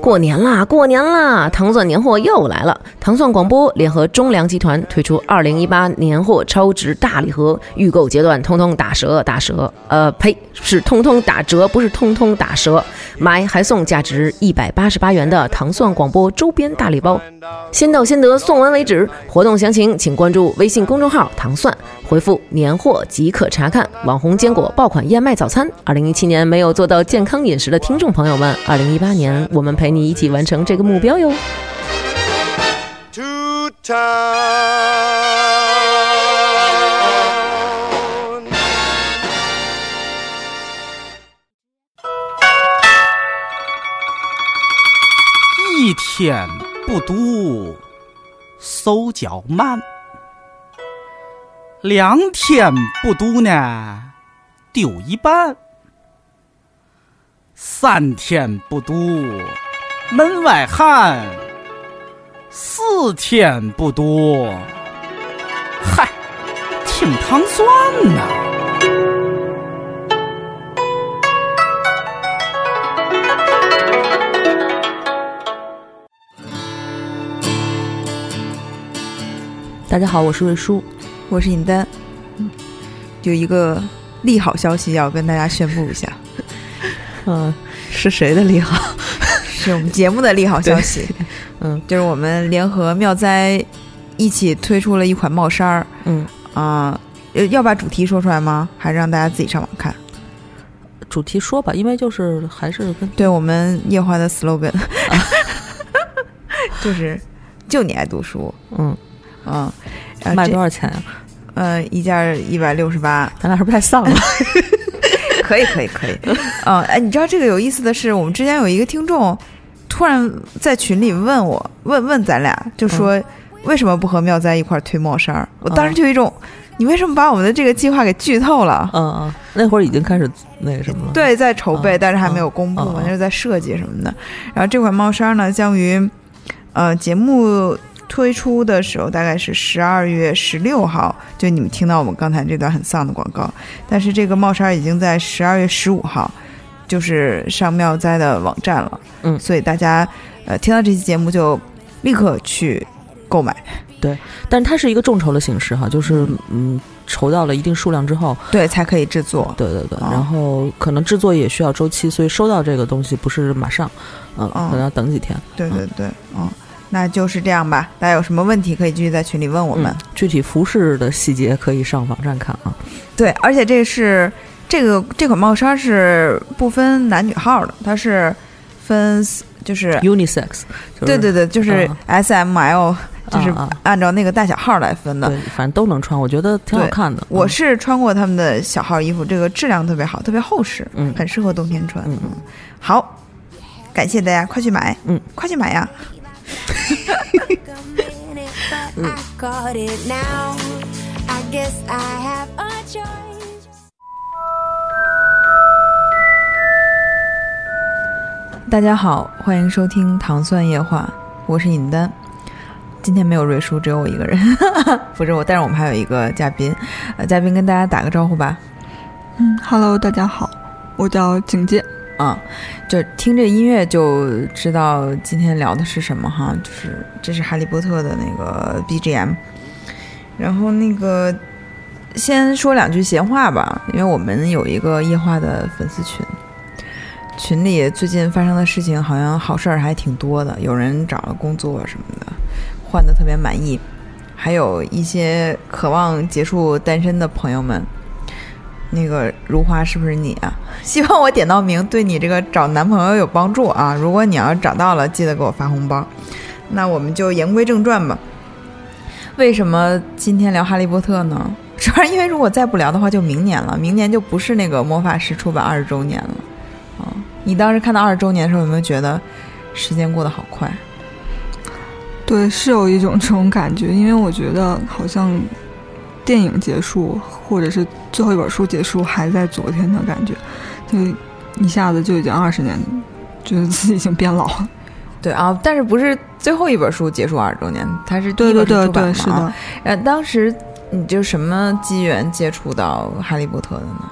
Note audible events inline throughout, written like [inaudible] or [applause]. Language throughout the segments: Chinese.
过年啦，过年啦！糖蒜年货又来了。糖蒜广播联合中粮集团推出二零一八年货超值大礼盒，预购阶段通通打折，打折。呃，呸，是通通打折，不是通通打折。买还送价值一百八十八元的糖蒜广播周边大礼包，先到先得，送完为止。活动详情请关注微信公众号“糖蒜”，回复“年货”即可查看。网红坚果爆款燕麦早餐，二零一七年没有做到健康饮食的听众朋友们，二零一八年我我们陪你一起完成这个目标哟。to town. 一天不读，手脚慢；两天不读呢，丢一半；三天不读，门外汉；四天不读，嗨，挺糖蒜呐。大家好，我是瑞叔。我是尹丹，有一个利好消息要跟大家宣布一下，[laughs] 嗯，是谁的利好？[laughs] 是我们节目的利好消息。[laughs] 嗯，就是我们联合妙哉一起推出了一款帽衫儿嗯，啊、呃要把主题说出来吗？还是让大家自己上网看？主题说吧，因为就是还是跟对我们夜话的 slogan，就是就你爱读书，嗯嗯，呃卖多少钱呀、呃，一件一百六十八，咱俩是不是太丧了？可以，可以，可以。[laughs] 嗯，哎，你知道这个有意思的是，我们之前有一个听众突然在群里问我，问问咱俩，就说为什么不和妙哉一块儿推帽衫儿？我当时就有一种，你为什么把我们的这个计划给剧透了？嗯嗯，那会儿已经开始那个什么了。，对，在筹备，嗯但是还没有公布嘛，嗯嗯那是在设计什么的。然后这款帽衫呢，将于呃节目推出的时候，大概是十二月十六号，就你们听到我们刚才这段很丧的广告。但是这个帽衫已经在十二月十五号，就是上妙哉的网站了。嗯所以大家呃听到这期节目就立刻去购买。对但是它是一个众筹的形式哈，就是嗯，筹到了一定数量之后，对，才可以制作。对对对，哦然后可能制作也需要周期，所以收到这个东西不是马上，嗯，哦可能要等几天。对对对，嗯，那就是这样吧。大家有什么问题可以继续在群里问我们。嗯具体服饰的细节可以上网站看啊。对，而且这是这个这款帽衫是不分男女号的，它是分就是 Unisex，就是对对对，就是嗯 S M L，就是按照那个大小号来分的。对，反正都能穿，我觉得挺好看的。我嗯是穿过他们的小号衣服，这个质量特别好，特别厚实，嗯很适合冬天穿。嗯嗯好，感谢大家，快去买，嗯，快去买呀！大家好，欢迎收听糖蒜夜话，我是尹丹。今天没有瑞叔，只有我一个人，[laughs] 不是我，但是我们还有一个嘉宾，呃，嘉宾跟大家打个招呼吧。嗯，Hello，大家好，我叫景介。啊、就听这音乐就知道今天聊的是什么哈，就是这是《哈利波特》的那个 BGM。然后那个先说两句闲话吧，因为我们有一个夜话的粉丝群，群里最近发生的事情好像好事儿还挺多的，有人找了工作什么的，换的特别满意，还有一些渴望结束单身的朋友们。那个如花是不是你啊？[laughs] 希望我点到名，对你这个找男朋友有帮助啊！如果你要找到了，记得给我发红包。那我们就言归正传吧。为什么今天聊《哈利波特》呢？[laughs] 主要是因为如果再不聊的话，就明年了，明年就不是那个魔法师出版二十周年了。啊、你当时看到二十周年的时候，有没有觉得时间过得好快？对，是有一种这种感觉，因为我觉得好像电影结束，或者是最后一本书结束，还在昨天的感觉，就一下子就已经二十年，觉得自己已经变老了。对啊，但是不是最后一本书结束二十周年，它是第对对对对，是的。呃，当时你就什么机缘接触到《哈利波特》的呢？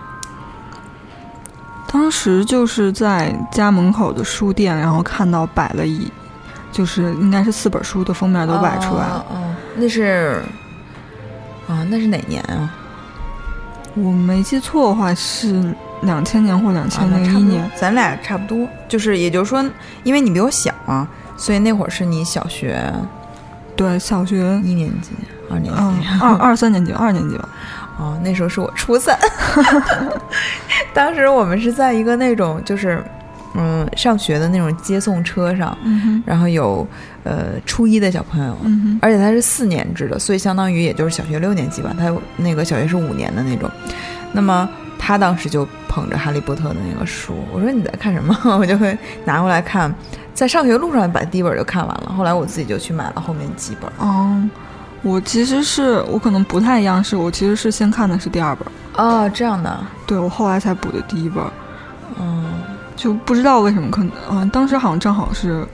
当时就是在家门口的书店，然后看到摆了一，就是应该是四本书的封面都摆出来了。哦，哦那是啊，那是哪年啊？我没记错的话是两千年或两啊千那差不多零一年。咱俩差不多，就是也就是说，因为你比我小啊，所以那会儿是你小学对，小学一年级、二年级。嗯二 [laughs] 二三年级，二年级吧。哦，那时候是我初三，[laughs] 当时我们是在一个那种就是嗯上学的那种接送车上，嗯，然后有呃初一的小朋友，嗯，而且他是四年制的，所以相当于也就是小学六年级吧，他那个小学是五年的那种。那么他当时就捧着《哈利波特》的那个书，我说你在看什么？[laughs] 我就会拿过来看，在上学路上把第一本就看完了，后来我自己就去买了后面几本。哦，我其实是我可能不太一样，是我其实是先看的是第二本，哦，这样的，对我后来才补的第一本，嗯，就不知道为什么可能，嗯、当时好像正好是，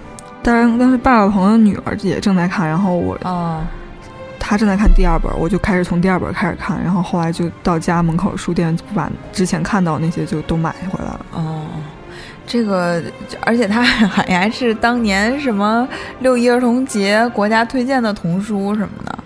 当然当时爸爸朋友的女儿也正在看，然后我啊，他正在看第二本，我就开始从第二本开始看，然后后来就到家门口书店把之前看到那些就都买回来了。哦，这个，而且它好像还是当年什么六一儿童节国家推荐的童书什么的。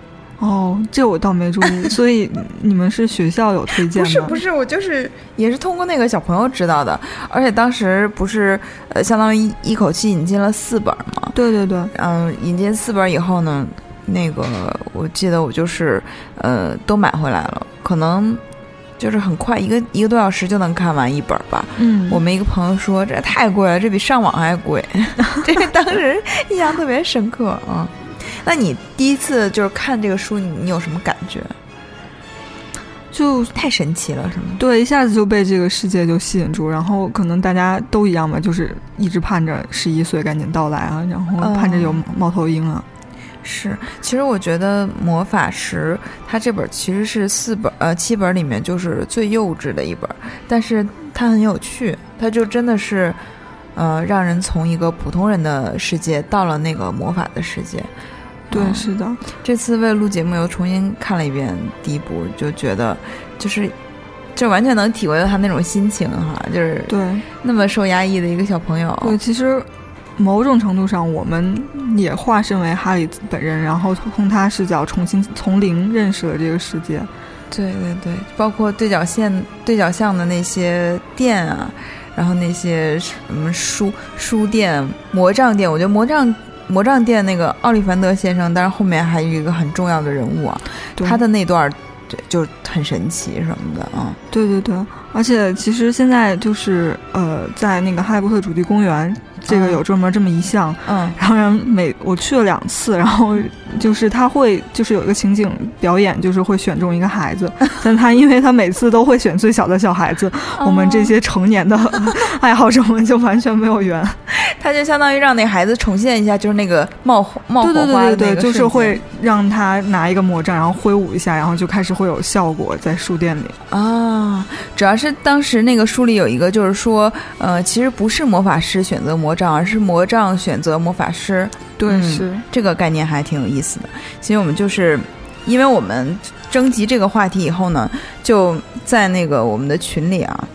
哦，这我倒没注意，[laughs] 所以你们是学校有推荐吗？不是不是，我就是也是通过那个小朋友知道的，而且当时不是呃，相当于一一口气引进了四本嘛。对对对，嗯，引进四本以后呢，那个我记得我就是呃都买回来了，可能就是很快一个一个多小时就能看完一本吧。嗯，我们一个朋友说这太贵了，这比上网还贵，[laughs] 这个当时印象特别深刻啊。那你第一次就是看这个书，你你有什么感觉？就太神奇了，是吗？对，一下子就被这个世界就吸引住，然后可能大家都一样吧，就是一直盼着十一岁赶紧到来啊，然后盼着有猫头鹰啊。是，其实我觉得《魔法石》它这本其实是四本呃七本里面就是最幼稚的一本，但是它很有趣，它就真的是呃让人从一个普通人的世界到了那个魔法的世界。对，嗯是的，这次为了录节目又重新看了一遍第一部，就觉得就是就完全能体会到他那种心情哈，就是对那么受压抑的一个小朋友。对，其实某种程度上，我们也化身为哈利本人，然后从他视角重新从零认识了这个世界。对对对，包括对角线、对角巷的那些店啊，然后那些什么书书店、魔杖店，我觉得魔杖魔杖店那个奥利凡德先生，但是后面还有一个很重要的人物啊，他的那段对就很神奇什么的啊。对对对，而且其实现在就是呃，在那个哈利波特主题公园，这个嗯有专门这么一项，嗯然后让每我去了两次，然后就是他会就是有一个情景表演，就是会选中一个孩子，[laughs] 但他因为他每次都会选最小的小孩子，我们这些成年的 [laughs] 爱好者们就完全没有缘。[laughs] 他就相当于让那孩子重现一下，就是那个冒冒火花的对对对，就是那个瞬间会让他拿一个魔杖，然后挥舞一下，然后就开始会有效果在书店里。啊，主要是当时那个书里有一个，就是说，呃，其实不是魔法师选择魔杖，而是魔杖选择魔法师。对，嗯是，这个概念还挺有意思的。其实我们就是，因为我们征集这个话题以后呢，就在那个我们的群里啊，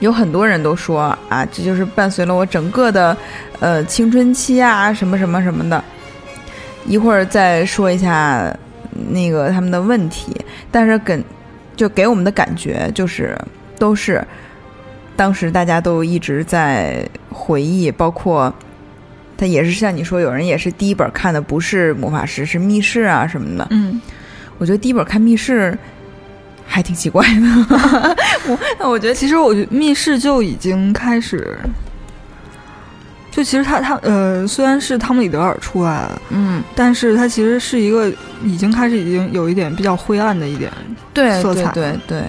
有很多人都说啊，这就是伴随了我整个的呃青春期啊，什么什么什么的。一会儿再说一下那个他们的问题，但是跟就给我们的感觉就是都是当时大家都一直在回忆，包括他也是像你说，有人也是第一本看的不是魔法师，是密室啊什么的。嗯，我觉得第一本看密室还挺奇怪的。我 [laughs] 那我觉得其实我觉得密室就已经开始，就其实他他呃，虽然是汤姆里德尔出来了，嗯，但是他其实是一个已经开始已经有一点比较灰暗的一点。对色彩对对对，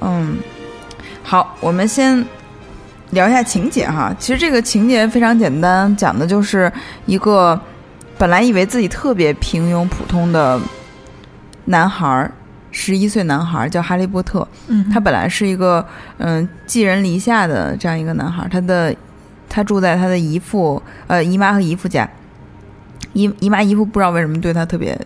嗯，好，我们先聊一下情节哈。其实这个情节非常简单，讲的就是一个本来以为自己特别平庸普通的男孩儿，十一岁男孩儿叫哈利波特。嗯他本来是一个嗯寄人篱下的这样一个男孩儿，他的他住在他的姨父呃姨妈和姨父家，姨姨妈姨父不知道为什么对他特别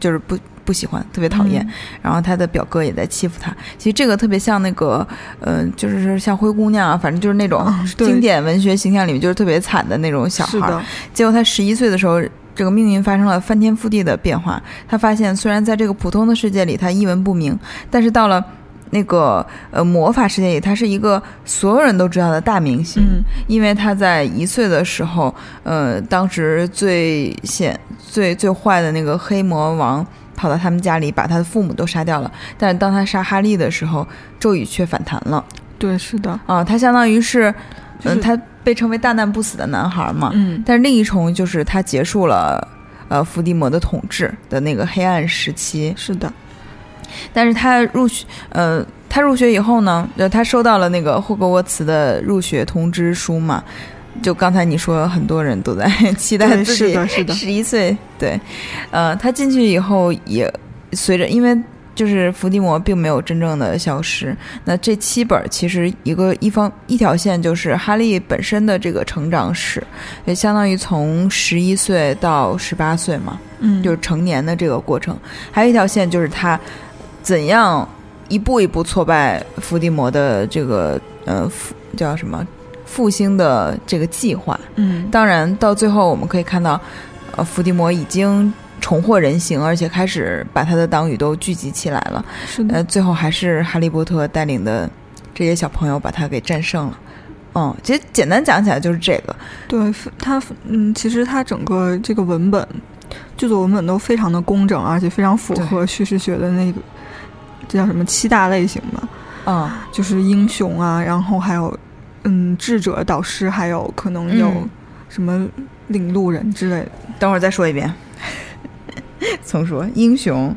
就是不不喜欢，特别讨厌。嗯然后他的表哥也在欺负他。其实这个特别像那个，呃，就是像灰姑娘啊，反正就是那种经典文学形象里面就是特别惨的那种小孩儿。结果他十一岁的时候，这个命运发生了翻天覆地的变化。他发现，虽然在这个普通的世界里他一文不名，但是到了那个呃魔法世界里，他是一个所有人都知道的大明星。嗯因为他在一岁的时候，呃，当时最显、最最坏的那个黑魔王跑到他们家里，把他的父母都杀掉了。但是当他杀哈利的时候，咒语却反弹了对，是的，啊！他相当于是，嗯、就是他被称为大难不死的男孩嘛。嗯但是另一重就是他结束了。呃，伏地魔的统治的那个黑暗时期，是的，但是他入学，呃，他入学以后呢，呃，他收到了那个霍格沃茨的入学通知书嘛。就刚才你说，很多人都在 [laughs] 期待自己十一岁，对，呃，他进去以后也随着，因为就是伏地魔并没有真正的消失。那这七本儿其实一个一方一条线就是哈利本身的这个成长史，也相当于从十一岁到十八岁嘛，嗯，就是成年的这个过程。还有一条线就是他怎样一步一步挫败伏地魔的这个呃叫什么复兴的这个计划。嗯，当然，到最后我们可以看到，呃，伏地魔已经重获人形，而且开始把他的党羽都聚集起来了。是的，呃，最后还是哈利波特带领的这些小朋友把他给战胜了。嗯，其实简单讲起来就是这个。对他，嗯，其实他整个这个文本，剧作文本都非常的工整，而且非常符合叙事学的那个，这叫什么七大类型吧，嗯，就是英雄啊，然后还有嗯智者、导师，还有可能有嗯什么领路人之类的。等会儿再说一遍。重说：英雄、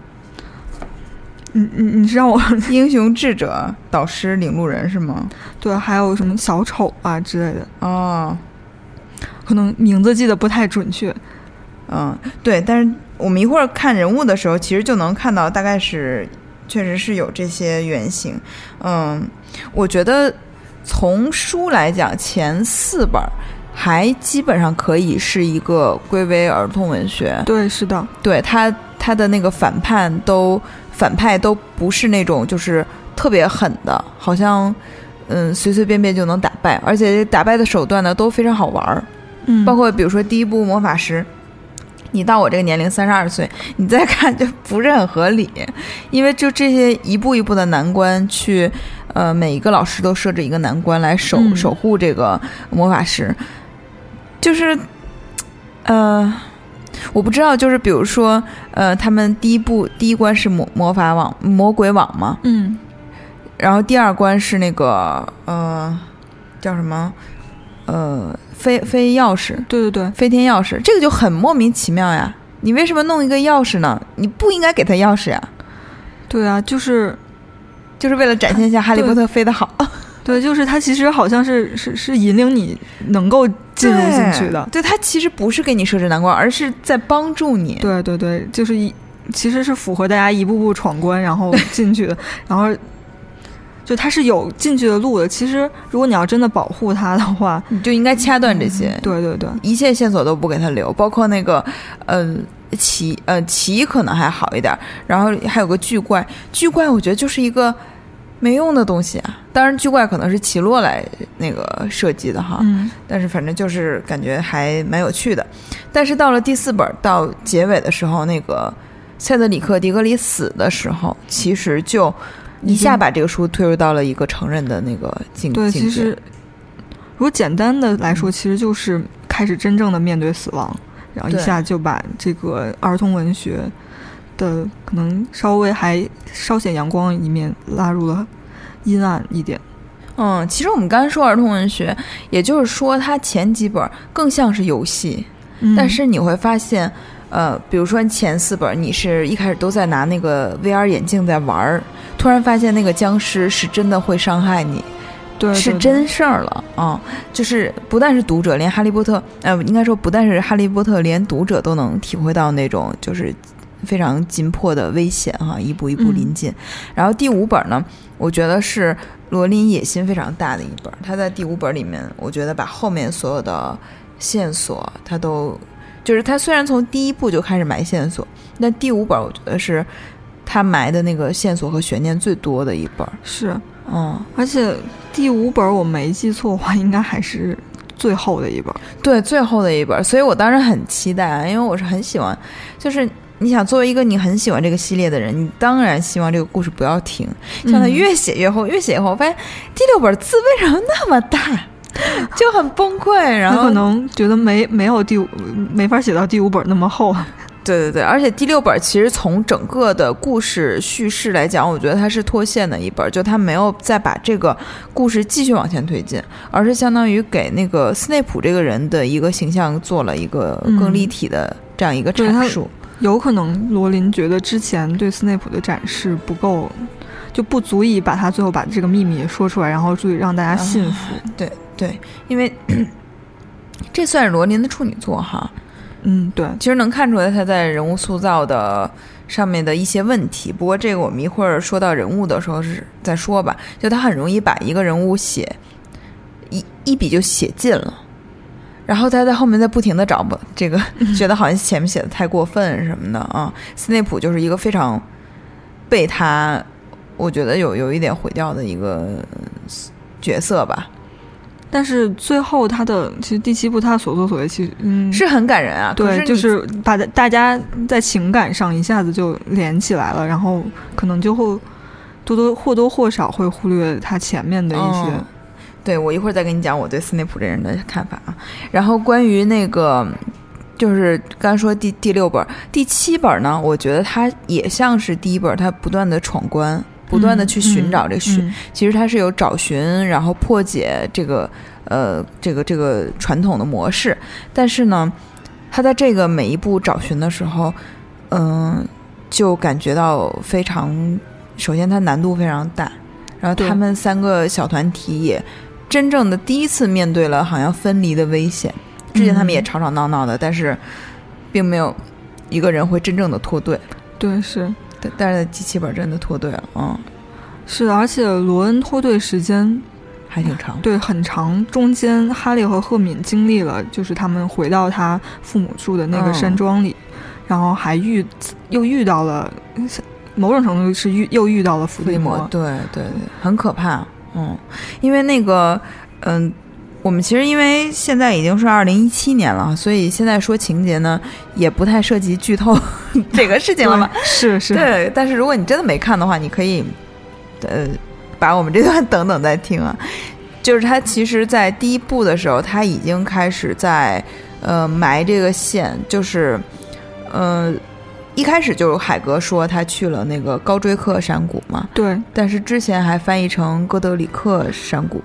你你你是让我英雄、智者、导师、领路人是吗？对，还有什么小丑啊之类的，哦，可能名字记得不太准确。嗯，对，但是我们一会儿看人物的时候，其实就能看到，大概是确实是有这些原型。嗯，我觉得从书来讲，前四本儿还基本上可以是一个归为儿童文学。对，是的，对他他的那个反叛都反派都不是那种就是特别狠的，好像嗯随随便便就能打败，而且打败的手段呢都非常好玩儿。嗯，包括比如说第一部魔法师，你到我这个年龄三十二岁，你再看就不是很合理，因为就这些一步一步的难关去，呃，每一个老师都设置一个难关来守、嗯守护这个魔法师，就是，呃。我不知道，就是比如说，呃，他们第一步第一关是魔魔法网、魔鬼网嘛，嗯然后第二关是那个呃，叫什么？呃，飞飞钥匙，对对对，飞天钥匙，这个就很莫名其妙呀！你为什么弄一个钥匙呢？你不应该给他钥匙呀，对啊，就是就是为了展现一下哈利波特飞得好，[laughs] 对，就是它其实好像是是是引领你能够进入进去的。对，他其实不是给你设置难关，而是在帮助你。对对对，就是一其实是符合大家一步步闯关然后进去的，[laughs] 然后就它是有进去的路的。其实如果你要真的保护它的话，你就应该掐断这些，对对对，一切线索都不给他留，包括那个，呃，奇呃奇可能还好一点，然后还有个巨怪，巨怪我觉得就是一个没用的东西啊。当然，巨怪可能是奇洛来那个设计的哈，嗯但是反正就是感觉还蛮有趣的。但是到了第四本到结尾的时候，那个塞德里克·迪格里死的时候，其实就一下把这个书推入到了一个成人的那个境对。其实如果简单的来说，其实就是开始真正的面对死亡，然后一下就把这个儿童文学的可能稍微还稍显阳光一面拉入了阴暗一点。嗯，其实我们刚才说儿童文学，也就是说它前几本更像是游戏，嗯但是你会发现，呃，比如说前四本，你是一开始都在拿那个 VR 眼镜在玩儿，突然发现那个僵尸是真的会伤害你，对是对真事儿了啊、就是不但是读者，连哈利波特，呃，应该说不但是哈利波特，连读者都能体会到那种就是非常紧迫的危险哈、一步一步临近。然后第五本呢，我觉得是罗琳野心非常大的一本，他在第五本里面，我觉得把后面所有的线索他都就是他虽然从第一部就开始埋线索，但第五本我觉得是他埋的那个线索和悬念最多的一本。是，嗯，而且第五本我没记错的话，应该还是最后的一本。对，最后的一本，所以我当时很期待啊，因为我是很喜欢，就是你想作为一个你很喜欢这个系列的人，你当然希望这个故事不要停，像他嗯越写越厚，越写越厚，我发现第六本字为什么那么大，[laughs] 就很崩溃，然后可能觉得没没有第五没法写到第五本那么厚。对对对，而且第六本其实从整个的故事叙事来讲，我觉得它是脱线的一本，就它没有再把这个故事继续往前推进，而是相当于给那个斯内普这个人的一个形象做了一个更立体的这样一个阐述。有可能罗琳觉得之前对斯内普的展示不够，就不足以把他最后把这个秘密说出来，然后注意让大家信服。对对，因为 [clears throat] 这算是罗琳的处女作哈，嗯，对，其实能看出来他在人物塑造的上面的一些问题。不过这个我们一会儿说到人物的时候是再说吧。就他很容易把一个人物写一一笔就写尽了，然后他在后面再不停的找不，这个 [laughs] 觉得好像前面写的太过分什么的啊。斯内普就是一个非常被他，我觉得有有一点毁掉的一个角色吧。但是最后他的其实第七部他的所作所为，其实嗯是很感人啊。对，是就是把大家在情感上一下子就连起来了，然后可能就会多多或多或少会忽略他前面的一些。嗯对我一会儿再跟你讲我对斯内普这人的看法啊。然后关于那个，就是刚才说第第六本、第七本呢，我觉得它也像是第一本，它不断的闯关，不断的去寻找这个寻，嗯其实它是有找寻，然后破解这个呃这个这个传统的模式。但是呢，他在这个每一步找寻的时候，嗯、就感觉到非常，首先它难度非常大，然后他们三个小团体也真正的第一次面对了好像分离的危险。之前他们也嗯吵吵闹闹的，但是并没有一个人会真正的脱队。对，是但但是机器本真的脱队了，嗯，是的，而且罗恩脱队时间还挺长。对很长，中间哈利和赫敏经历了，就是他们回到他父母住的那个嗯山庄里，然后还遇又遇到了，某种程度是遇又遇到了伏地魔，对对对，很可怕。嗯，因为那个，嗯，我们其实因为现在已经是二零一七年了，所以现在说情节呢，也不太涉及剧透 [laughs] 这个事情了嘛。是是，对，但是如果你真的没看的话，你可以，呃，把我们这段等等再听啊。就是他其实，在第一部的时候，他已经开始在呃埋这个线，就是，呃，一开始就是海格说他去了那个高追克山谷嘛，对但是之前还翻译成哥德里克山谷。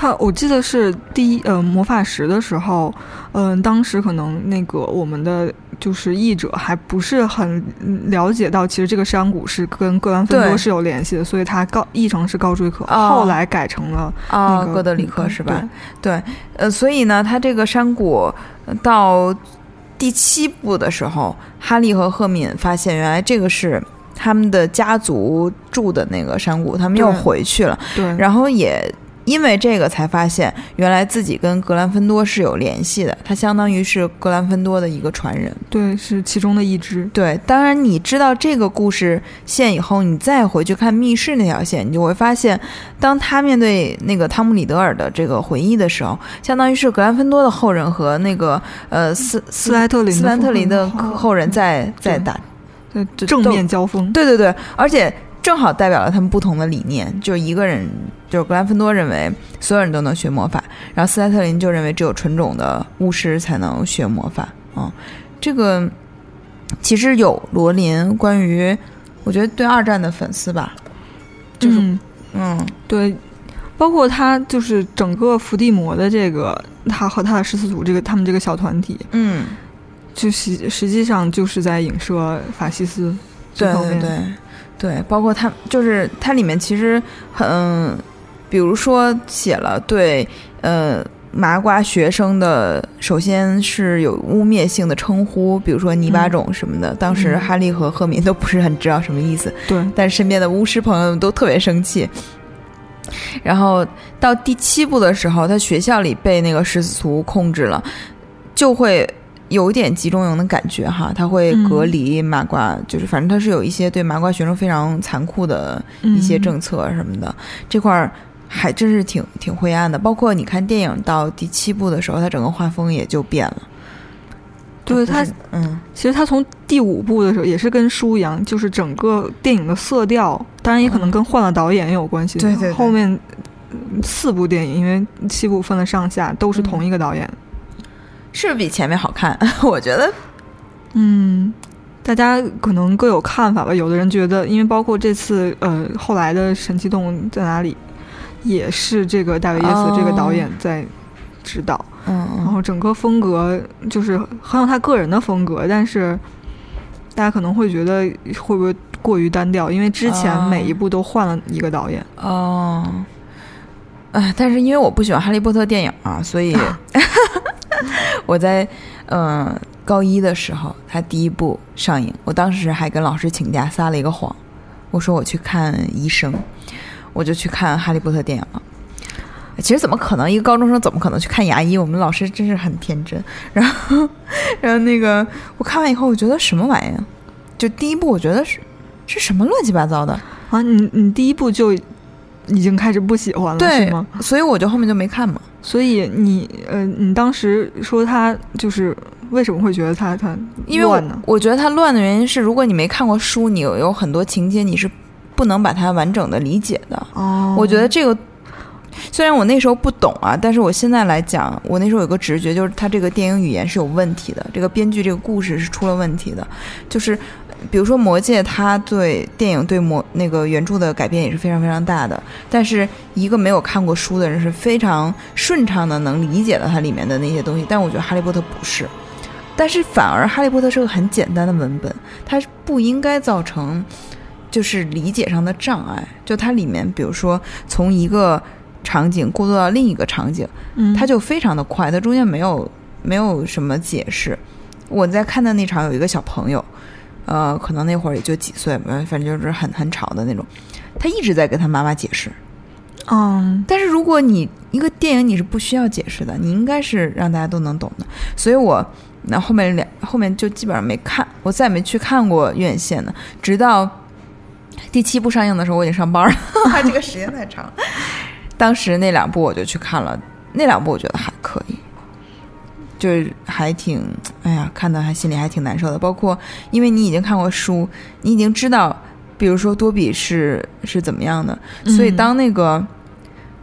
他，我记得是第一呃魔法石的时候，嗯、当时可能那个我们的就是译者还不是很嗯了解到，其实这个山谷是跟格兰芬多是有联系的，所以他告译成是高追克，哦后来改成了啊，那个哥德里克是吧？对对，呃，所以呢，他这个山谷呃到第七部的时候，哈利和赫敏发现原来这个是他们的家族住的那个山谷，他们又回去了，对，然后也。因为这个才发现，原来自己跟格兰芬多是有联系的，他相当于是格兰芬多的一个传人。对是其中的一支。对，当然你知道这个故事线以后，你再回去看密室那条线，你就会发现，当他面对那个汤姆里德尔的这个回忆的时候，相当于是格兰芬多的后人和那个呃斯斯莱特林斯莱特林的后 [laughs] 后人在在打，对正面交锋。对对对，而且正好代表了他们不同的理念，就是一个人就是格兰芬多认为所有人都能学魔法，然后斯莱特林就认为只有纯种的巫师才能学魔法。嗯，这个其实有罗琳关于我觉得对二战的粉丝吧，就是嗯嗯对，包括他就是整个伏地魔的这个，他和他的十四组这个他们这个小团体，嗯，就实实际上就是在影射法西斯这对。对对对，包括他就是它里面其实很，比如说写了对呃麻瓜学生的，首先是有污蔑性的称呼，比如说泥巴种什么的。当时嗯哈利和赫敏都不是很知道什么意思，对但是身边的巫师朋友们都特别生气。然后到第七部的时候，他学校里被那个食死徒控制了，就会有点集中营的感觉哈，他会隔离麻瓜，就是反正他是有一些对麻瓜学生非常残酷的一些政策什么的，这块儿还真是挺挺灰暗的。包括你看电影到第七部的时候，它整个画风也就变了。对他，嗯其实他从第五部的时候也是跟书一样，就是整个电影的色调，当然也可能跟换了导演也有关系。对对对后面嗯四部电影，因为七部分了上下，都是同一个导演。是比前面好看？[laughs] 我觉得，嗯，大家可能各有看法吧。有的人觉得，因为包括这次呃后来的《神奇动物在哪里》，也是这个大卫·耶斯这个导演在指导。嗯然后整个风格就是很有他个人的风格，但是大家可能会觉得会不会过于单调？因为之前哦每一部都换了一个导演。哦，哎，但是因为我不喜欢哈利波特电影啊，所以 [laughs] 我在嗯、高一的时候，他第一部上映，我当时还跟老师请假撒了一个谎，我说我去看医生，我就去看哈利波特电影了。其实怎么可能？一个高中生怎么可能去看牙医？我们老师真是很天真。然后，[laughs] 然后那个我看完以后，我觉得什么玩意儿？就第一部，我觉得是是什么乱七八糟的。啊，你你第一部就已经开始不喜欢了，对是吗？所以我就后面就没看嘛。所以你呃，你当时说他就是为什么会觉得他他因为我？我觉得他乱的原因是，如果你没看过书，你有有很多情节你是不能把它完整的理解的。哦，我觉得这个虽然我那时候不懂啊，但是我现在来讲，我那时候有个直觉，就是他这个电影语言是有问题的，这个编剧这个故事是出了问题的。就是比如说《魔戒》，它对电影对魔那个原著的改编也是非常非常大的，但是一个没有看过书的人是非常顺畅的能理解到它里面的那些东西，但我觉得《哈利波特》不是。但是反而《哈利波特》是个很简单的文本，它不应该造成就是理解上的障碍。就它里面，比如说从一个场景过渡到另一个场景，嗯，它就非常的快，它中间没有没有什么解释。我在看的那场有一个小朋友，呃，可能那会儿也就几岁吧，反正就是很很吵的那种，他一直在跟他妈妈解释。嗯但是如果你一个电影你是不需要解释的，你应该是让大家都能懂的。所以我那后面两后面就基本上没看，我再也没去看过院线的，直到第七部上映的时候，我已经上班了，这个时间太长了。[laughs] 当时那两部我就去看了，那两部我觉得还可以，就是还挺，哎呀，看的还心里还挺难受的。包括因为你已经看过书，你已经知道，比如说多比是是怎么样的，所以嗯当那个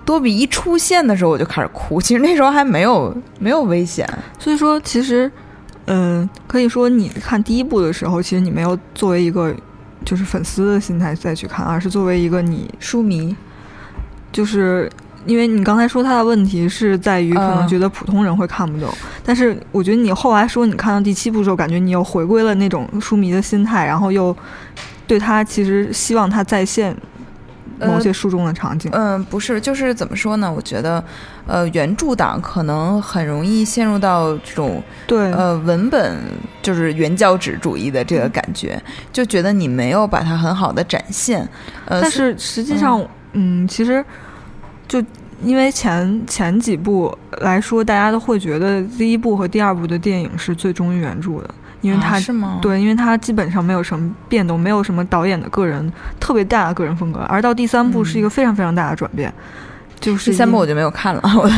多比一出现的时候，我就开始哭。[laughs] 其实那时候还没有没有危险，所以说其实，嗯、可以说你看第一部的时候，其实你没有作为一个就是粉丝的心态再去看，而是作为一个你书迷就是因为你刚才说他的问题是在于可能嗯觉得普通人会看不懂，但是我觉得你后来说你看到第七部的时候，感觉你又回归了那种书迷的心态，然后又对他其实希望他再现某些书中的场景。嗯，不是，就是怎么说呢？我觉得，呃，原著党可能很容易陷入到这种对，呃文本就是原教旨主义的这个感觉，就觉得你没有把它很好的展现。呃，但是实际上，嗯，其实就因为前前几部来说，大家都会觉得第一部和第二部的电影是最忠于原著的，因为啊它、是吗？，对，因为它基本上没有什么变动，没有什么导演的个人特别大的个人风格，而到第三部是一个非常非常大的转变。就是第三部我就没有看了。[laughs] 我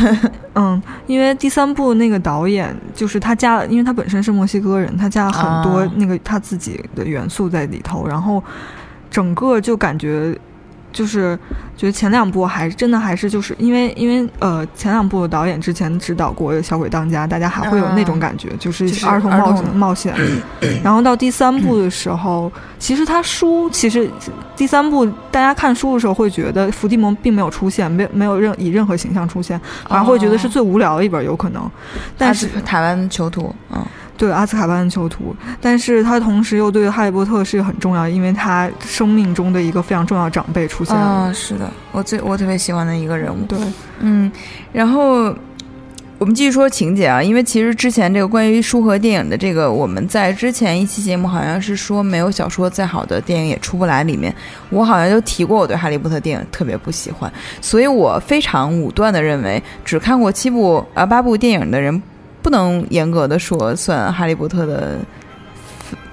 嗯，因为第三部那个导演就是他加了，因为他本身是墨西哥人，他加了很多啊那个他自己的元素在里头，然后整个就感觉就是觉得前两部还真的还是就是因为因为呃前两部导演之前指导过《小鬼当家》，大家还会有那种感觉，就是就是儿童冒险童冒险。[clears throat] 然后到第三部的时候，其实他书其实第三部大家看书的时候会觉得伏地魔并没有出现，没没有任以任何形象出现，反而会觉得是最无聊的一本，有可能。但是啊台湾囚徒，嗯，对阿兹卡班的囚徒，但是他同时又对哈利波特是很重要，因为他生命中的一个非常重要长辈出现了。啊，是的，我最我特别喜欢的一个人物。对，嗯，然后我们继续说情节啊，因为其实之前这个关于书和电影的这个，我们在之前一期节目好像是说没有小说再好的电影也出不来，里面我好像就提过我对哈利波特电影特别不喜欢，所以我非常武断的认为，只看过七部啊八部电影的人不能严格的说算哈利波特的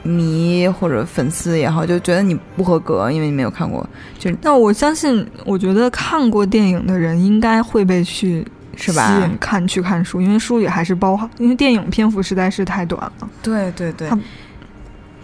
迷或者粉丝也好，就觉得你不合格，因为你没有看过，就那我相信，我觉得看过电影的人应该会被去吸是吧？引看去看书，因为书里还是包含，因为电影篇幅实在是太短了。对对对。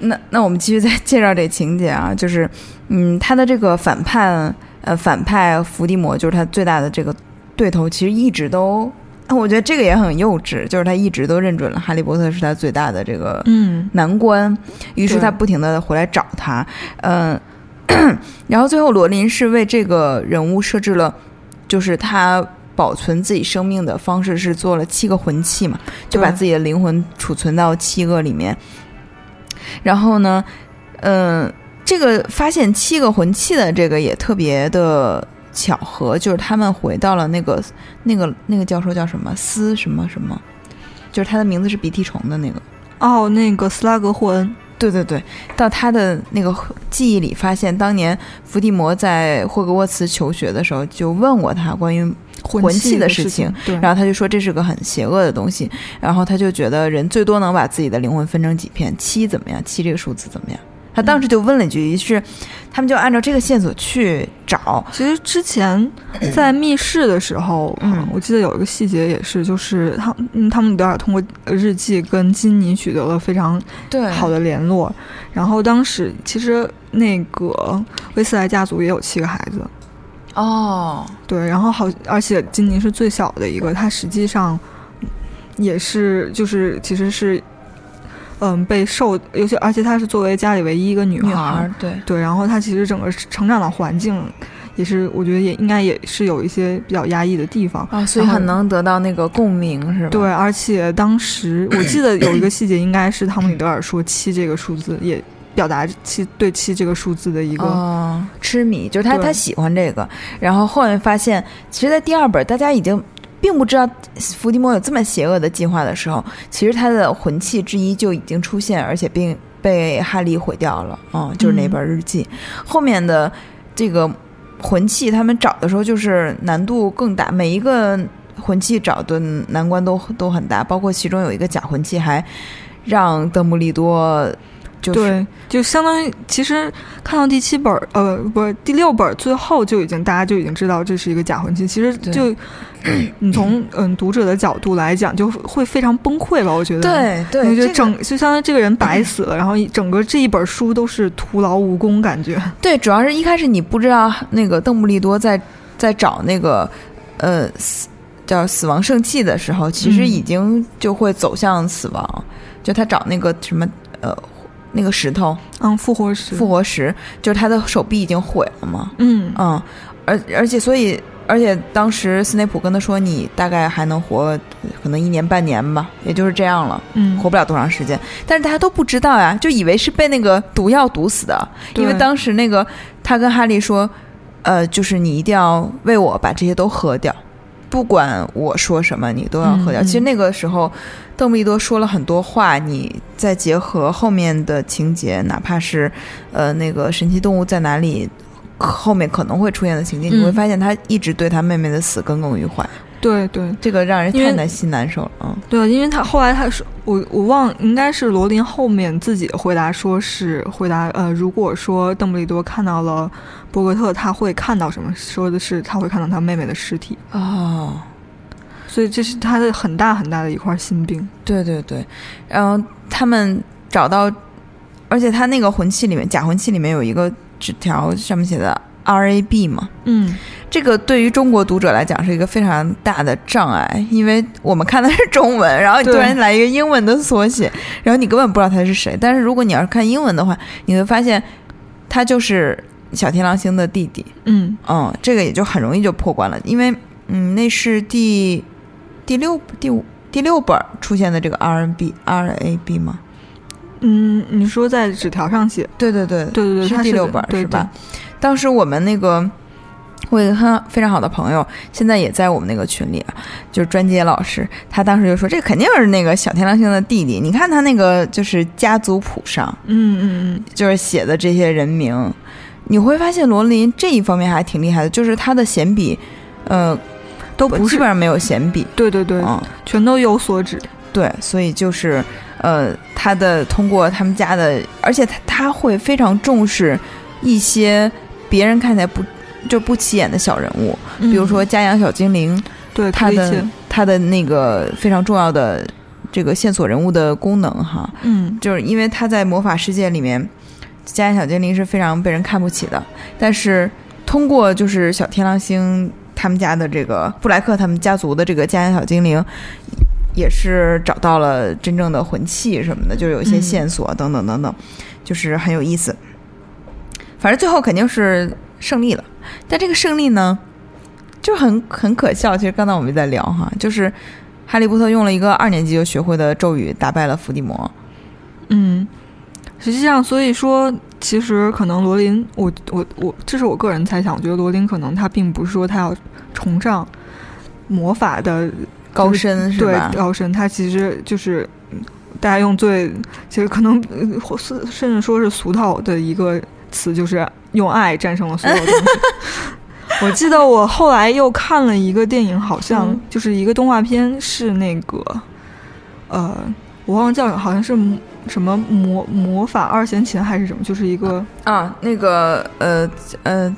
那那我们继续再介绍这情节啊，就是，嗯，他的这个反叛，呃，反派伏地魔就是他最大的这个对头，其实一直都，我觉得这个也很幼稚，就是他一直都认准了哈利波特是他最大的这个嗯，难关，于是他不停的回来找他，嗯、然后最后罗琳是为这个人物设置了，就是他保存自己生命的方式是做了七个魂器嘛，就把自己的灵魂储存到七个里面，然后呢，嗯、这个发现七个魂器的这个也特别的。巧合就是他们回到了那个那个那个教授叫什么斯什么什么，就是他的名字是鼻涕虫的那个，哦，那个斯拉格霍恩，对对对，到他的那个记忆里，发现当年伏地魔在霍格沃茨求学的时候，就问过他关于，魂魂器的的事情情，然后他就说这是个很邪恶的东西，然后他就觉得人最多能把自己的灵魂分成几片，七怎么样？七这个数字怎么样？他当时就问了一句，于是他们就按照这个线索去找，其实之前在密室的时候，嗯。我记得有一个细节也是，就是他嗯，他们德尔通过日记跟金妮取得了非常好的联络。然后当时其实那个威斯莱家族也有七个孩子，哦，对，然后好，而且金妮是最小的一个，她实际上也是就是其实是嗯被受，尤其而且她是作为家里唯一一个女女孩对，对，然后她其实整个成长的环境也是，我觉得也应该也是有一些比较压抑的地方。啊，所以很能得到那个共鸣，是吧？对，而且当时我记得有一个细节，应该是汤姆里德尔说七这个数字，也表达七对七这个数字的一个、哦，痴迷，就是他他喜欢这个，然后后面发现，其实，在第二本大家已经并不知道伏地魔有这么邪恶的计划的时候，其实他的魂器之一就已经出现，而且并被哈利毁掉了。嗯，就是那本日记、后面的这个魂器，他们找的时候就是难度更大，每一个魂器找的难关都都很大，包括其中有一个假魂器还让邓布利多。就是对，就相当于其实看到第七本儿，呃，不是第六本儿，最后就已经大家就已经知道这是一个假婚期。其实就 [clears throat] 你从嗯读者的角度来讲，就会非常崩溃吧？我觉得。。对对，我觉得这个整就相当于这个人白 [clears throat] 死了，然后整个这一本书都是徒劳无功，感觉。对，主要是一开始你不知道那个邓布利多在在找那个呃死叫死亡圣器的时候，其实嗯已经就会走向死亡。就他找那个什么呃那个石头嗯，复活石。复活石，就是他的手臂已经毁了嘛。嗯嗯，而而且所以。而且当时斯内普跟他说：“你大概还能活可能一年半年吧，也就是这样了，嗯，活不了多长时间。”但是大家都不知道呀，就以为是被那个毒药毒死的。因为当时那个他跟哈利说，呃，就是你一定要为我把这些都喝掉，不管我说什么，你都要喝掉。其实那个时候，邓布利多说了很多话，你再结合后面的情节，哪怕是呃那个神奇动物在哪里。后面可能会出现的情节，你会嗯发现他一直对他妹妹的死耿耿于怀，对对这个让人太难心难受了。嗯，对，因为他后来他说我我忘应该是罗琳后面自己回答说是回答呃，如果说邓布利多看到了博格特，他会看到什么？说的是他会看到他妹妹的尸体，哦，所以这是他的很大很大的一块心病。对对对，然后他们找到，而且他那个魂器里面，假魂器里面有一个纸条，上面写的 R A B 嘛，嗯，这个对于中国读者来讲是一个非常大的障碍，因为我们看的是中文，然后你突然来一个英文的缩写，然后你根本不知道他是谁。但是如果你要是看英文的话，你会发现他就是小天狼星的弟弟。嗯嗯，这个也就很容易就破关了，因为嗯，那是第第六第五第六本出现的这个 R N B R A B 吗？嗯，你说在纸条上写，对对对对对对，是第六本是吧？？当时我们那个。我有一个很非常好的朋友，现在也在我们那个群里啊，就是专接老师。他当时就说：“这肯定是那个小天狼星的弟弟。你看他那个就是家族谱上，嗯嗯嗯，就是写的这些人名，你会发现罗琳这一方面还挺厉害的，就是他的闲笔，呃，都不是基本上没有闲笔，对对对，嗯，全都有所指。对，所以就是呃，他的通过他们家的，而且他他会非常重视一些别人看起来不就不起眼的小人物，比如说家养小精灵，嗯对他的他的那个非常重要的这个线索人物的功能哈，嗯就是因为他在魔法世界里面，家养小精灵是非常被人看不起的，但是通过就是小天狼星他们家的这个布莱克他们家族的这个家养小精灵。也是找到了真正的魂器什么的，就是有一些嗯线索等等等等，就是很有意思。反正最后肯定是胜利了，但这个胜利呢，就很很可笑。其实刚才我们在聊哈，就是哈利波特用了一个二年级就学会的咒语打败了伏地魔。嗯，实际上，所以说，其实可能罗琳，我我我，这是我个人猜想，我觉得罗琳可能他并不是说他要崇尚魔法的高深是对吧？高深，他其实就是嗯大家用最其实可能甚至说是俗套的一个词，就是用爱战胜了所有东西。[laughs] 我记得我后来又看了一个电影，好像嗯就是一个动画片，是那个呃，我忘了叫好像是魔什么魔魔法二弦琴还是什么，就是一个啊，那个呃呃，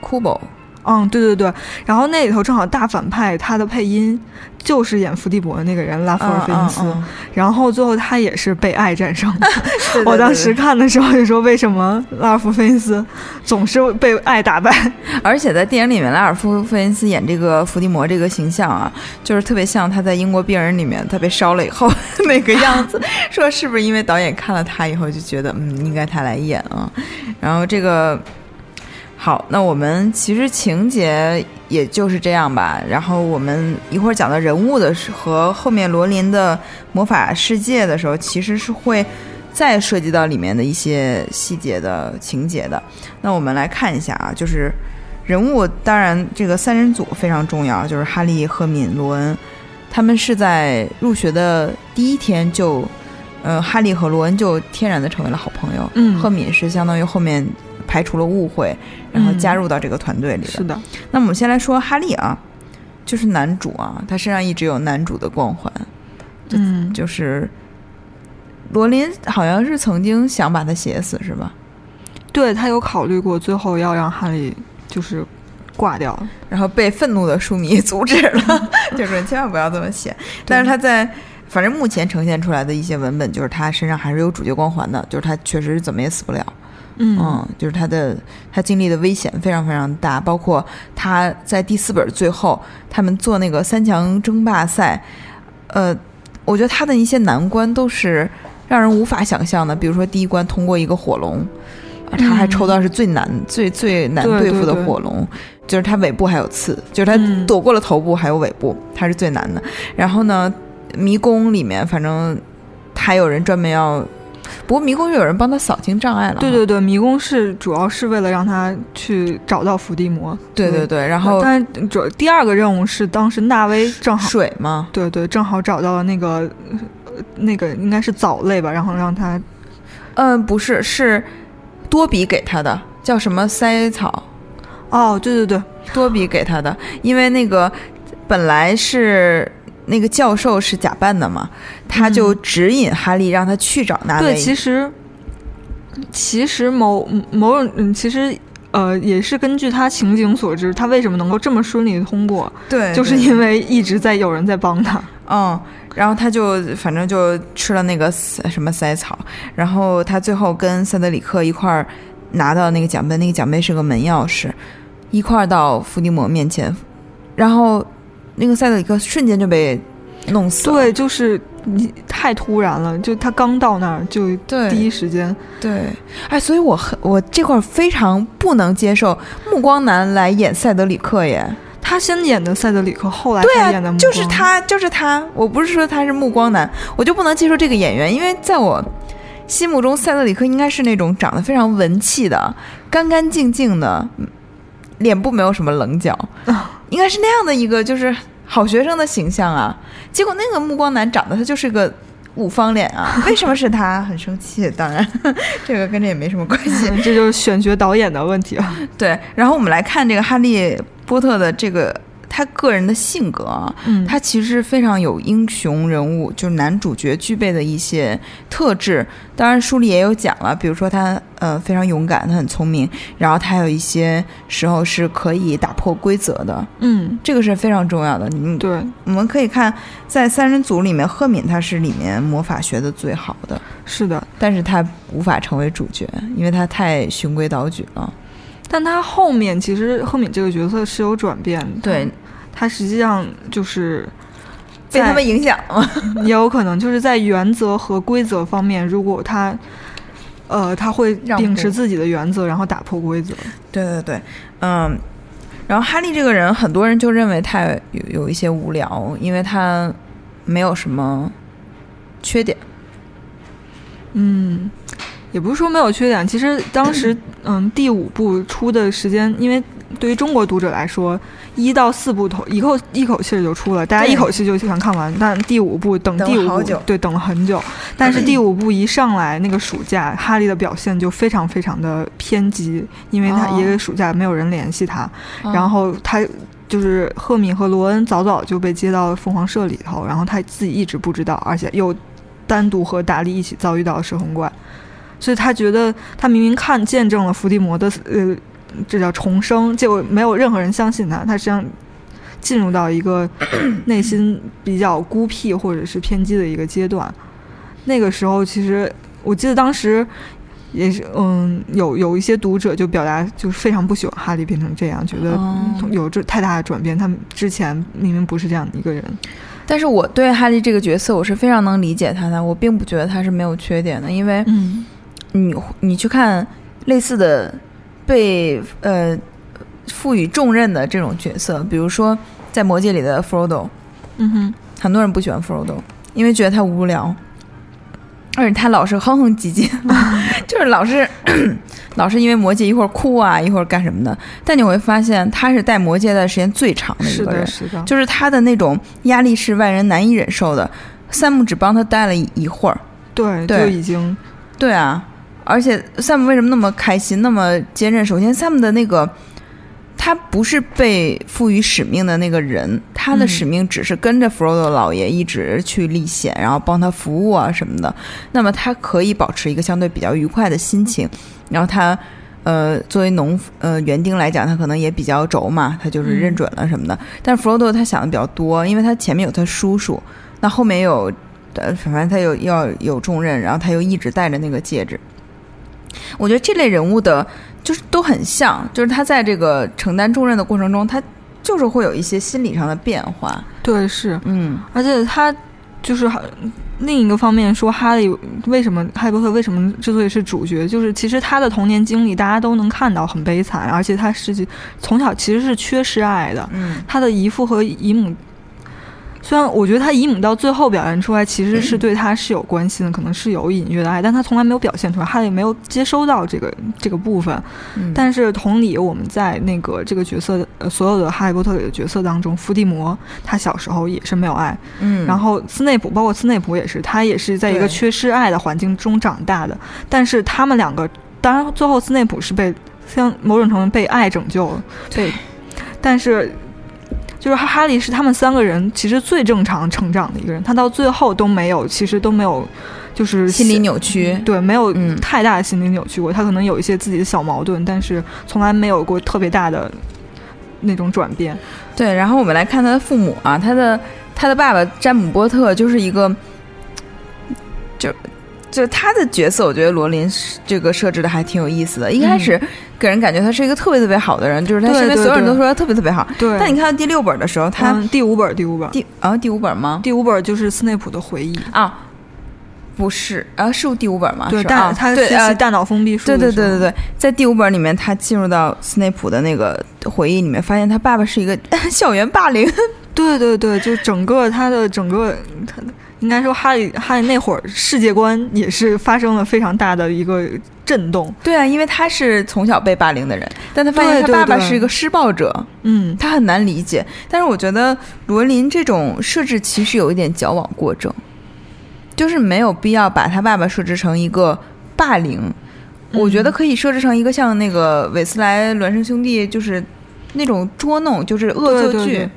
库宝嗯，对对对，然后那里头正好大反派他的配音就是演伏地魔的那个人拉夫尔菲尼斯，嗯嗯然后最后他也是被爱战胜的。[laughs] 对对我当时看的时候就说，为什么拉尔夫菲尼斯总是被爱打败？[laughs] 而且在电影里面，拉尔夫·费恩斯演这个伏地魔这个形象啊，就是特别像他在《英国病人》里面他被烧了以后 [laughs] 那个样子。说是不是因为导演看了他以后就觉得，嗯，应该他来演啊？然后这个好，那我们其实情节也就是这样吧。然后我们一会儿讲到人物的时和后面罗琳的魔法世界的时候，其实是会再涉及到里面的一些细节的情节的。那我们来看一下啊，就是人物，当然这个三人组非常重要，就是哈利、赫敏、罗恩，他们是在入学的第一天就，呃，哈利和罗恩就天然的成为了好朋友。嗯赫敏是相当于后面排除了误会，然后嗯加入到这个团队里的。是的，那我们先来说哈利啊，就是男主啊，他身上一直有男主的光环，嗯，就是罗琳好像是曾经想把他写死，是吧？对他有考虑过，最后要让哈利就是挂掉。然后被愤怒的书迷阻止了，[laughs] 就是千万不要这么写。但是他在，反正目前呈现出来的一些文本，就是他身上还是有主角光环的，就是他确实怎么也死不了。嗯嗯，就是他的他经历的危险非常非常大，包括他在第四本最后他们做那个三强争霸赛，呃，我觉得他的一些难关都是让人无法想象的，比如说第一关通过一个火龙。啊他还抽到是最难、最最难对对付的对对火龙，就是它尾部还有刺，就是它嗯躲过了头部还有尾部，它是最难的。然后呢，迷宫里面反正还有人专门要，不过迷宫又有人帮他扫清障碍了。对对对，迷宫是主要是为了让他去找到伏地魔。对对对，然后但主第二个任务是当时纳威正好水嘛，对对正好找到了那个呃那个应该是藻类吧，然后让他嗯，不是，是多比给他的，叫什么塞草，哦对对对多比给他的，因为那个本来是。那个教授是假扮的嘛，他就指引哈利让他去找纳威。对，其实其实某某种嗯，其实呃也是根据他情景所知，他为什么能够这么顺利的通过，对，就是因为一直在有人在帮他。嗯，然后他就反正就吃了那个什么塞草，然后他最后跟塞德里克一块儿拿到那个奖杯，那个奖杯是个门钥匙，一块儿到伏地魔面前，然后那个塞德里克瞬间就被弄死了。对，就是你太突然了，就他刚到那儿就对第一时间，对，哎，所以我很我这块儿非常不能接受目光男来演塞德里克耶。他先演的塞德里克，后来才演的，就是他，就是他。我不是说他是目光男，我就不能接受这个演员，因为在我心目中，塞德里克应该是那种长得非常文气的、干干净净的，嗯脸部没有什么棱角，[laughs] 应该是那样的一个就是好学生的形象啊。结果那个目光男长得他就是个五方脸啊，[laughs] 为什么是他？很生气。当然，[laughs] 这个跟这也没什么关系。这就是选角导演的问题啊。对，然后我们来看这个哈利波特的这个他个人的性格啊，嗯，他其实非常有英雄人物，就是男主角具备的一些特质。当然，书里也有讲了，比如说他呃非常勇敢，他很聪明，然后他有一些时候是可以打破规则的，嗯，这个是非常重要的。嗯对，我们可以看，在三人组里面，赫敏他是里面魔法学的最好的，是的。但是他无法成为主角，因为他太循规蹈矩了。但他后面其实赫敏这个角色是有转变的，对，他实际上就是被他们影响了。[laughs] 也有可能就是在原则和规则方面，如果他，呃，他会秉持自己的原则，然后打破规则。对对对，嗯，然后哈利这个人，很多人就认为他有有一些无聊，因为他没有什么缺点。嗯，也不是说没有缺点，其实当时 [clears throat] 嗯第五部出的时间，因为对于中国读者来说，一到四部头一口一口气儿就出了，大家一口气就想看完。但第五部等等第五部对等了很久，但是第五部一上来那个暑假，哈利的表现就非常非常的偏激，因为他哦一个暑假没有人联系他，哦然后他。就是赫敏和罗恩早早就被接到了凤凰社里头，然后他自己一直不知道，而且又单独和达利一起遭遇到了摄魂怪，所以他觉得他明明看见证了伏地魔的呃，这叫重生，结果没有任何人相信他，他实际上进入到一个 [clears throat] 内心比较孤僻或者是偏激的一个阶段。那个时候，其实我记得当时也是，嗯，有有一些读者就表达就是非常不喜欢哈利变成这样，觉得哦有这太大的转变，他们之前明明不是这样的一个人。但是我对哈利这个角色，我是非常能理解他的，我并不觉得他是没有缺点的，因为嗯你你去看类似的被呃赋予重任的这种角色，比如说在《魔戒》里的 Frodo，嗯哼，很多人不喜欢 Frodo，因为觉得他无聊，而且他老是哼哼唧唧，[laughs] 就是老是 [coughs] 老是因为魔戒一会儿哭啊，一会儿干什么的。但你会发现，他是带魔戒的时间最长的一是的，个人，是的，就是他的那种压力是外人难以忍受的。三木只帮他待了一一会儿，对，对。就已经对啊，而且 Sam 为什么那么开心，那么坚韧？首先，Sam 的那个他不是被赋予使命的那个人，他的嗯使命只是跟着 Frodo 老爷一直去历险，然后帮他服务啊什么的。那么他可以保持一个相对比较愉快的心情，然后他。呃，作为农呃园丁来讲，他可能也比较轴嘛，他就是认准了什么的。但是 Frodo 他想的比较多，因为他前面有他叔叔，那后面有呃，反正他有要有重任，然后他又一直戴着那个戒指。我觉得这类人物的，就是都很像，就是他在这个承担重任的过程中，他就是会有一些心理上的变化。对是，嗯而且他就是还另一个方面说，哈利为什么哈利波特为什么之所以是主角，就是其实他的童年经历大家都能看到很悲惨，而且他是从小其实是缺失爱的，嗯他的姨父和姨母。虽然我觉得他姨母到最后表现出来，其实是 [clears throat] 对他是有关心的，可能是有隐约的爱，但他从来没有表现出来，哈利没有接收到这个这个部分。嗯，但是同理，我们在那个这个角色呃所有的哈利波特里的角色当中，伏地魔他小时候也是没有爱，嗯，然后斯内普，包括斯内普也是，他也是在一个缺失爱的环境中长大的。但是他们两个，当然最后斯内普是被像某种程度被爱拯救了，对，但是就是哈哈利是他们三个人其实最正常成长的一个人，他到最后都没有，其实都没有就是心理扭曲。对，没有嗯太大的心理扭曲过。他可能有一些自己的小矛盾，但是从来没有过特别大的那种转变。对，然后我们来看他的父母啊，他的他的爸爸詹姆波特就是一个，就就他的角色，我觉得罗琳是这个设置的还挺有意思的。一开始给人感觉他是一个特别特别好的人，就是他身边所有人都说他特别特别好。对，但你看到第六本的时候，他、嗯第五本，第五本，第啊第五本吗？第五本就是斯内普的回忆。啊，不是啊，是第五本吗？对，大他对呃学习大脑封闭术对。对对对对，在第五本里面，他进入到斯内普的那个回忆里面，发现他爸爸是一个 [laughs] 校园霸凌。对对对，就整个他的整个他的，应该说哈利哈利那会儿世界观也是发生了非常大的一个震动。对啊，因为他是从小被霸凌的人，但他发现他爸爸是一个施暴者，嗯，他很难理解。但是我觉得罗琳这种设置其实有一点矫枉过正，就是没有必要把他爸爸设置成一个霸凌。我觉得可以设置成一个像那个韦斯莱孪生兄弟，就是那种捉弄，就是恶作剧。对对对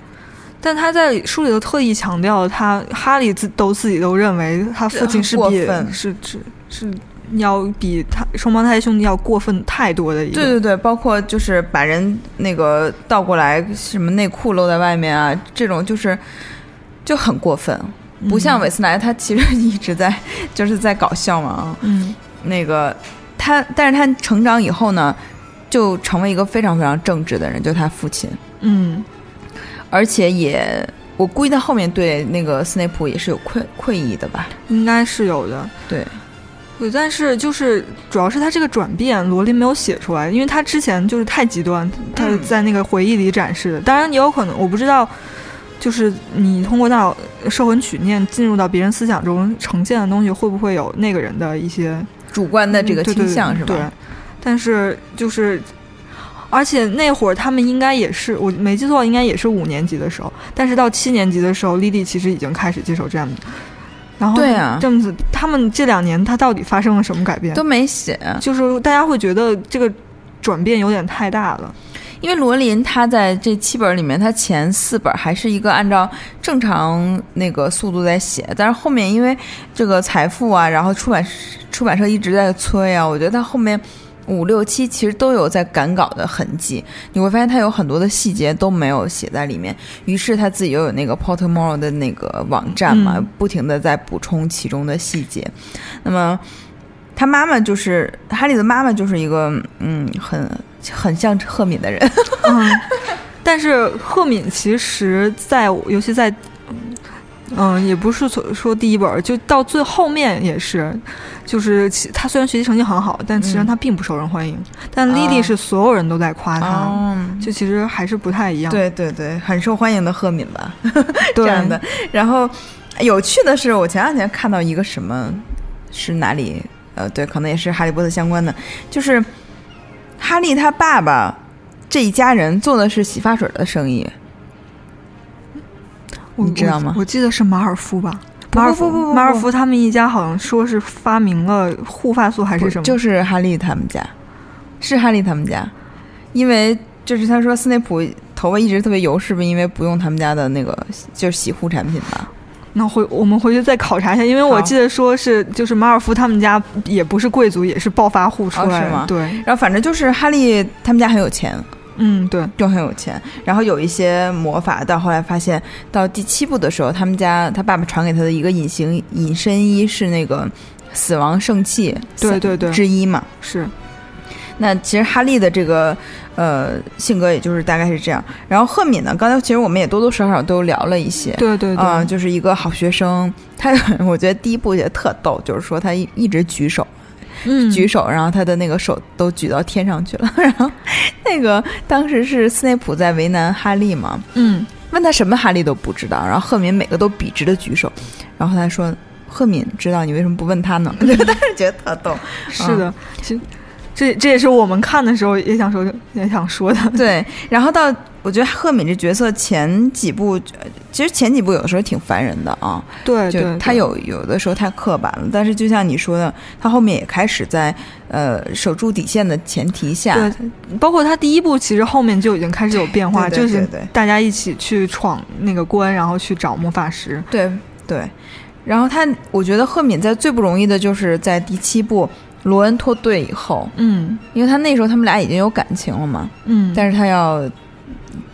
但他在书里头特意强调，他哈利自都自己都认为他父亲是比过分是是是要比他双胞胎兄弟要过分太多的一个。对对对，包括就是把人那个倒过来，什么内裤露在外面啊，这种就是就很过分，不像韦斯莱，他其实一直在就是在搞笑嘛啊。嗯那个他，但是他成长以后呢，就成为一个非常非常正直的人，就他父亲，嗯而且也我估计他后面对那个斯内普也是有愧愧意的吧？应该是有的。对，对，但是就是主要是他这个转变，罗琳没有写出来，因为他之前就是太极端，他嗯在那个回忆里展示的。当然也有可能，我不知道，就是你通过大脑摄魂曲念进入到别人思想中呈现的东西，会不会有那个人的一些主观的这个嗯对对倾向是吧？对，但是就是。而且那会儿他们应该也是，我没记错，应该也是五年级的时候。但是到七年级的时候，莉莉其实已经开始接受这样的。然后对啊这样子，他们这两年他到底发生了什么改变？都没写。就是大家会觉得这个转变有点太大了。因为罗琳他在这七本里面，他前四本还是一个按照正常那个速度在写，但是后面因为这个财富啊，然后出版出版社一直在催啊，我觉得他后面五六七其实都有在赶稿的痕迹。你会发现他有很多的细节都没有写在里面，于是他自己又有那个 Pottermore 的那个网站嘛，嗯不停的在补充其中的细节。那么他妈妈就是哈利的妈妈，就是一个嗯很很像赫敏的人。嗯，但是赫敏其实在，尤其在，嗯，也不是说说第一本，就到最后面也是，就是其他虽然学习成绩很好，但其实他并不受人欢迎。但莉莉哦是所有人都在夸他，哦，就其实还是不太一样。对对对，很受欢迎的赫敏吧，对 [laughs] 这样的。然后有趣的是，我前两天看到一个什么，是哪里？呃，对，可能也是哈利波特相关的，就是哈利他爸爸这一家人做的是洗发水的生意。我你知道吗我？我记得是马尔夫吧。马尔夫，不不不不马尔夫他们一家好像说是发明了护发素还是什么？就是哈利他们家，是哈利他们家，因为就是他说斯内普头发一直特别油，是不是因为不用他们家的那个就是洗护产品吧？那回我们回去再考察一下，因为我记得说是就是马尔夫他们家也不是贵族，也是暴发户出来的。哦吗对，然后反正就是哈利他们家很有钱，嗯，对，就很有钱，然后有一些魔法，到后来发现到第七部的时候，他们家他爸爸传给他的一个隐形隐身衣是那个死亡圣器对对对之一嘛。是，那其实哈利的这个呃性格也就是大概是这样。然后赫敏呢，刚才其实我们也多多少少都聊了一些。对对对，啊、就是一个好学生，他 [laughs] 我觉得第一部也特逗，就是说他一一直举手，嗯，举手，然后他的那个手都举到天上去了。[laughs] 然后那个当时是斯内普在为难哈利嘛，嗯，问他什么哈利都不知道，然后赫敏每个都笔直的举手，然后他说。赫敏知道你为什么不问他呢？[laughs] 我当时觉得特逗。是的，其实这这也是我们看的时候也想说也想说的。对，然后到我觉得赫敏这角色前几部，呃其实前几部有的时候挺烦人的啊，就对就，他有有的时候太刻板了。但是就像你说的，他后面也开始在呃守住底线的前提下，对，包括他第一部其实后面就已经开始有变化，对对就是大家一起去闯那个关，然后去找魔法石。对对，然后他，我觉得赫敏在最不容易的就是在第七部罗恩脱队以后，嗯因为他那时候他们俩已经有感情了嘛，嗯，但是他要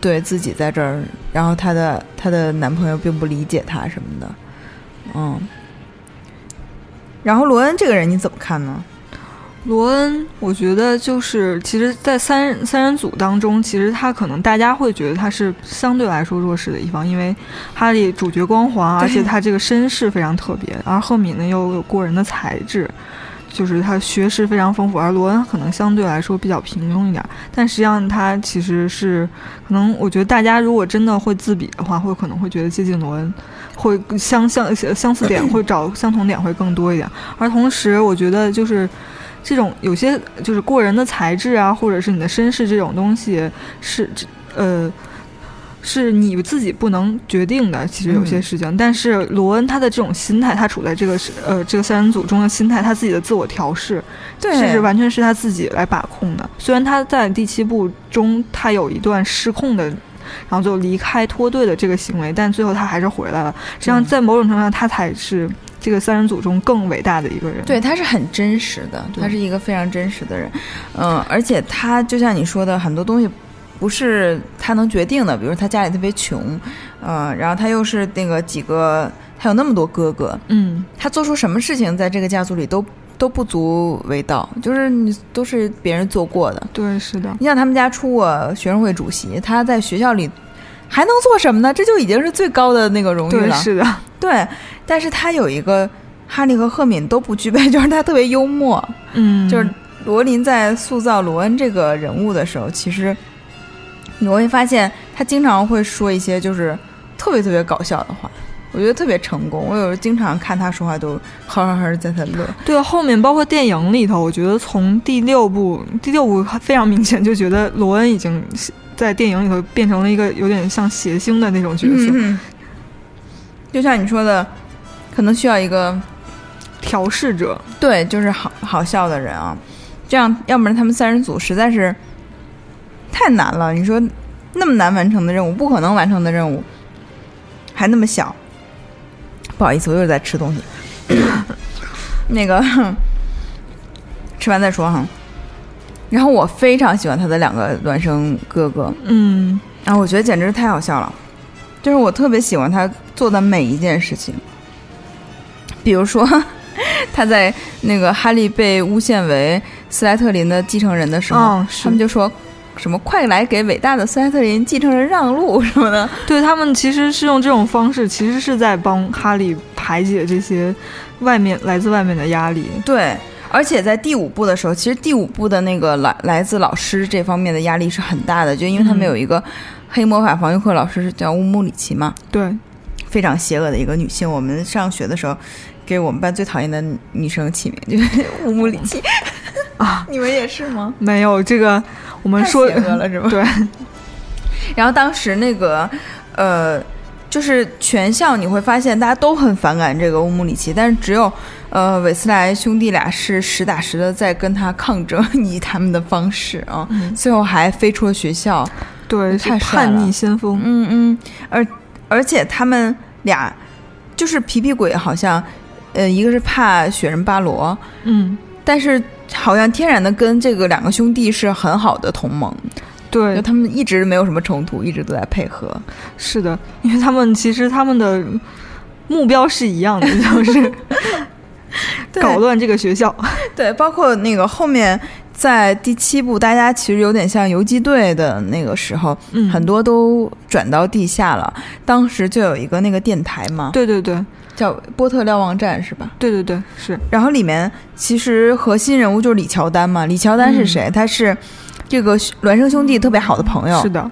对自己在这儿，然后她的她的男朋友并不理解她什么的，嗯。然后罗恩这个人你怎么看呢？罗恩，我觉得就是，其实，在三三人组当中，其实他可能大家会觉得他是相对来说弱势的一方，因为哈利主角光环，而且他这个身世非常特别，而赫敏呢又有过人的才智，就是他学识非常丰富，而罗恩可能相对来说比较平庸一点，但实际上他其实是可能，我觉得大家如果真的会自比的话，会可能会觉得接近罗恩，会相相相似点会找相同点会更多一点，而同时我觉得就是。这种有些就是过人的才智啊，或者是你的身世这种东西，是呃，是你自己不能决定的。其实有些事情，但是罗恩他的这种心态，他处在这个是呃这个三人组中的心态，他自己的自我调试，对，这是完全是他自己来把控的。虽然他在第七部中他有一段失控的，然后就离开脱队的这个行为，但最后他还是回来了。实际上，在某种程度上，他才是这个三人组中更伟大的一个人。对，他是很真实的，他是一个非常真实的人，嗯，而且他就像你说的，很多东西不是他能决定的，比如他家里特别穷，嗯，然后他又是那个几个，他有那么多哥哥，嗯，他做出什么事情在这个家族里都都不足为道，就是你都是别人做过的。对，是的，你想他们家出过学生会主席，他在学校里还能做什么呢？这就已经是最高的那个荣誉对，了。是的，对，但是他有一个哈利和赫敏都不具备，[laughs] 就是他特别幽默。嗯，就是罗琳在塑造罗恩这个人物的时候，其实你会发现他经常会说一些就是特别特别搞笑的话，我觉得特别成功。我有时候经常看他说话都呵呵呵在他乐。对，后面包括电影里头，我觉得从第六部，第六部非常明显就觉得罗恩已经在电影里头变成了一个有点像谐星的那种角色，嗯，就像你说的，可能需要一个调试者。对，就是好好笑的人啊，这样要不然他们三人组实在是太难了。你说那么难完成的任务，不可能完成的任务，还那么小。不好意思，我又是在吃东西。[coughs] 那个 [coughs] 吃完再说哈。然后我非常喜欢他的两个孪生哥哥，嗯，然后我觉得简直是太好笑了，就是我特别喜欢他做的每一件事情，比如说 [laughs] 他在那个哈利被诬陷为斯莱特林的继承人的时候，哦他们就说什么“快来给伟大的斯莱特林继承人让路”什么的，[laughs] 对他们其实是用这种方式，其实是在帮哈利排解这些外面来自外面的压力。对。而且在第五部的时候，其实第五部的那个来来自老师这方面的压力是很大的，就因为他们嗯有一个黑魔法防御课老师是叫乌姆里奇嘛，对，非常邪恶的一个女性。我们上学的时候，给我们班最讨厌的女生起名就是乌姆里奇啊，[laughs] 你们也是吗？没有这个，我们说了是吧？[laughs] 对，然后当时那个呃，就是全校你会发现大家都很反感这个乌姆里奇，但是只有呃韦斯莱兄弟俩是实打实的在跟他抗争，以他们的方式啊，最后还飞出了学校。对，太叛逆先锋。嗯嗯，而而且他们俩就是皮皮鬼，好像呃一个是怕雪人巴罗，嗯，但是好像天然的跟这个两个兄弟是很好的同盟，就对，他们一直没有什么冲突，一直都在配合。是的，因为他们其实他们的目标是一样的，[laughs] 就是搞乱这个学校。[laughs] 对，包括那个后面在第七部，大家其实有点像游击队的那个时候，嗯，很多都转到地下了。当时就有一个那个电台嘛，对对对叫波特瞭望站是吧？对对对，是然后里面其实核心人物就是李乔丹嘛。李乔丹是谁？他是这个孪生兄弟特别好的朋友。是的，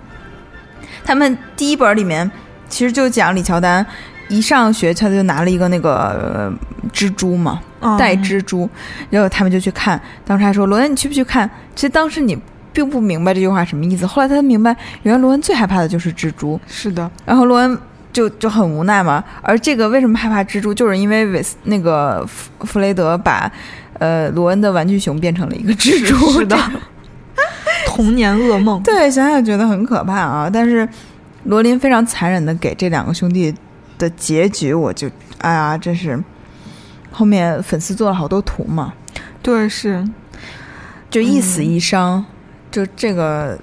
他们第一本里面其实就讲李乔丹一上学他就拿了一个那个、呃蜘蛛嘛，嗯带蜘蛛，然后他们就去看。当时还说罗恩，你去不去看？其实当时你并不明白这句话什么意思，后来他明白，原来罗恩最害怕的就是蜘蛛。是的，然后罗恩就就很无奈嘛。而这个为什么害怕蜘蛛，就是因为韦斯那个弗弗雷德把呃罗恩的玩具熊变成了一个蜘蛛。是的，[laughs] 童年噩梦。对，想想觉得很可怕啊。但是罗琳非常残忍的给这两个兄弟的结局，我就哎呀，真是后面粉丝做了好多图嘛，对，是就一死一伤，就这个。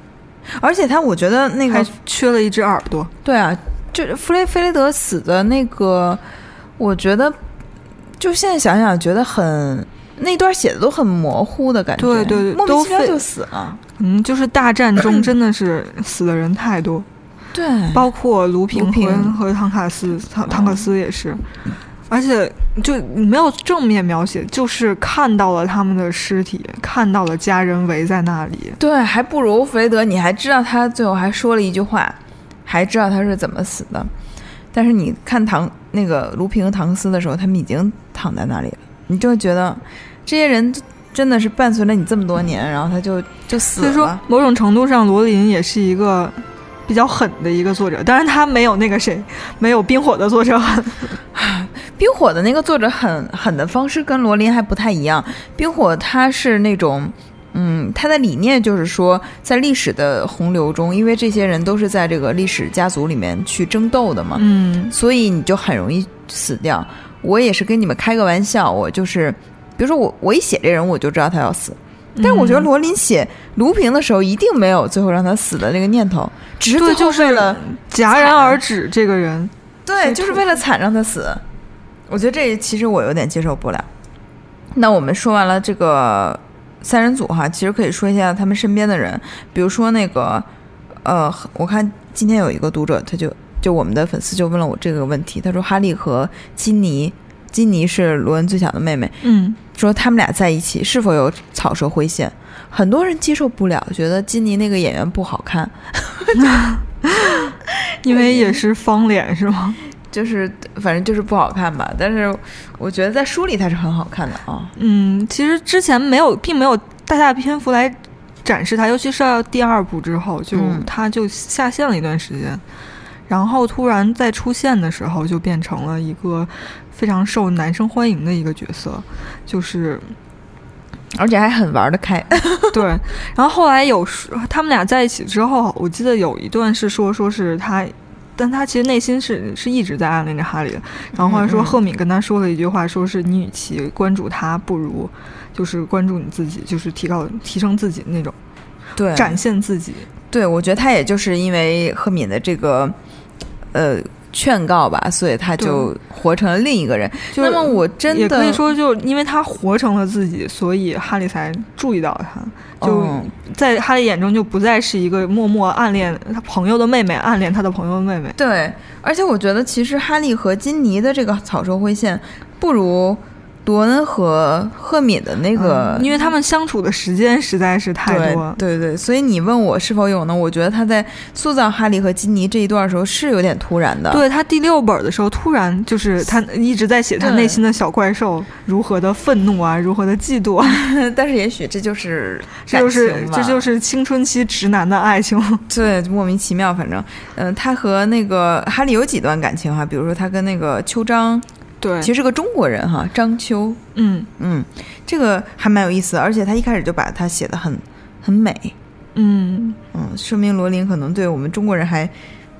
而且他，我觉得那还个缺了一只耳朵。对啊，就是弗雷弗雷德死的那个，我觉得就现在想想，觉得很那段写的都很模糊的感觉，对对对莫名其妙就死了。嗯，就是大战中真的是死的人太多，对，包括卢平和和唐卡斯，唐唐卡斯也是，而且就没有正面描写，就是看到了他们的尸体，看到了家人围在那里。对，还不如弗雷德，你还知道他最后还说了一句话，还知道他是怎么死的。但是你看唐那个卢平和唐克斯的时候，他们已经躺在那里了，你就会觉得这些人真的是伴随了你这么多年，然后他就就死了所以说了。，某种程度上，罗琳也是一个比较狠的一个作者，当然他没有那个谁，没有冰火的作者狠。[laughs] 冰火的那个作者很狠的方式跟罗琳还不太一样。冰火他是那种，嗯，他的理念就是说，在历史的洪流中，因为这些人都是在这个历史家族里面去争斗的嘛，嗯所以你就很容易死掉。我也是跟你们开个玩笑，我就是，比如说我我一写这人，我就知道他要死。但是我觉得罗琳写卢平的时候，一定没有最后让他死的那个念头，只是就是为了戛然而止这个人。对，就是为了惨让他死。我觉得这其实我有点接受不了。那我们说完了这个三人组哈，其实可以说一下他们身边的人，比如说那个呃，我看今天有一个读者，他就就我们的粉丝就问了我这个问题，他说哈利和金妮，金妮是罗恩最小的妹妹，嗯，说他们俩在一起是否有草蛇灰线？很多人接受不了，觉得金妮那个演员不好看，[laughs] [laughs] 因为也是方脸是吗？就是反正就是不好看吧。但是我觉得在书里它是很好看的啊。嗯，其实之前没有，并没有大大篇幅来展示它，尤其是到第二部之后，就、嗯他就下线了一段时间，然后突然再出现的时候，就变成了一个非常受男生欢迎的一个角色，就是而且还很玩得开。[laughs] 对。然后后来有他们俩在一起之后，我记得有一段是说说是他。但他其实内心是是一直在暗恋着哈利的，然后后来说赫敏跟他说了一句话，说是你与其关注他，不如就是关注你自己，就是提高提升自己那种对。展现自己。对，我觉得他也就是因为赫敏的这个呃劝告吧，所以他就活成了另一个人。就那么我真的也可以说，就因为他活成了自己，所以哈利才注意到他。就嗯在哈利眼中，就不再是一个默默暗恋他朋友的妹妹，暗恋他的朋友的妹妹。对，而且我觉得其实哈利和金妮的这个草兽灰线不如罗恩和赫敏的那个，嗯因为他们相处的时间实在是太多。对对对，所以你问我是否有呢？我觉得他在塑造哈利和金妮这一段的时候是有点突然的。对他第六本的时候，突然就是他一直在写他内心的小怪兽如何的愤怒啊，如何的嫉妒啊，[laughs] 但是也许这就是 [laughs] 这就是这就是青春期直男的爱情。[laughs] 对，莫名其妙，反正，嗯、他和那个哈利有几段感情哈，比如说他跟那个秋张，对。其实是个中国人哈，章丘，嗯。嗯，这个还蛮有意思，而且他一开始就把它写的很很美，嗯，嗯，说明罗琳可能对我们中国人还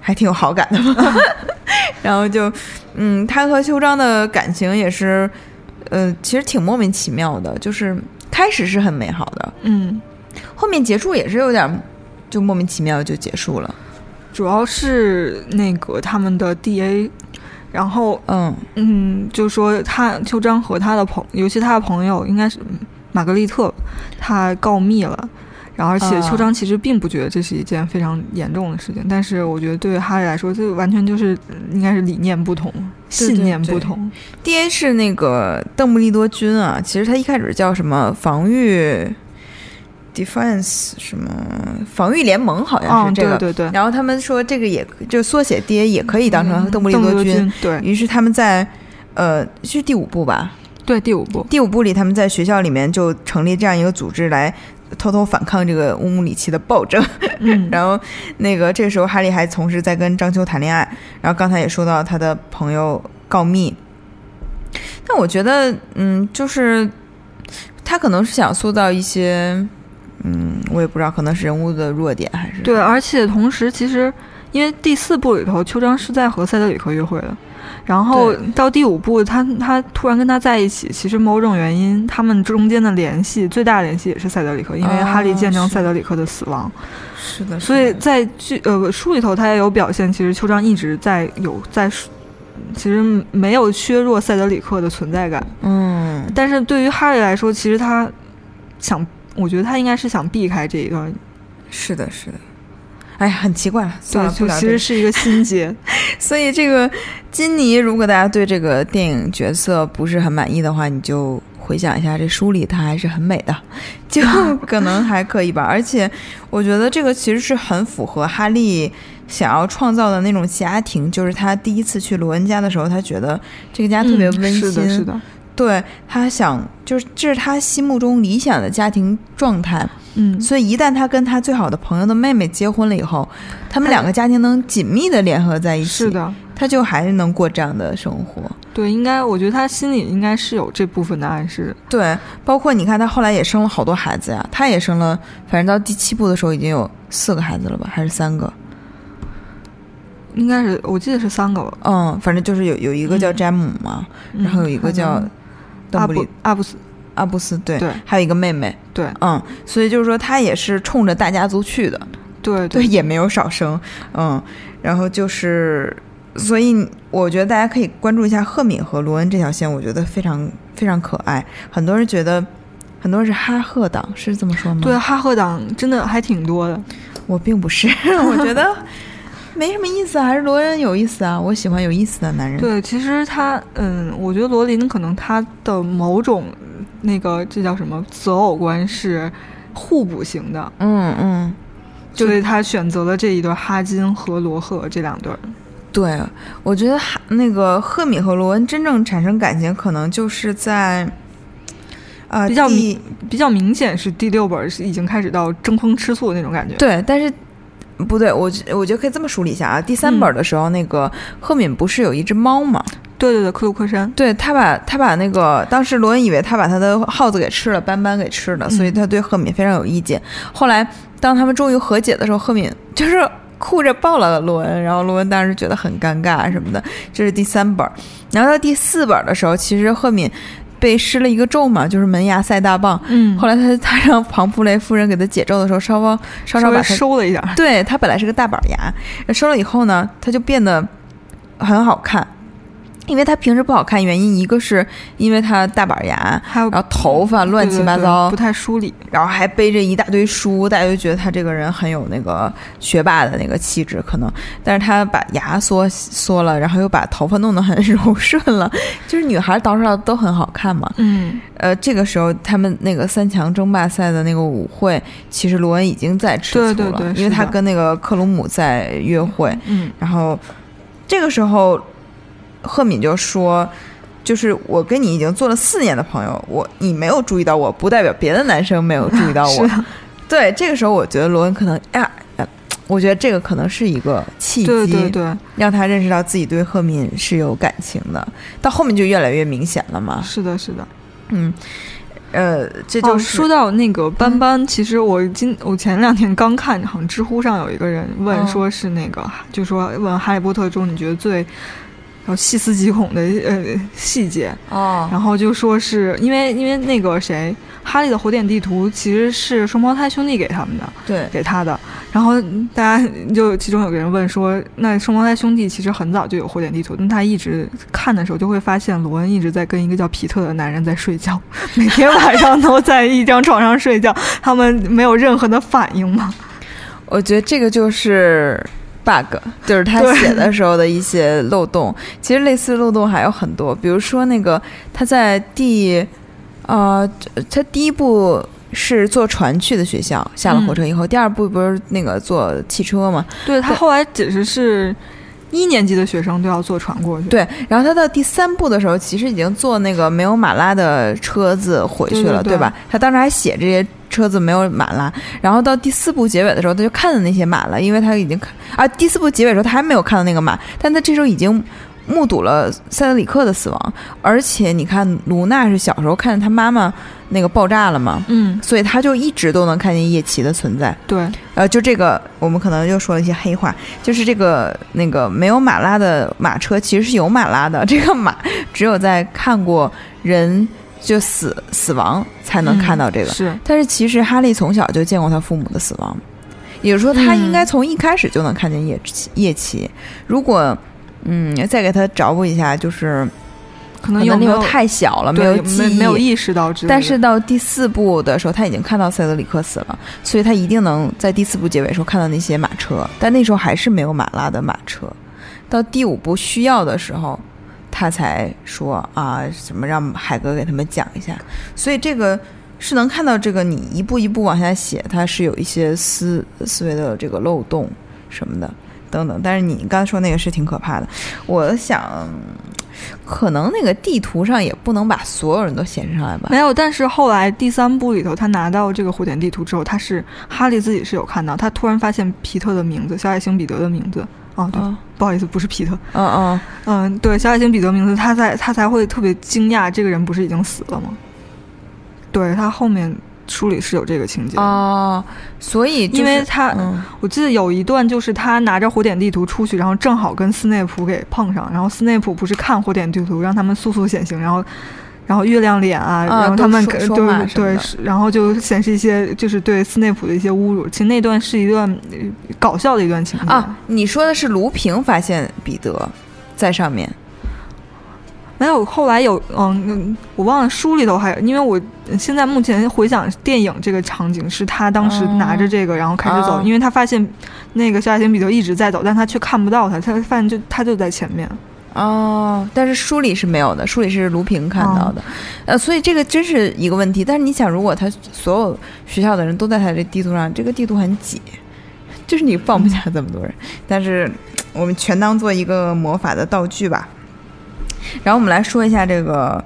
还挺有好感的吧。[laughs] 然后就，嗯，他和秋章的感情也是，呃，其实挺莫名其妙的，就是开始是很美好的，嗯，后面结束也是有点就莫名其妙就结束了。主要是那个他们的 DA，然后嗯，嗯，就说他秋张和他的朋，尤其他的朋友应该是玛格丽特，他告密了。然后，而且啊秋张其实并不觉得这是一件非常严重的事情，但是我觉得对于哈利来说，这完全就是呃应该是理念不同，对对信念不同。D A 是那个邓布利多军啊，其实他一开始叫什么防御 Defense 什么防御联盟，好像嗯，是这个。对对对，然后他们说这个也就缩写 D A 也可以当成邓布利多军，军，对于是他们在呃是第五部吧，对，第五部，第五部里他们在学校里面就成立这样一个组织来偷偷反抗这个乌姆里奇的暴政。嗯，[laughs] 然后那个这个时候哈利还同时在跟张秋谈恋爱，然后刚才也说到他的朋友告密，但我觉得嗯，就是他可能是想塑造一些。嗯，我也不知道，可能是人物的弱点还是对，而且同时其实因为第四部里头，秋张是在和塞德里克约会的，然后到第五部，他他突然跟他在一起，其实某种原因，他们中间的联系最大的联系也是塞德里克，因为哦哈利见证是塞德里克的死亡，是的，所以在剧呃书里头他也有表现，其实秋张一直在有在。其实没有削弱塞德里克的存在感，嗯，但是对于哈利来说，其实他想，我觉得他应该是想避开这一段，是的，是的。哎呀，很奇怪了，算对，了，其实是一个心结。[laughs] 所以这个金妮，如果大家对这个电影角色不是很满意的话，你就回想一下这书里她还是很美的，[laughs] 就可能还可以吧。而且我觉得这个其实是很符合哈利想要创造的那种家庭，就是他第一次去罗恩家的时候，他觉得这个家特别温馨，嗯是的，是的，对他想就是这是他心目中理想的家庭状态。嗯，所以一旦他跟他最好的朋友的妹妹结婚了以后，他们两个家庭能紧密的联合在一起，是，的，他就还是能过这样的生活。对，应该我觉得他心里应该是有这部分的暗示。对，包括你看他后来也生了好多孩子呀，他也生了，反正到第七部的时候已经有四个孩子了吧，还是三个？应该是我记得是三个吧，嗯，反正就是有有一个叫嗯詹姆嘛，然后有一个叫能阿布阿布斯，阿布斯，对，对还有一个妹妹，对嗯，所以就是说他也是冲着大家族去的，对对，也没有少生，嗯，然后就是，所以我觉得大家可以关注一下赫敏和罗恩这条线，我觉得非常非常可爱。很多人觉得，很多人是哈赫党，是这么说吗？对，哈赫党真的还挺多的。我并不是，[laughs] 我觉得 [laughs] 没什么意思，还是罗恩有意思啊，我喜欢有意思的男人。对，其实他，嗯，我觉得罗琳可能他的某种那个这叫什么择偶观是互补型的，嗯嗯，就所以他选择了这一对哈金和罗赫这两对儿。对，我觉得哈那个赫敏和罗恩真正产生感情，可能就是在。啊、比较明比较明显是第六本是已经开始到争风吃醋的那种感觉。对，但是不对，我觉我觉得可以这么梳理一下啊。第三本的时候，那个赫敏不是有一只猫吗？对对对，克鲁克山。对他把他把那个当时罗恩以为他把他的耗子给吃了，斑斑给吃了，所以他对赫敏非常有意见。后来当他们终于和解的时候，赫敏就是哭着抱了罗恩，然后罗恩当时觉得很尴尬什么的。这是第三本，然后到第四本的时候，其实赫敏被施了一个咒嘛，就是门牙塞大棒。嗯后来他 [laughs] 他让庞福雷夫人给他解咒的时候，稍稍稍稍把他收了一下。对他本来是个大板牙，收了以后呢，他就变得很好看。因为他平时不好看，原因一个是因为他大板牙，还有然后头发乱七八糟，对对对不太梳理。然后还背着一大堆书，大家就觉得他这个人很有那个学霸的那个气质，可能。但是他把牙缩缩了，然后又把头发弄得很 [laughs] 柔顺了，就是女孩捯饬的都很好看嘛。嗯，呃，这个时候他们那个三强争霸赛的那个舞会，其实罗恩已经在吃醋了，对对对因为他跟那个克鲁姆在约会，嗯，然后这个时候赫敏就说。就是我跟你已经做了四年的朋友，我你没有注意到我，不代表别的男生没有注意到我。[laughs] 对，这个时候我觉得罗恩可能呀，呃我觉得这个可能是一个契机，对对对，让他认识到自己对赫敏是有感情的。到后面就越来越明显了嘛。是的，是的。嗯，呃，这哦，就是、说到那个斑斑，其实我今我前两天刚看，好像知乎上有一个人问，嗯说是那个，就说问《哈利波特》中你觉得最。要细思极恐的呃细节，哦，然后就说是因为因为那个谁，哈利的火点地图其实是双胞胎兄弟给他们的，对，给他的。然后大家就其中有个人问说，那双胞胎兄弟其实很早就有火点地图，但他一直看的时候就会发现罗恩一直在跟一个叫皮特的男人在睡觉，每天晚上都在一张床上睡觉，他们没有任何的反应吗？我觉得这个就是 bug，就是他写的时候的一些漏洞。其实类似漏洞还有很多，比如说那个他在第，呃，他第一部。是坐船去的学校，下了火车以后，第二部不是那个坐汽车吗？对他后来解释是。一年级的学生都要坐船过去，对，然后他到第三部的时候，其实已经坐那个没有马拉的车子回去了，对吧？他当时还写这些车子没有马拉，然后到第四部结尾的时候，他就看到那些马了，因为他已经看啊，第四部结尾的时候他还没有看到那个马，但他这时候已经目睹了塞德里克的死亡，而且你看卢娜是小时候看见他妈妈那个爆炸了嘛，嗯，所以他就一直都能看见叶奇的存在。对，呃，就这个，我们可能又说了一些黑话，就是这个那个没有马拉的马车其实是有马拉的，[laughs] 这个马只有在看过人就死死亡才能看到这个。是但是其实哈利从小就见过他父母的死亡，也就是说他应该从一开始就能看见叶奇叶奇。如果嗯再给他找补一下，就是可能有没有可能那时候太小了，没有对记忆，没有意识到但是到第四部的时候，他已经看到塞德里克死了，所以他一定能在第四部结尾的时候看到那些马车，但那时候还是没有马拉的马车。到第五部需要的时候，他才说啊，什么让海哥给他们讲一下。所以这个是能看到这个你一步一步往下写，它是有一些思思维的这个漏洞什么的等等。但是你刚才说那个是挺可怕的，我想可能那个地图上也不能把所有人都显示上来吧没？有，但是后来第三部里头，他拿到这个火点地图之后，他是哈利自己是有看到，他突然发现皮特的名字，小矮星彼得的名字。哦，对，嗯不好意思，不是皮特。嗯嗯，嗯，对，小矮星彼得名字，他在他才会特别惊讶，这个人不是已经死了吗？对他后面书里是有这个情节的，哦，所以就是因为他、嗯我记得有一段就是他拿着火点地图出去，然后正好跟斯内普给碰上，然后斯内普不是看火点地图让他们速速显形，然后。然后月亮脸啊，啊然后他们对对，然后就显示一些就是对斯内普的一些侮辱。其实那段是一段呃搞笑的一段情节啊，你说的是卢平发现彼得在上面，没有，后来有，嗯嗯，我忘了书里头还有，因为我现在目前回想电影这个场景是他当时拿着这个，然后开始走，哦因为他发现那个小矮星彼得一直在走，但他却看不到他，他发现就他就在前面。哦，但是书里是没有的，书里是卢平看到的，呃，所以这个真是一个问题。但是你想，如果他所有学校的人都在他这地图上，这个地图很挤，[laughs] 就是你放不下这么多人。但是我们全当做一个魔法的道具吧。然后我们来说一下这个，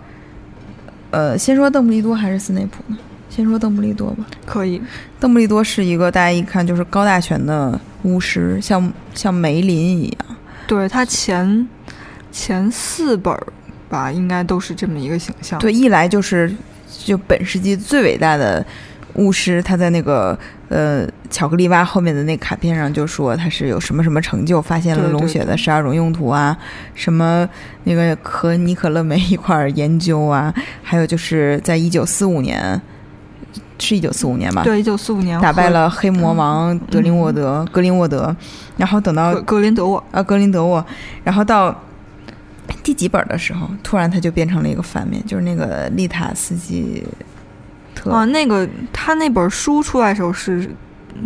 呃，先说邓布利多还是斯内普呢？先说邓布利多吧。可以，邓布利多是一个大家一看就是高大全的巫师，像像梅林一样。对他前前四本儿吧，应该都是这么一个形象。对，一来就是就本世纪最伟大的巫师，他在那个呃巧克力蛙后面的那卡片上就说他是有什么什么成就，发现了龙血的十二种用途啊，什么那个和尼可勒梅一块儿研究啊，还有就是在一九四五年，是一九四五年吧？。对，一九四五年打败了黑魔王德林沃德，格林沃德，然后等到格格林德沃。啊，格林德沃，然后到第几本的时候，突然他就变成了一个反面，就是那个丽塔斯基特。啊，那个他那本书出来的时候是，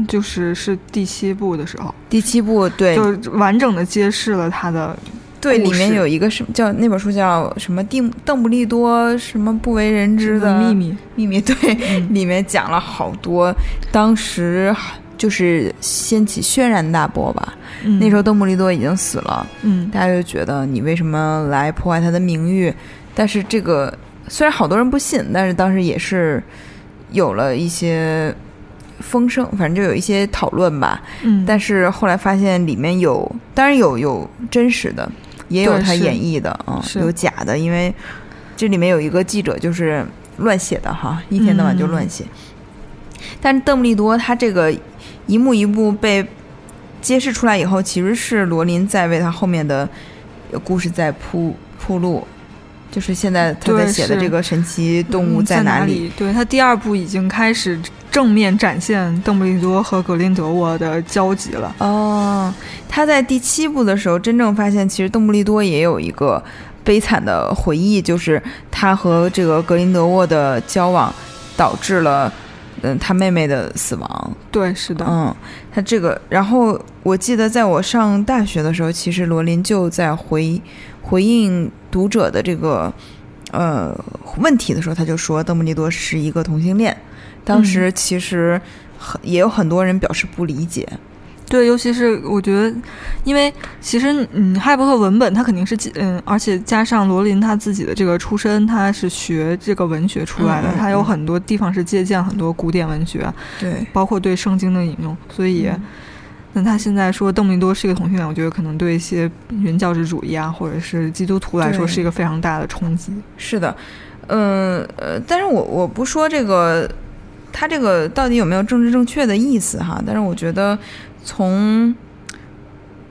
就是是第七部的时候，第七部，对就完整的揭示了他的对，里面有一个什么叫那本书叫什么邓邓布利多什么不为人知的秘密。秘密，对，嗯里面讲了好多，当时就是掀起轩然大波吧。嗯那时候邓布利多已经死了，嗯，大家就觉得你为什么来破坏他的名誉？但是这个虽然好多人不信，但是当时也是有了一些风声，反正就有一些讨论吧。嗯，但是后来发现里面有，当然有有真实的，也有他演绎的啊、是有假的，因为这里面有一个记者就是乱写的哈，一天到晚就乱写。但是邓布利多他这个一幕一幕被揭示出来以后，其实是罗琳在为他后面的故事在铺铺路。就是现在他在写的这个神奇动物嗯在哪里？对他第二部已经开始正面展现邓布利多和格林德沃的交集了。哦，他在第七部的时候，真正发现其实邓布利多也有一个悲惨的回忆，就是他和这个格林德沃的交往导致了，嗯，他妹妹的死亡。对，是的，嗯，他这个，然后我记得在我上大学的时候，其实罗琳就在回回应读者的这个呃问题的时候，他就说邓布利多是一个同性恋。当时其实很也有很多人表示不理解。对，尤其是我觉得，因为其实嗯，《哈利波特》文本它肯定是嗯，而且加上罗琳他自己的这个出身，他是学这个文学出来的，他有嗯很多地方是借鉴很多古典文学，对，包括对圣经的引用，所以。嗯那他现在说邓布利多是一个同性恋，我觉得可能对一些原教旨主义啊，或者是基督徒来说是一个非常大的冲击。是的，嗯呃，但是我我不说这个，他这个到底有没有政治正确的意思哈？但是我觉得从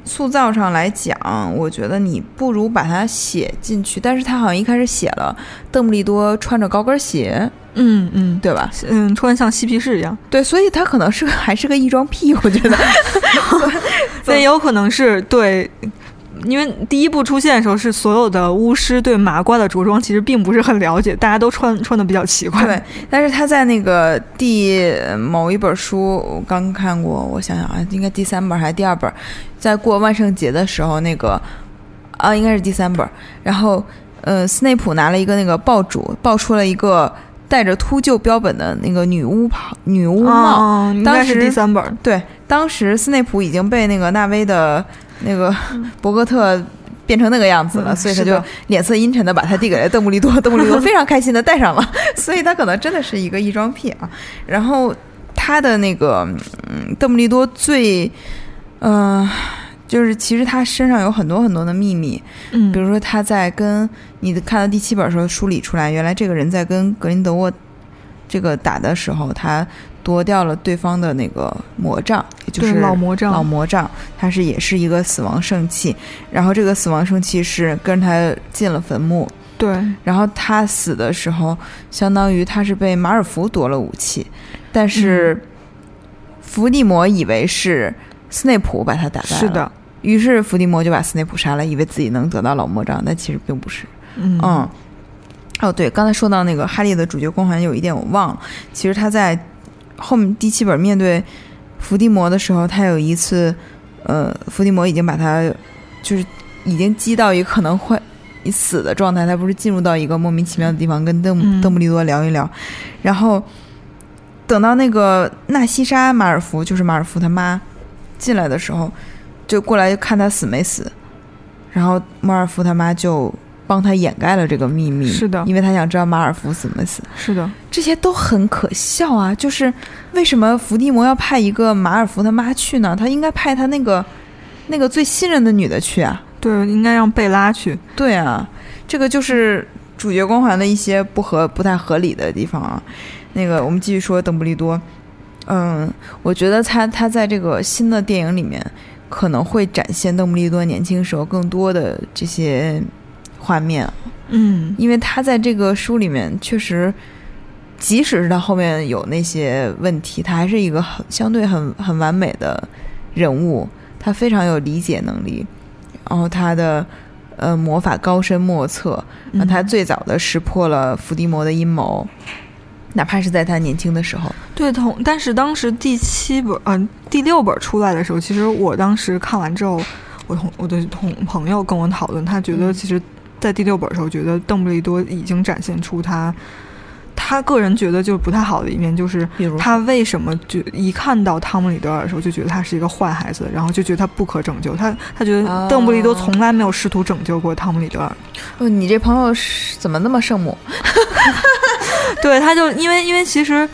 塑造上来讲，我觉得你不如把它写进去。但是他好像一开始写了邓布利多穿着高跟鞋，嗯嗯，对吧？嗯，穿像嬉皮士一样，对，所以他可能是个还是个异装癖，我觉得。[laughs] 那也有可能是对。因为第一部出现的时候，是所有的巫师对麻瓜的着装其实并不是很了解，大家都穿穿的比较奇怪。对，但是他在那个第某一本书，我刚看过，我想想啊，应该第三本还是第二本，在过万圣节的时候，那个啊，应该是第三本。然后，呃，斯内普拿了一个那个爆竹，爆出了一个带着秃鹫标本的那个女巫袍、女巫帽。当时第三本。对，当时斯内普已经被那个纳威的那个博格特变成那个样子了，嗯所以他就脸色阴沉的把它递给了邓布利多，[laughs] 邓布利多非常开心的戴上了，[laughs] 所以他可能真的是一个异装癖啊。然后他的那个，嗯，邓布利多最，嗯、就是其实他身上有很多很多的秘密，嗯。比如说他在跟你看到第七本的时候梳理出来，原来这个人在跟格林德沃这个打的时候，他夺掉了对方的那个魔杖，也就是老魔杖。老魔杖，它是也是一个死亡圣器，然后这个死亡圣器是跟他进了坟墓，对，然后他死的时候，相当于他是被马尔福夺了武器，但是嗯。伏地魔以为是斯内普把他打败了，是的，于是伏地魔就把斯内普杀了，以为自己能得到老魔杖，但其实并不是。嗯嗯，哦对，刚才说到那个哈利的主角光环有一点我忘了，其实他在后面第七本面对伏地魔的时候，他有一次，呃，伏地魔已经把他就是已经击到一个可能会死的状态，他不是进入到一个莫名其妙的地方跟邓、嗯邓布利多聊一聊，然后等到那个纳西莎马尔福，就是马尔福他妈进来的时候，就过来看他死没死，然后马尔福他妈就帮他掩盖了这个秘密，是的因为他想知道马尔福死没死，是的，这些都很可笑啊！就是为什么伏地魔要派一个马尔福他妈去呢？他应该派他那个那个最信任的女的去啊！对，应该让贝拉去。对啊，这个就是主角光环的一些不合不太合理的地方啊。那个，我们继续说邓布利多。嗯，我觉得他他在这个新的电影里面可能会展现邓布利多年轻时候更多的这些画面，嗯。因为他在这个书里面确实，即使是他后面有那些问题，他还是一个很相对很很完美的人物，他非常有理解能力，然后他的呃魔法高深莫测，然后他最早的识破了伏地魔的阴谋，哪怕是在他年轻的时候，对同，但是当时第七本，嗯、第六本出来的时候，其实我当时看完之后，我同我的同朋友跟我讨论，他觉得嗯。其实，在第六本的时候，觉得邓布利多已经展现出他，他个人觉得就是不太好的一面，就是比如？他为什么就一看到汤姆里德尔的时候，就觉得他是一个坏孩子，然后就觉得他不可拯救，他他觉哦。得邓布利多从来没有试图拯救过汤姆里德尔。哦，你这朋友是怎么那么圣母？[laughs] [laughs] 对，他就因为因为其实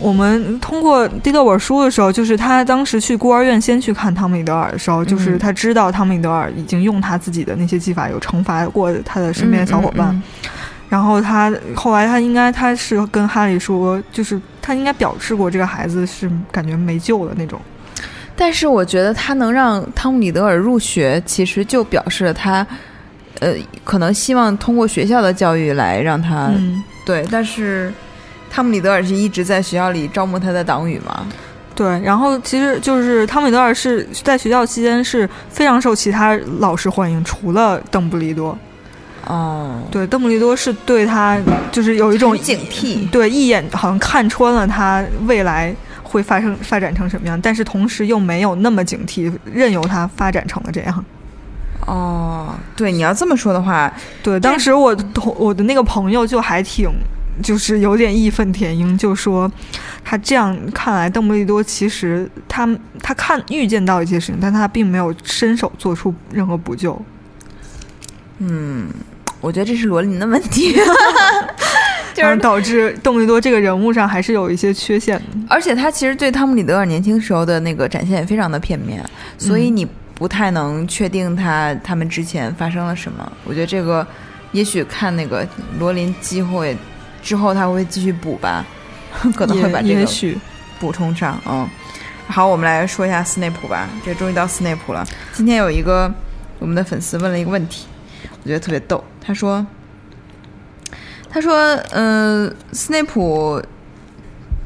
我们通过第六本书的时候，就是他当时去孤儿院先去看汤米德尔的时候，就是。嗯他知道汤米德尔已经用他自己的那些技法有惩罚过他的身边的小伙伴，嗯嗯然后他后来他应该他是跟哈利说，就是他应该表示过这个孩子是感觉没救了那种。但是我觉得他能让汤米德尔入学，其实就表示了他，呃，可能希望通过学校的教育来让他、嗯，对。但是汤姆里德尔是一直在学校里招募他的党羽嘛？对。然后其实就是汤米德尔是在学校期间是非常受其他老师欢迎，除了邓布利多。哦，对，邓布利多是对他就是有一种警惕对，一眼好像看穿了他未来会发生发展成什么样，但是同时又没有那么警惕，任由他发展成了这样。哦，对，你要这么说的话，对，当时我同我的那个朋友就还挺。就是有点义愤填膺，就说他这样看来，邓布利多其实他他看预见到一些事情，但他并没有伸手做出任何补救。嗯，我觉得这是罗琳的问题，[laughs] 就是导致邓布利多这个人物上还是有一些缺陷的。而且他其实对汤姆里德尔年轻时候的那个展现也非常的片面，所以嗯你不太能确定他他们之前发生了什么。我觉得这个也许看那个罗琳机会之后，他会继续补吧，[laughs] 可能会把这个补充上。嗯，好，我们来说一下斯内普吧。这终于到斯内普了。今天有一个我们的粉丝问了一个问题，我觉得特别逗。他说：“他说，嗯、斯内普，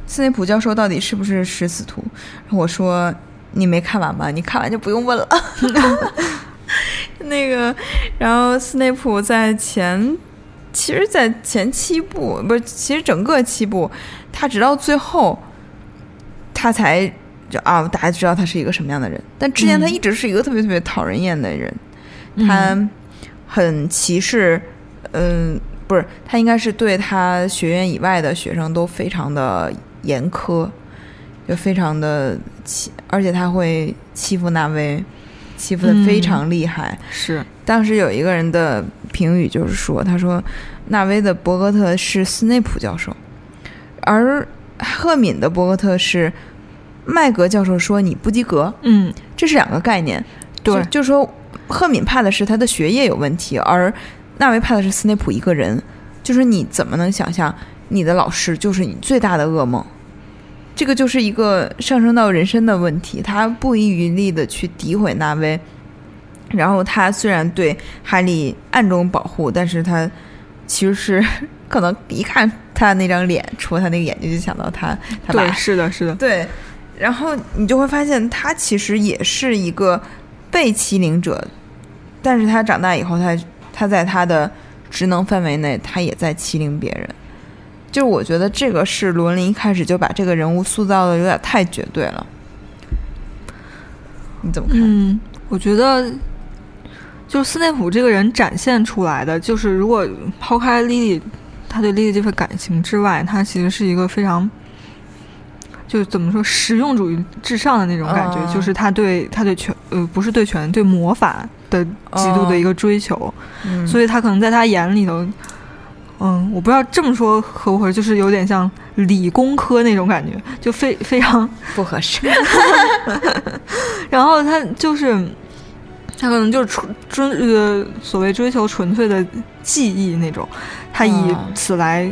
斯内普教授到底是不是食死徒？”然后我说：“你没看完吧？你看完就不用问了。[laughs] ”那个，然后斯内普在前，其实，在前七部不是，其实整个七部，他直到最后，他才就啊，大家知道他是一个什么样的人。但之前他嗯一直是一个特别特别讨人厌的人，他很歧视，嗯，不是，他应该是对他学院以外的学生都非常的严苛，就非常的欺，而且他会欺负纳威，欺负的非常厉害。是当时有一个人的评语就是说，他说纳威的博格特是斯内普教授，而赫敏的博格特是麦格教授说你不及格，嗯，这是两个概念。对就，是说赫敏怕的是他的学业有问题，而纳威怕的是斯内普一个人。就是你怎么能想象你的老师就是你最大的噩梦？这个就是一个上升到人身的问题。他不遗余力的去诋毁纳威，然后他虽然对哈利暗中保护，但是他其实是可能一看他那张脸，戳他那个眼睛就想到他他爸对，是的，是的，对，然后你就会发现他其实也是一个被欺凌者，但是他长大以后，他他在他的职能范围内，他也在欺凌别人。就是我觉得这个是罗琳一开始就把这个人物塑造的有点太绝对了。你怎么看？嗯，我觉得就是斯内普这个人展现出来的，就是如果抛开莉莉，他对莉莉这份感情之外，他其实是一个非常。就是怎么说实用主义至上的那种感觉，啊就是他对他对权呃不是对权对魔法的极度的一个追求，嗯，所以他可能在他眼里头，嗯，我不知道这么说合不合适，就是有点像理工科那种感觉，就非非常不合适。[laughs] 然后他就是，他可能就是纯追呃所谓追求纯粹的技艺那种，他以啊此来，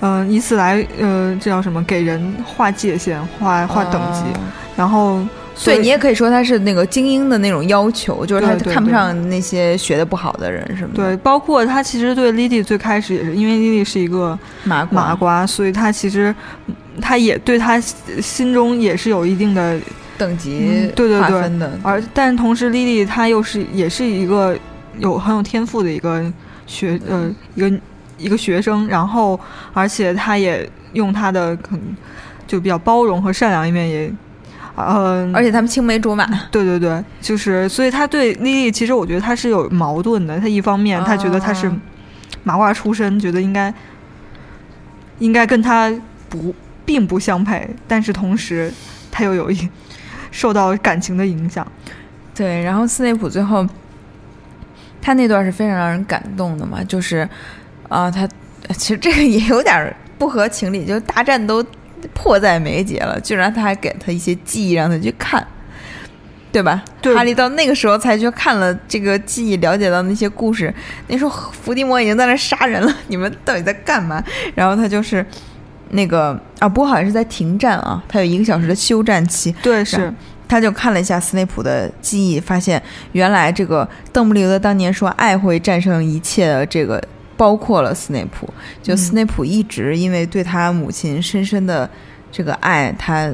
嗯、以此来呃这叫什么？给人划界限、划划等级，啊然后对你也可以说他是那个精英的那种要求，就是他看不上那些学的不好的人什么的。对，包括他其实对 Lily 最开始也是因为 Lily 是一个麻瓜麻瓜，所以他其实他也对他心中也是有一定的等级嗯对对对的，而但同时，莉莉她又是也是一个有很有天赋的一个学呃一个一个学生，然后而且她也用她的可能就比较包容和善良一面也，呃，而且他们青梅竹马。对对对，就是所以他对莉莉其实我觉得他是有矛盾的，他一方面他觉得他是哦麻瓜出身，觉得应该应该跟他不并不相配，但是同时他又有一受到感情的影响。对，然后斯内普最后，他那段是非常让人感动的嘛，就是啊、他其实这个也有点不合情理，就是大战都迫在眉睫了，居然他还给他一些记忆让他去看。对吧？对哈利到那个时候才去看了这个记忆，了解到那些故事。那时候伏地魔已经在那杀人了，你们到底在干嘛？然后他就是那个啊，不过好像是在停战啊，他有一个小时的休战期。对，是他就看了一下斯内普的记忆，发现原来这个邓布利多当年说爱会战胜一切的这个包括了斯内普。就嗯斯内普一直因为对他母亲深深的这个爱，他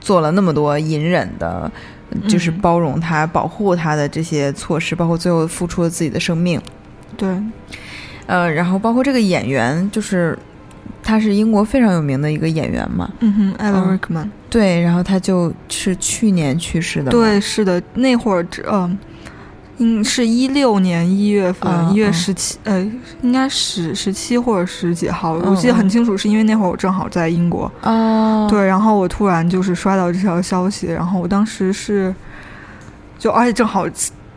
做了那么多隐忍的，就是嗯包容他、保护他的这些措施，包括最后付出了自己的生命。对，呃，然后包括这个演员，就是他是英国非常有名的一个演员嘛，嗯哼，艾伦嗯·瑞克曼，对，然后他就是去年去世的，对，是的，那会儿只嗯。嗯，是一六年一月份，一、月十七，呃，应该十十七或者十几号，嗯我记得很嗯。清楚，是因为那会儿我正好在英国，哦，对，然后我突然就是刷到这条消息，然后我当时是，就而且正好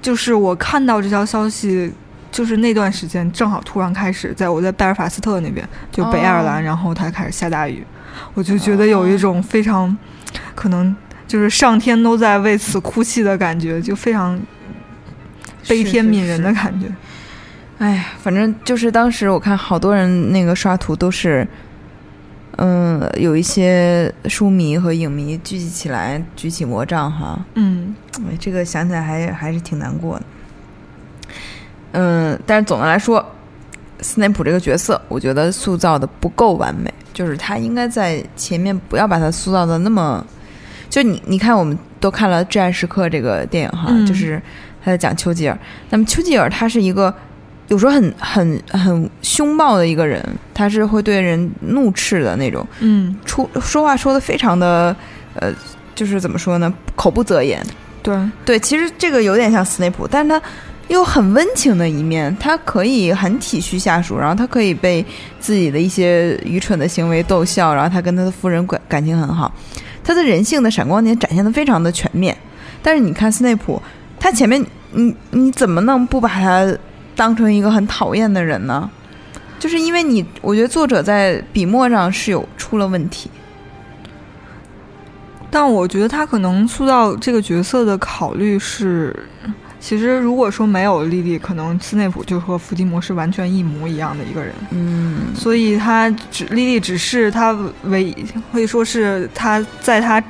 就是我看到这条消息，就是那段时间正好突然开始，在我在贝尔法斯特那边，就北爱尔兰，哦。然后它开始下大雨，我就觉得有一种非常可能就是上天都在为此哭泣的感觉，就非常悲天悯人的感觉。哎，反正就是当时我看好多人那个刷图都是，嗯，有一些书迷和影迷聚集起来举起魔杖哈，嗯。哎，这个想起来还还是挺难过的。嗯，但是总的来说，斯内普这个角色，我觉得塑造的不够完美，就是他应该在前面不要把他塑造的那么，就你你看，我们都看了《至暗时刻》这个电影哈，嗯。就是他在讲丘吉尔。那么丘吉尔他是一个有时候很很很凶暴的一个人，他是会对人怒斥的那种，嗯，出说话说的非常的呃，就是怎么说呢，口不择言。对，对，其实这个有点像斯内普，但是他又很温情的一面，他可以很体恤下属，然后他可以被自己的一些愚蠢的行为逗笑，然后他跟他的夫人感感情很好，他的人性的闪光点展现的非常的全面。但是你看斯内普，他前面你你怎么能不把他当成一个很讨厌的人呢？就是因为你，我觉得作者在笔墨上是有出了问题。但我觉得他可能塑造这个角色的考虑是，其实如果说没有莉莉，可能斯内普就和伏地魔是完全一模一样的一个人。嗯，所以他只莉莉只是他唯一可以说是他在他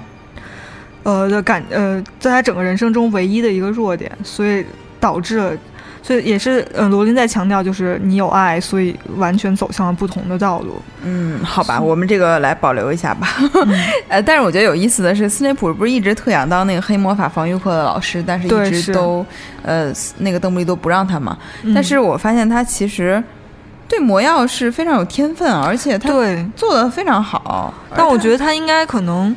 呃的感呃在他整个人生中唯一的一个弱点，所以导致了。所以也是，呃，罗琳在强调，就是你有爱，所以完全走向了不同的道路。嗯，好吧，我们这个来保留一下吧。[laughs] 呃，但是我觉得有意思的是，斯内普不是一直特想当那个黑魔法防御课的老师，但是一直都，呃，那个邓布利多不让他嘛。但是我发现他其实对魔药是非常有天分，而且他对做的非常好。但我觉得他应该可能，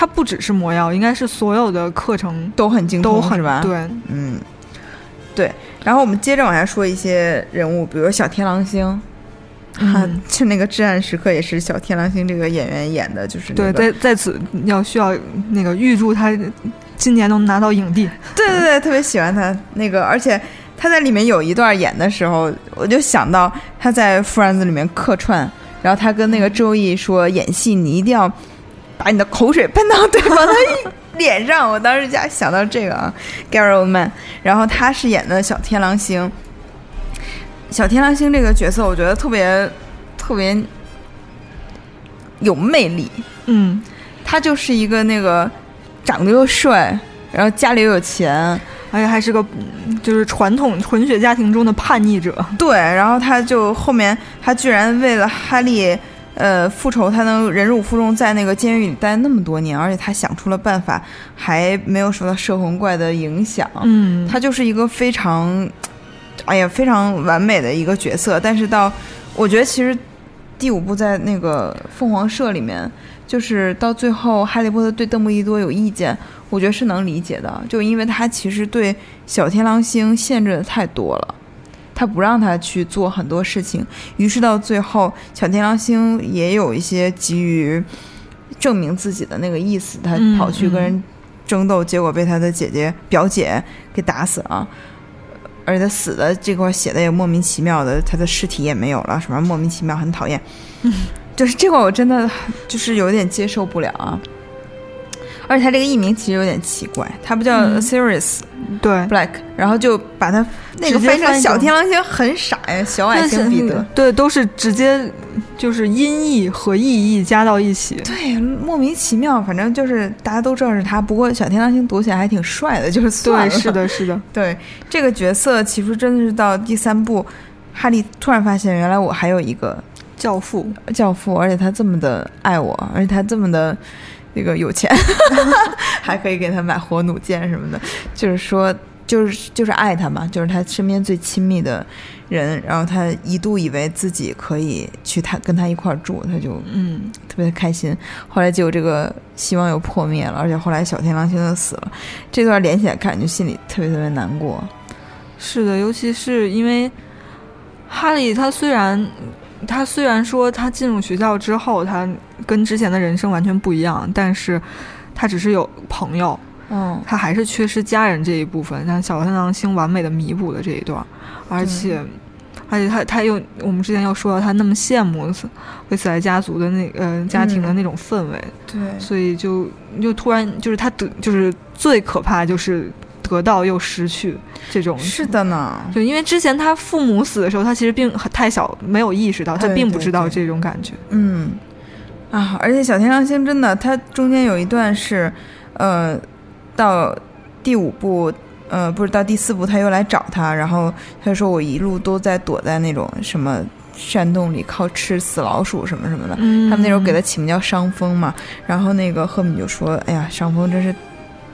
他不只是魔药，应该是所有的课程都很精通，是吧？对，嗯，对。然后我们接着往下说一些人物，比如小天狼星，嗯，就那个至暗时刻也是小天狼星这个演员演的，就是对，在在此要需要那个预祝他今年能拿到影帝。对对对，特别喜欢他那个，而且他在里面有一段演的时候，我就想到他在《Friends》里面客串，然后他跟那个周易说演戏你一定要把你的口水喷到对方的。[laughs] 脸上，我当时就想到这个啊，Gary Oldman，然后他是演的小天狼星。小天狼星这个角色，我觉得特别特别有魅力。嗯，他就是一个那个长得又帅，然后家里又有钱，而且还是个就是传统混血家庭中的叛逆者。对，然后他就后面他居然为了哈利。呃，复仇他能忍辱负重，在那个监狱里待那么多年，而且他想出了办法，还没有受到摄魂怪的影响。嗯，他就是一个非常，哎呀，非常完美的一个角色。但是到，我觉得其实第五部在那个凤凰社里面，就是到最后哈利波特对邓布利多有意见，我觉得是能理解的，就因为他其实对小天狼星限制的太多了。他不让他去做很多事情，于是到最后，小天狼星也有一些急于证明自己的那个意思，他跑去跟人争斗，结果被他的姐姐表姐给打死了，而且他死的这块写的也莫名其妙的，他的尸体也没有了，什么莫名其妙，很讨厌，[laughs] 就是这块我真的就是有点接受不了啊。而且他这个艺名其实有点奇怪，他不叫 Sirius，对，Black，然后就把他那个翻译成小天狼星，很傻呀，小矮星彼得，对，都是直接就是音译和意译加到一起，对，莫名其妙，反正就是大家都知道是他，不过小天狼星读起来还挺帅的，就是算了，是的，是的，[laughs] 对，这个角色其实真的是到第三部，哈利突然发现原来我还有一个教父，教父，而且他这么的爱我，而且他这么的。那个有钱，[laughs] 还可以给他买火弩箭什么的，就是说，就是就是爱他嘛，就是他身边最亲密的人。然后他一度以为自己可以去他跟他一块儿住，他就嗯特别开心。后来结果这个希望又破灭了，而且后来小天狼星就死了。这段连起来看，就心里特别特别难过。是的，尤其是因为哈利，他虽然。他虽然说他进入学校之后，他跟之前的人生完全不一样，但是他只是有朋友，嗯，他还是缺失家人这一部分。但小三郎星完美的弥补了这一段，而且，而且他他又我们之前又说到他那么羡慕维斯莱家族的那呃家庭的那种氛围，对，所以就就突然就是他得就是最可怕就是。得到又失去，这种是的呢。就因为之前他父母死的时候，他其实并太小，没有意识到，他并不知道这种感觉。嗯，啊，而且小天狼星真的，他中间有一段是，呃，到第五部，呃，不是到第四部，他又来找他，然后他说我一路都在躲在那种什么山洞里，靠吃死老鼠什么什么的。他们那时候给他起名叫伤风嘛，然后那个赫敏就说：“哎呀，伤风真是。”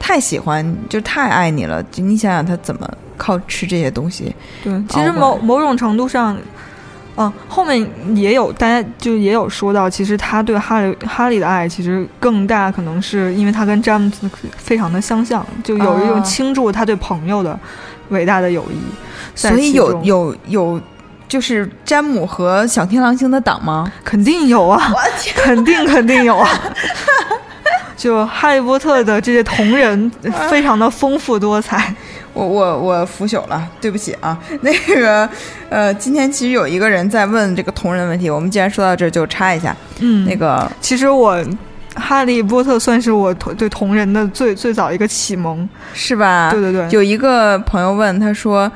太喜欢，就太爱你了。就你想想，他怎么靠吃这些东西？对，其实某某种程度上，嗯，后面也有大家就也有说到，其实他对哈利哈利的爱其实更大，可能是因为他跟詹姆斯非常的相像，就有一种倾注他对朋友的伟大的友谊。所以有有有，就是詹姆和小天狼星的党吗？肯定有啊，肯定肯定有啊。[laughs] 就《哈利波特》的这些同人 [laughs] 非常的丰富多彩。我我我腐朽了，对不起啊。[laughs] 那个呃，今天其实有一个人在问这个同人问题，我们既然说到这儿，就插一下。嗯，那个其实我《哈利波特》算是我同对同人的最最早一个启蒙。是吧？对对对，有一个朋友问他说。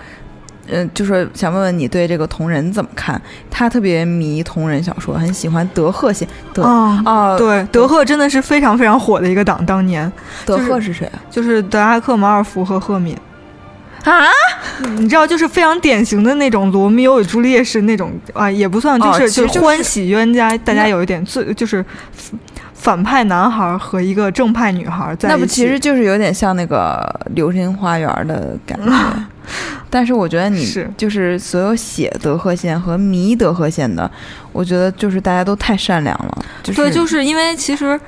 嗯，就是想问问你对这个同人怎么看？他特别迷同人小说，很喜欢德赫写。德啊哦，对，德赫真的是非常非常火的一个党，当年德赫是谁啊？就是德拉克、马尔福和赫敏。啊，[laughs] 你知道，就是非常典型的那种罗密欧与朱丽叶式那种啊，也不算，就是、就是欢喜冤家，大家有一点最就是反派男孩和一个正派女孩在一起。那不其实就是有点像那个《流星花园》的感觉。[laughs] 但是我觉得你是就是所有写德赫县和迷德赫县的，我觉得就是大家都太善良了。就是、对，就是因为其实。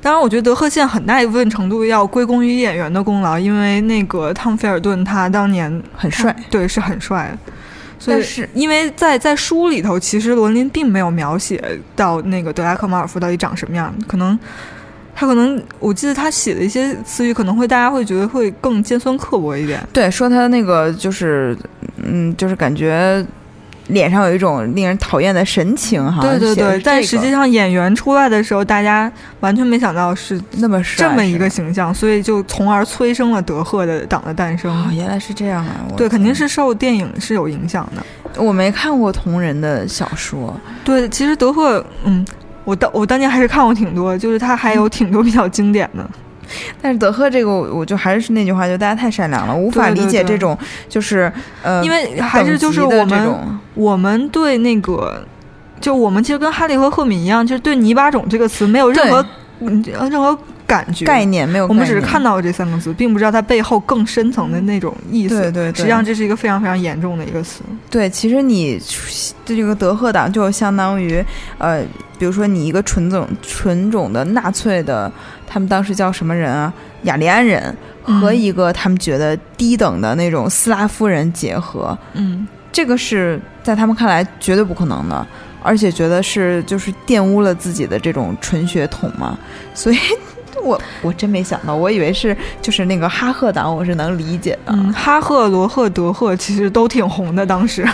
当然，我觉得德赫县很大一部分程度要归功于演员的功劳，因为那个汤姆·菲尔顿他当年很帅。对，是很帅的。所以但是因为在在书里头，其实罗琳并没有描写到那个德拉克马尔夫到底长什么样，可能他可能我记得他写的一些词语可能会大家会觉得会更尖酸刻薄一点。对，说他那个就是，嗯，就是感觉脸上有一种令人讨厌的神情哈。对对对，但实际上演员出来的时候，大家完全没想到是那么帅这么一个形象，所以就从而催生了德赫的党的诞生。哦，原来是这样啊！对，肯定是受电影是有影响的。我没看过同人的小说，对，其实德赫，嗯，我当我当年还是看过挺多，就是他还有挺多比较经典的。[laughs] 但是德赫这个我，我就还是那句话，就大家太善良了，无法理解这种就是呃，因为还是就是我们我们对那个，就我们其实跟哈利和赫敏一样，就是对泥巴种这个词没有任何嗯任何感觉概。念没有，我们只是看到了这三个字，并不知道它背后更深层的那种意思。对对对实际上这是一个非常非常严重的一个词。对，其实你这个德赫党就相当于，呃，比如说你一个纯种纯种的纳粹的，他们当时叫什么人啊？雅利安人和嗯。一个他们觉得低等的那种斯拉夫人结合，嗯，这个是在他们看来绝对不可能的，而且觉得是就是玷污了自己的这种纯血统嘛，所以 [laughs] 我我真没想到，我以为是就是那个哈赫党，我是能理解的。嗯，哈赫、罗赫、德赫其实都挺红的，当时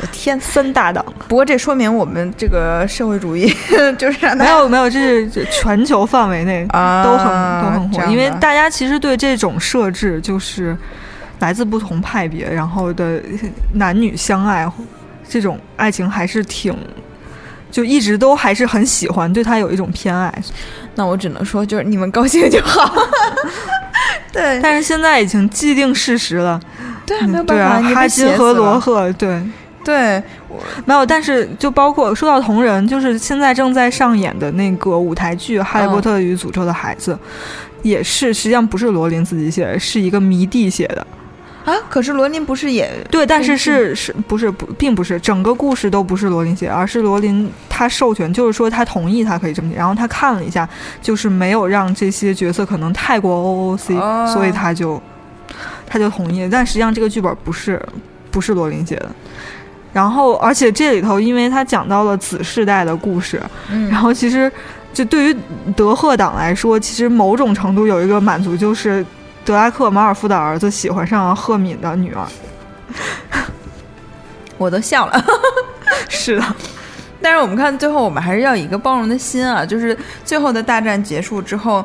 我天，三大党。不过这说明我们这个社会主义 [laughs] 就是没有没有，这是全球范围内啊都很都很火，因为大家其实对这种设置就是来自不同派别，然后的男女相爱这种爱情还是挺。就一直都还是很喜欢，对他有一种偏爱，那我只能说就是你们高兴就好。[laughs] 对但是现在已经既定事实了。对啊，没有办法，你哈金和罗赫，对，对没有。但是就包括说到同人，就是现在正在上演的那个舞台剧《哈利波特与诅咒的孩子》，也是实际上不是罗琳自己写的，是一个迷弟写的。啊，可是罗琳不是也对，但是是是不是不，并不是整个故事都不是罗琳写，而是罗琳他授权，就是说他同意他可以这么写，然后他看了一下，就是没有让这些角色可能太过 OOC，、哦所以他就他就同意了。但实际上这个剧本不是不是罗琳写的。然后，而且这里头，因为他讲到了子世代的故事，嗯然后其实就对于德赫党来说，其实某种程度有一个满足，就是德拉克马尔夫的儿子喜欢上了赫敏的女儿。[laughs] 我都笑了。[laughs] 是的，但是我们看最后，我们还是要以一个包容的心啊，就是最后的大战结束之后。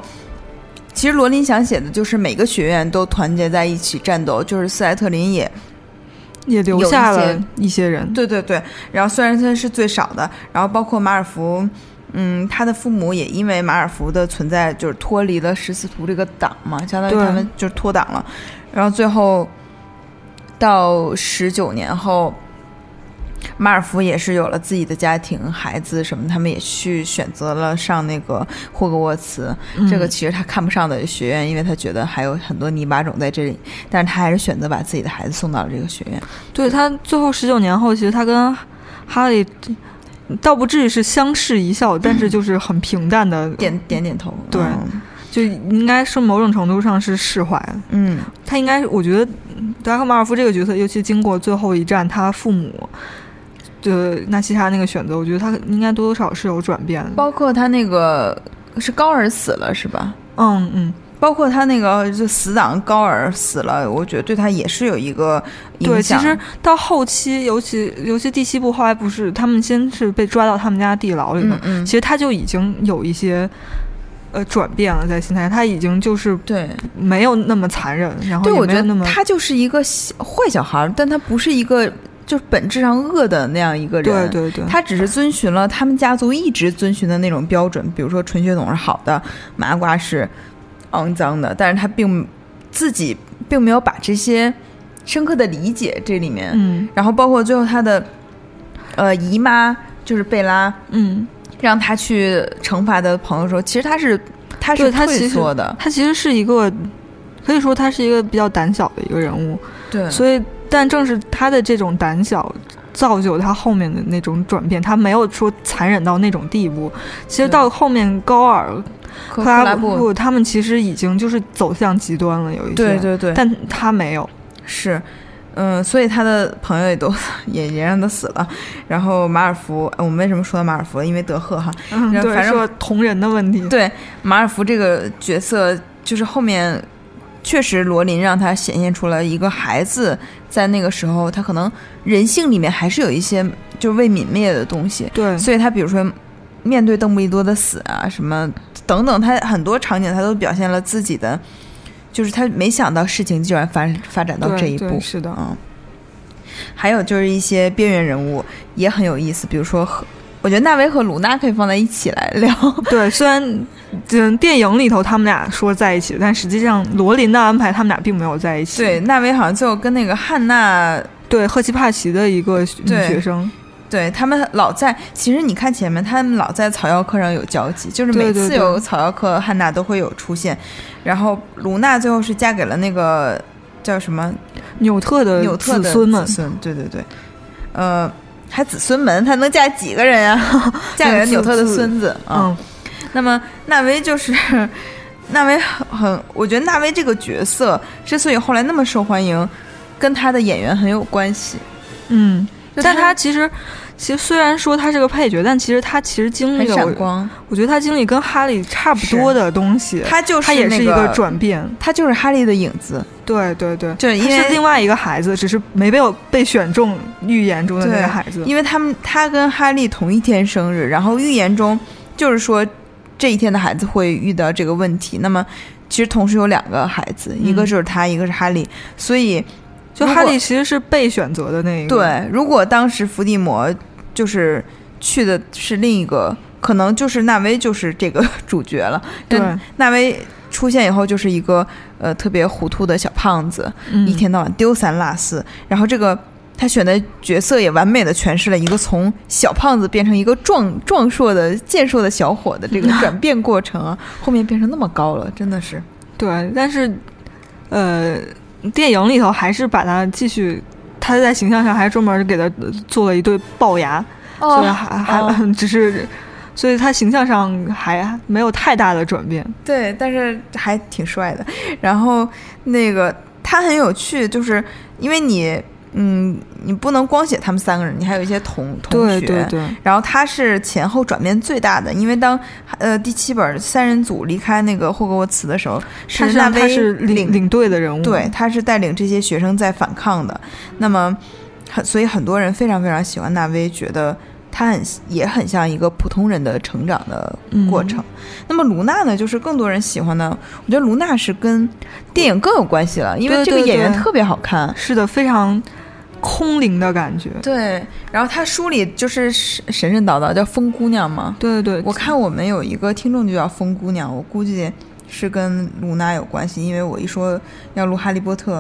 其实罗琳想写的就是每个学院都团结在一起战斗，就是斯莱特林也也留下了一些人。对对对，然后虽然他是最少的，然后包括马尔福，嗯，他的父母也因为马尔福的存在，就是脱离了十四图这个党嘛，相当于他们就是脱党了。然后最后到十九年后，马尔福也是有了自己的家庭、孩子什么，他们也去选择了上那个霍格沃茨。这个嗯其实他看不上的学院，因为他觉得还有很多泥巴种在这里，但是他还是选择把自己的孩子送到了这个学院。对他最后十九年后，其实他跟哈利倒不至于是相视一笑，但是就是很平淡的，点点点头，对嗯就应该是某种程度上是释怀。嗯，他应该，我觉得嗯德拉克马尔夫这个角色，尤其经过最后一战，他父母的纳西莎那个选择，我觉得他应该多多少少是有转变的。包括他那个是高尔死了是吧？嗯嗯，包括他那个就死党高尔死了，我觉得对他也是有一个影响对，其。实到后期，尤其尤其第七部后来不是他们先是被抓到他们家地牢里头，嗯嗯其实他就已经有一些呃转变了在心态，他已经就是对没有那么残忍，然后对，我觉得他就是一个小坏小孩儿，但他不是一个就是本质上恶的那样一个人。对对对，他只是遵循了他们家族一直遵循的那种标准，比如说纯血统是好的，麻瓜是肮脏的，但是他并自己并没有把这些深刻的理解这里面，嗯。然后包括最后他的呃姨妈就是贝拉嗯，让他去惩罚的朋友说，其实他是他是退缩的，他其实是一个可以说他是一个比较胆小的一个人物，对，所以但正是他的这种胆小。造就他后面的那种转变，他没有说残忍到那种地步。其实到后面高尔、克克拉拉布，布他们其实已经就是走向极端了，有一些。对对对，但他没有。是，嗯，所以他的朋友也都 [laughs] 也也让他死了。然后马尔福，呃我们为什么说到马尔福？因为德赫哈，嗯，对，然后反正说同人的问题。对马尔福这个角色，就是后面确实罗琳让他显现出了一个孩子在那个时候，他可能人性里面还是有一些就是未泯灭的东西，对。所以他比如说面对邓布利多的死啊，什么等等，他很多场景他都表现了自己的，就是他没想到事情居然发发展到这一步，是的，嗯，还有就是一些边缘人物也很有意思，比如说和，我觉得纳维和卢娜可以放在一起来聊。[laughs] 对，虽然嗯电影里头他们俩说在一起，但实际上罗琳的安排他们俩并没有在一起。对，纳维好像最后跟那个汉娜，对，赫奇帕奇的一个女学生，对他们老在，其实你看前面，他们老在草药课上有交集，就是每次有草药课，汉娜都会有出现。然后卢娜最后是嫁给了那个叫什么纽特的纽特的子孙们子，孙，对对对，呃，还子孙门，他能嫁几个人呀、[laughs] 嫁给了纽特的孙子啊。嗯，那么纳威就是 [laughs] 纳威很，我觉得纳威这个角色之所以后来那么受欢迎，跟他的演员很有关系。嗯，但他其实其实虽然说他是个配角，但其实他其实经历很了我，闪光，我觉得他经历跟哈利差不多的东西，他就是他也是一那个转变。他就是哈利的影子。对对对，就是因为是另外一个孩子，只是没被我被选中预言中的那个孩子。因为他们他跟哈利同一天生日，然后预言中就是说这一天的孩子会遇到这个问题。那么其实同时有两个孩子，一个就是他，一个是哈利，所以就哈利其实是被选择的那一个。对，如果当时伏地魔就是去的是另一个，可能就是纳威就是这个 [laughs] 主角了。对但纳威出现以后就是一个呃特别糊涂的小胖子，嗯一天到晚丢三落四，然后这个。他选的角色也完美的诠释了一个从小胖子变成一个壮壮硕的健硕的小伙的这个转变过程啊，后面变成那么高了，真的是。对，但是呃，电影里头还是把他继续，他在形象上还专门给他呃做了一对龅牙，所以还还、哦 [laughs] 只是，所以他形象上还没有太大的转变。对，但是还挺帅的。然后那个他很有趣，就是因为你，嗯，你不能光写他们三个人，你还有一些同同学。对对对，然后他是前后转变最大的，因为当呃第七本三人组离开那个霍格沃茨的时候，他是是纳威他是领领领队的人物。对，他是带领这些学生在反抗的。那么很，所以很多人非常非常喜欢纳威，觉得他很也很像一个普通人的成长的过程。那么卢娜呢，就是更多人喜欢的。我觉得卢娜是跟电影更有关系了，因为这个演员特别好看。是的，非常空灵的感觉。对，然后他书里就是神神神叨叨，叫疯姑娘嘛。对对对，我看我们有一个听众就叫疯姑娘，我估计是跟卢娜有关系，因为我一说要录《哈利波特》，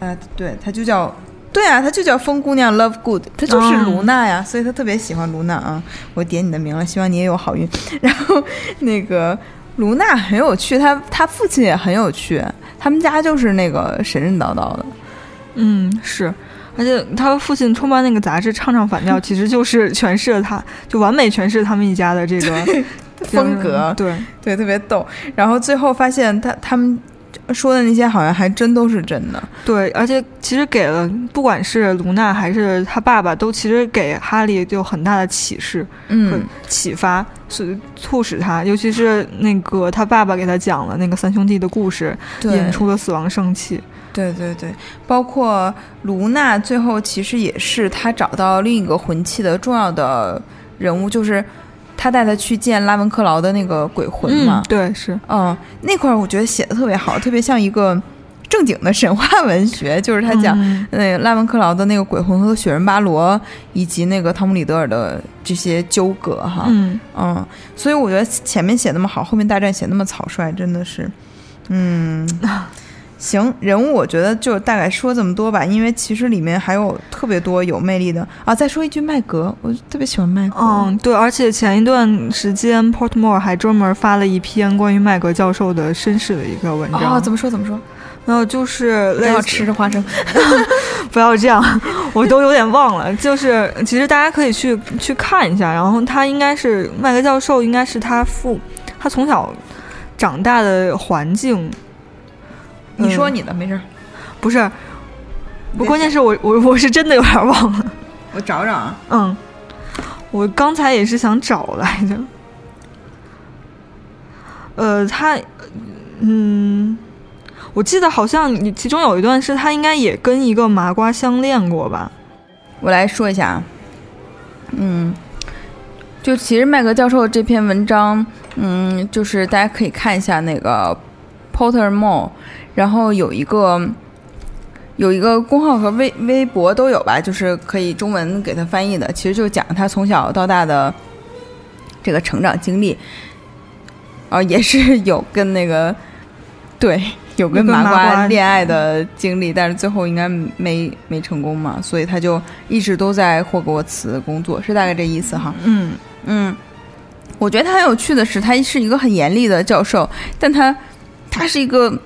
呃，对，他就叫，对啊，他就叫疯姑娘 Love Good，他就是哦卢娜呀，所以她特别喜欢卢娜啊。我点你的名了，希望你也有好运。[laughs] 然后那个卢娜很有趣，她她父亲也很有趣，他们家就是那个神神叨叨的。嗯，是，而且他父亲创办那个杂志唱唱反调，[laughs] 其实就是诠释了他，就完美诠释他们一家的这个 [laughs] 风格对，对，特别逗。然后最后发现他他们说的那些好像还真都是真的。对，而且其实给了不管是卢娜还是他爸爸，都其实给哈利就很大的启示。嗯，启发是促使他，尤其是那个他爸爸给他讲了那个三兄弟的故事，对引出了死亡圣器。对对对，包括卢娜最后其实也是他找到另一个魂器的重要的人物，就是他带他去见拉文克劳的那个鬼魂嘛。对，是，嗯，那块儿我觉得写的特别好，特别像一个正经的神话文学，就是他讲。嗯。那个拉文克劳的那个鬼魂和雪人巴罗，以及那个汤姆里德尔的这些纠葛哈，嗯，嗯，所以我觉得前面写那么好，后面大战写那么草率，真的是，嗯，[laughs] 行，人物我觉得就大概说这么多吧，因为其实里面还有特别多有魅力的啊。再说一句麦格，我特别喜欢麦格，嗯，对，而且前一段时间 Portmore 还专门发了一篇关于麦格教授的身世的一个文章。哦，怎么说怎么说？没有，就是不要吃着花生，[laughs] 不要这样，[laughs] 我都有点忘了。就是其实大家可以去去看一下，然后他应该是麦格教授，应该是他父他从小长大的环境。嗯你说你的，没事儿，不是，不，关键是我我我是真的有点忘了。我找找啊。嗯，我刚才也是想找来着。呃，他，嗯，我记得好像你其中有一段是他应该也跟一个麻瓜相恋过吧？我来说一下啊，嗯，就其实麦格教授这篇文章，嗯，就是大家可以看一下那个 Potter Mall，然后有一个有一个公号和微微博都有吧，就是可以中文给他翻译的，其实就讲他从小到大的这个成长经历，啊、[laughs] 也是有跟那个对。有跟麻瓜麻瓜恋爱的经历，但是最后应该没没成功嘛，所以他就一直都在霍格沃茨工作，是大概这意思哈。嗯，嗯，我觉得他很有趣的是，他是一个很严厉的教授，但他他是一个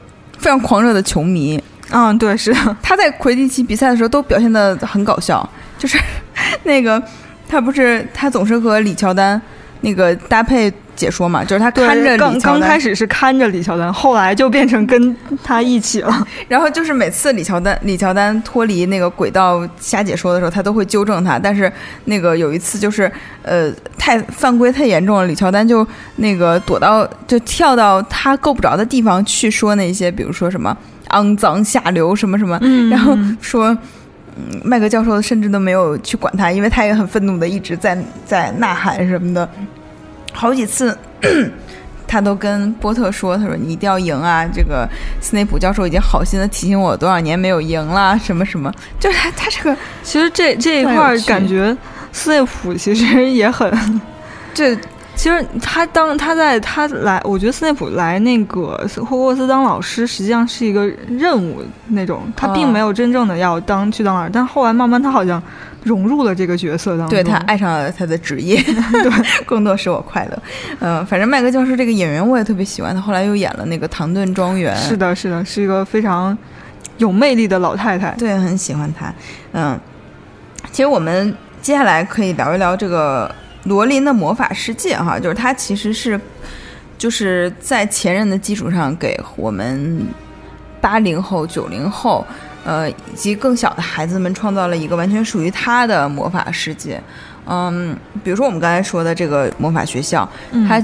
非常狂热的球迷。嗯，对，是的，[laughs] 他在魁地奇比赛的时候都表现的很搞笑，就是 [laughs] 那个他不是他总是和李乔丹那个搭配解说嘛，就是他看着刚刚开始是看着李乔丹，后来就变成跟他一起了。[laughs] 然后就是每次李乔丹李乔丹脱离那个轨道瞎解说的时候，他都会纠正他。但是那个有一次就是呃太犯规太严重了，李乔丹就那个躲到就跳到他够不着的地方去说那些，比如说什么肮脏下流什么什么，嗯然后说。嗯，麦格教授甚至都没有去管他，因为他也很愤怒的一直在在呐喊什么的，好几次 [coughs] 他都跟波特说：“他说你一定要赢啊！这个斯内普教授已经好心的提醒我多少年没有赢了，什么什么，就是他他这个其实这这一块感觉斯内普其实也很，这其实他当他在他来，我觉得斯内普来那个霍格沃茨当老师，实际上是一个任务那种，他并哦没有真正的要当去当老师，但后来慢慢他好像融入了这个角色当中。对他爱上了他的职业，[laughs] 对，工作使我快乐。嗯、反正麦克教授这个演员我也特别喜欢，他后来又演了那个《唐顿庄园》，是的，是的，是一个非常有魅力的老太太。对，很喜欢他。嗯，其实我们接下来可以聊一聊这个罗琳的魔法世界哈，就是他其实是就是在前人的基础上给我们八零后、九零后。呃，以及更小的孩子们创造了一个完全属于他的魔法世界。嗯，比如说我们刚才说的这个魔法学校，嗯它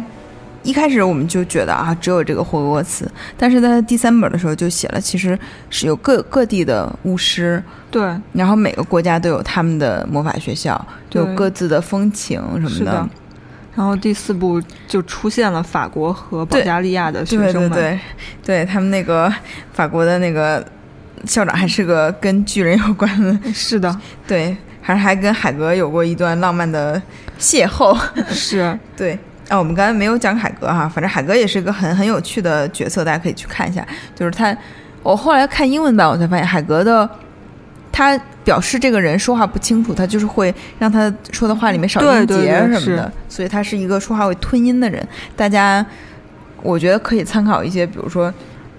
一开始我们就觉得啊，只有这个霍格沃茨，但是在第三本的时候就写了，其实是有各各地的巫师，对，然后每个国家都有他们的魔法学校，有各自的风情什么是的。然后第四部就出现了法国和保加利亚的学生们，对对，对他们那个法国的那个校长还是个跟巨人有关的，是的，对，还还跟海格有过一段浪漫的邂逅。是，[laughs] 对啊，我们刚才没有讲海格哈，反正海格也是一个很很有趣的角色，大家可以去看一下。就是他，我后来看英文版，我才发现海格的他表示这个人说话不清楚，他就是会让他说的话里面少音节什么的，是所以他是一个说话会吞音的人。大家，我觉得可以参考一些，比如说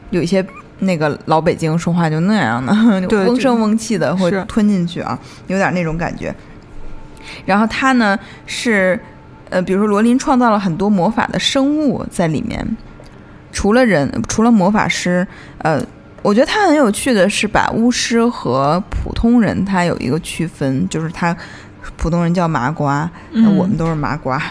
有一些。那个老北京说话就那样的，对嗡声嗡气的，会吞进去啊，有点那种感觉。然后他呢是，呃，比如说罗琳创造了很多魔法的生物在里面，除了人，除了魔法师，呃，我觉得他很有趣的是把巫师和普通人他有一个区分，就是他普通人叫麻瓜，我们都是麻瓜，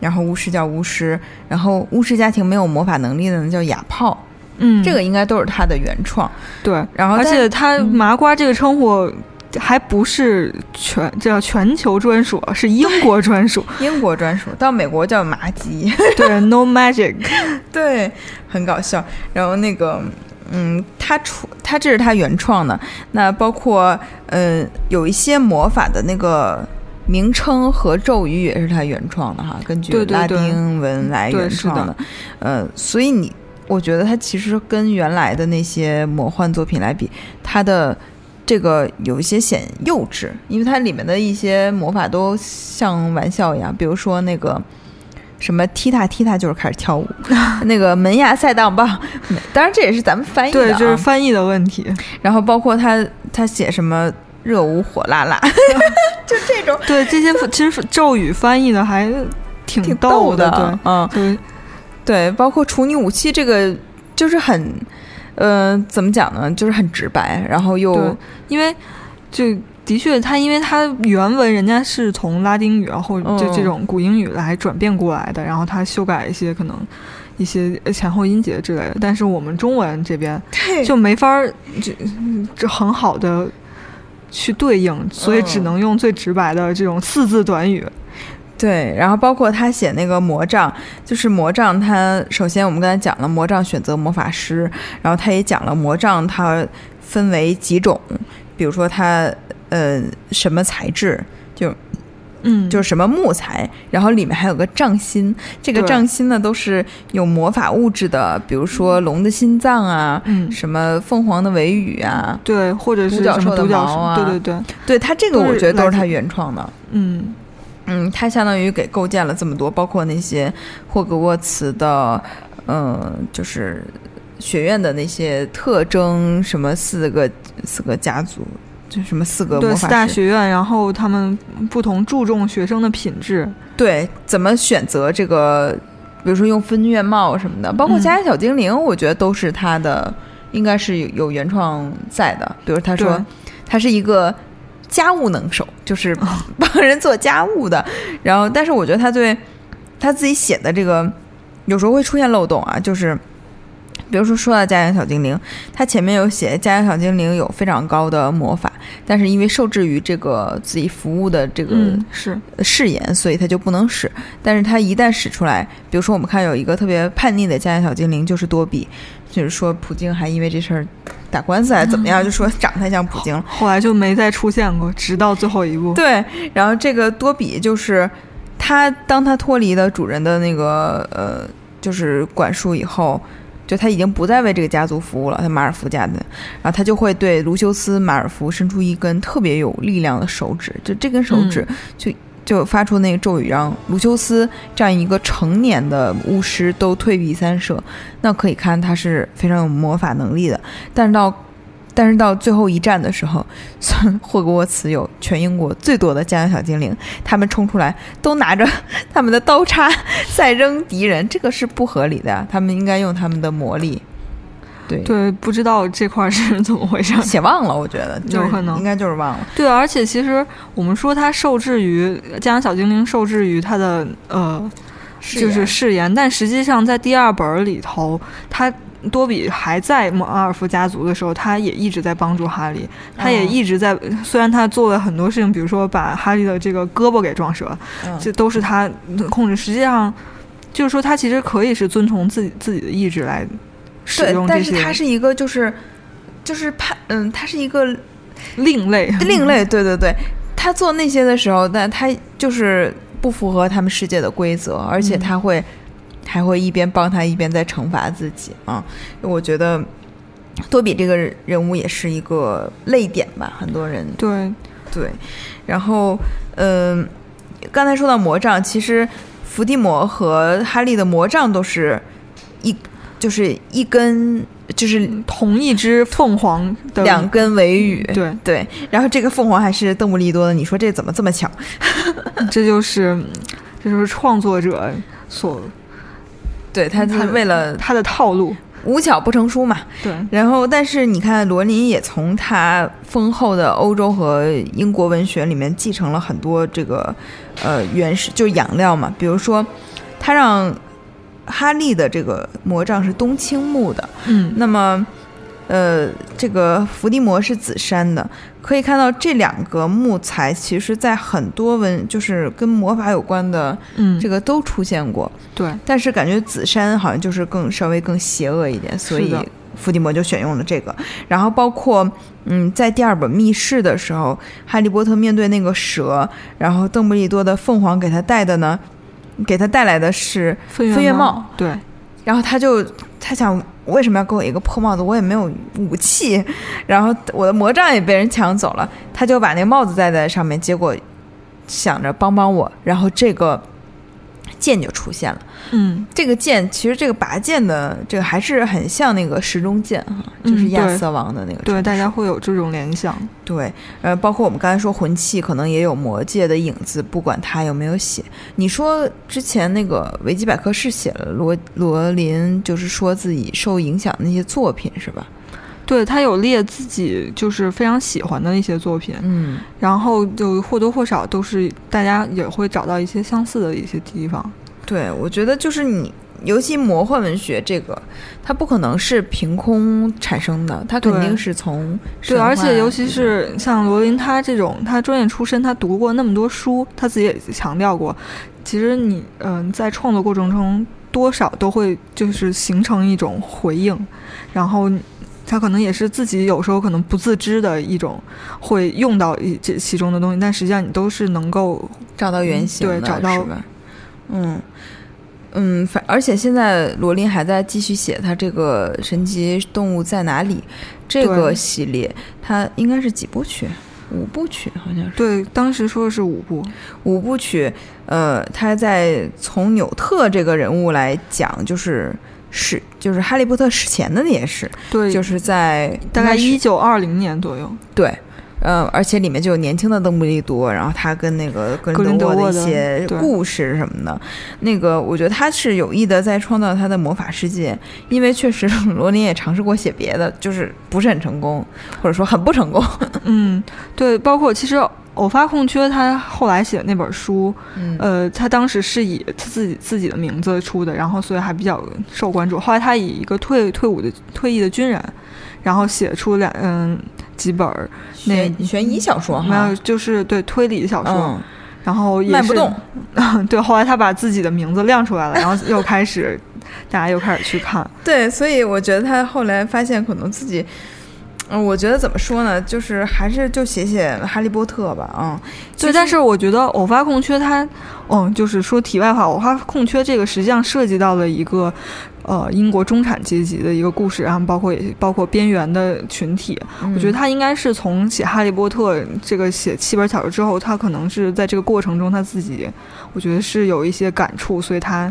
然后巫师叫巫师，然后巫师家庭没有魔法能力的呢叫哑炮，嗯，这个应该都是他的原创。对，然后而且他嗯。麻瓜这个称呼还不是全，这叫全球专属，是英国专属。[laughs] 英国专属，到美国叫麻吉。[laughs] 对，No Magic。[laughs] 对，很搞笑。然后那个，嗯，他出他这是他原创的，那包括呃有一些魔法的那个名称和咒语也是他原创的哈，根据拉丁文来原创的。呃，所以你我觉得他其实跟原来的那些魔幻作品来比，他的。这个有一些显幼稚，因为它里面的一些魔法都像玩笑一样，比如说那个什么踢踏踢踏就是开始跳舞，[laughs] 那个门牙赛当棒，当然这也是咱们翻译的、对，就，是翻译的问题。然后包括他他写什么热舞火辣辣，[laughs] 就这种。对，这些 [laughs] 其实咒语翻译的还挺挺逗的，嗯，对，包括处女武器这个就是很，呃，怎么讲呢，就是很直白，然后又因为就的确，它因为它原文人家是从拉丁语，然后就嗯这种古英语来转变过来的，然后它修改一些可能一些前后音节之类的，但是我们中文这边就没法儿这这很好的去对应，所以只嗯。能用最直白的这种四字短语。对，然后包括他写那个魔杖，就是魔杖他，首先我们刚才讲了魔杖选择魔法师，然后他也讲了魔杖它分为几种，比如说它呃什么材质，就嗯，就是什么木材，然后里面还有个杖心，这个杖心呢都是有魔法物质的，比如说龙的心脏啊，嗯，什么凤凰的尾羽啊，对，或者是独角兽的什么独角兽，毛啊对对对，对它这个我觉得都是他原创的。嗯嗯，他相当于给构建了这么多，包括那些霍格沃茨的，呃，就是学院的那些特征，什么四个四个家族，就什么四个对，四大魔法师，学院，然后他们不同注重学生的品质。对，怎么选择这个，比如说用分院帽什么的，包括嗯家家小精灵，我觉得都是他的，应该是有有原创在的。比如他说对他是一个家务能手，[laughs] 就是帮人做家务的。然后，但是我觉得他对他自己写的这个有时候会出现漏洞啊，就是比如说说到家养小精灵，他前面有写家养小精灵有非常高的魔法，但是因为受制于这个自己服务的这个嗯，是誓言，所以他就不能使。但是他一旦使出来，比如说我们看有一个特别叛逆的家养小精灵，就是多比，就是说普京还因为这事儿打官司还是怎么样，[laughs] 就说长得太像普京了。后来就没再出现过，直到最后一步。对，然后这个多比就是他，当他脱离了主人的那个呃，就是管束以后，就他已经不再为这个家族服务了，他马尔福家的，然后他就会对卢修斯·马尔福伸出一根特别有力量的手指，就这根手指就。就发出那个咒语，让卢修斯这样一个成年的巫师都退避三舍，那可以看他是非常有魔法能力的。但是到，但是到最后一战的时候，霍格沃茨有全英国最多的家养小精灵，他们冲出来都拿着他们的刀叉在扔敌人，这个是不合理的。他们应该用他们的魔力。对，对，不知道这块儿是怎么回事。[laughs] 写忘了，我觉得有可能应该就是忘了。对，而且其实我们说他受制于家养小精灵，受制于他的呃，就是誓言，但实际上在第二本儿里头，他多比还在阿尔夫家族的时候，他也一直在帮助哈利，他也哦一直在，虽然他做了很多事情，比如说把哈利的这个胳膊给撞折，嗯这都是他控制。实际上，就是说他其实可以是遵从自己自己的意志来使对但是些他是一个就是就是判嗯，他是一个另类。[laughs] 另类，对对对，他做那些的时候，但他就是不符合他们世界的规则，而且嗯他会、还会一边帮他一边在惩罚自己啊。我觉得多比这个人物也是一个泪点吧，很多人对，对。然后嗯、刚才说到魔杖，其实伏地魔和哈利的魔杖都是一就是一根就是同一只凤凰的两根尾羽，对，对，然后这个凤凰还是邓布利多的，你说这怎么这么巧？[laughs] 这就是这就是创作者所 [laughs] 对，他他为了他的套路。无巧不成书嘛。对，然后，但是你看，罗琳也从他丰厚的欧洲和英国文学里面继承了很多这个呃原始就是养料嘛，比如说他让哈利的这个魔杖是冬青木的，嗯，那么，呃，这个伏地魔是紫杉的，可以看到这两个木材，其实在很多文就是跟魔法有关的嗯，这个都出现过，对，但是感觉紫杉好像就是更稍微更邪恶一点，所以伏地魔就选用了这个。然后包括嗯，在第二本密室的时候，哈利波特面对那个蛇，然后邓布利多的凤凰给他带的呢，给他带来的是飞飞跃帽帽，对，然后他就他想，为什么要给我一个破帽子？我也没有武器，[laughs] 然后我的魔杖也被人抢走了，他就把那个帽子戴在上面，结果想着帮帮我，然后这个剑就出现了。嗯，这个剑其实这个拔剑的这个还是很像那个时钟剑哈，就是亚瑟王的那个对，传大家会有这种联想。对，呃，包括我们刚才说魂器，可能也有魔界的影子，不管他有没有写。你说之前那个维基百科是写了罗罗琳，就是说自己受影响的那些作品是吧？对他有列自己就是非常喜欢的一些作品，嗯，然后就或多或少都是大家也会找到一些相似的一些地方。对，我觉得就是你，尤其魔幻文学这个，它不可能是凭空产生的，它肯定是从对，而且尤其是像罗琳他这种，他专业出身，他读过那么多书，他自己也强调过，其实你嗯、在创作过程中多少都会就是形成一种回应，然后。他可能也是自己有时候可能不自知的一种会用到一这其中的东西，但实际上你都是能够找到原型的，对找到是吧？嗯嗯，反而且现在罗琳还在继续写他这个《神奇动物在哪里》这个系列，它应该是几部曲？五部曲好像是对当时说的是五部，五部曲。呃，他在从纽特这个人物来讲，就是史就是哈利波特史前的那些事，对，就是在大概一九二零年左右。对，嗯，而且里面就有年轻的邓布利多，然后他跟那个格格林林德沃的的一些故事什么的，那个我觉得他是有意的在创造他的魔法世界，因为确实 [laughs] 罗琳也尝试过写别的，就是不是很成功，或者说很不成功。[laughs] 嗯，对，包括其实偶发空缺他后来写的那本书，嗯呃，他当时是以他自己自己的名字出的，然后所以还比较受关注。后来他以一个退退伍的退役的军人，然后写出两嗯几本儿那悬悬疑小说哈没有，就是对推理小说，嗯，然后也是卖不动。[laughs] 对，后来他把自己的名字亮出来了，然后又开始大家又开始去看。[laughs] 对，所以我觉得他后来发现可能自己。嗯，我觉得怎么说呢，就是还是就写写《哈利波特》吧，啊、对，但是我觉得偶发空缺它，嗯，就是说题外话，偶发空缺这个实际上涉及到了一个，呃，英国中产阶级的一个故事，然后包括也包括边缘的群体。我觉得他应该是从写《哈利波特》这个写七本小说之后，他可能是在这个过程中他自己，我觉得是有一些感触，所以他。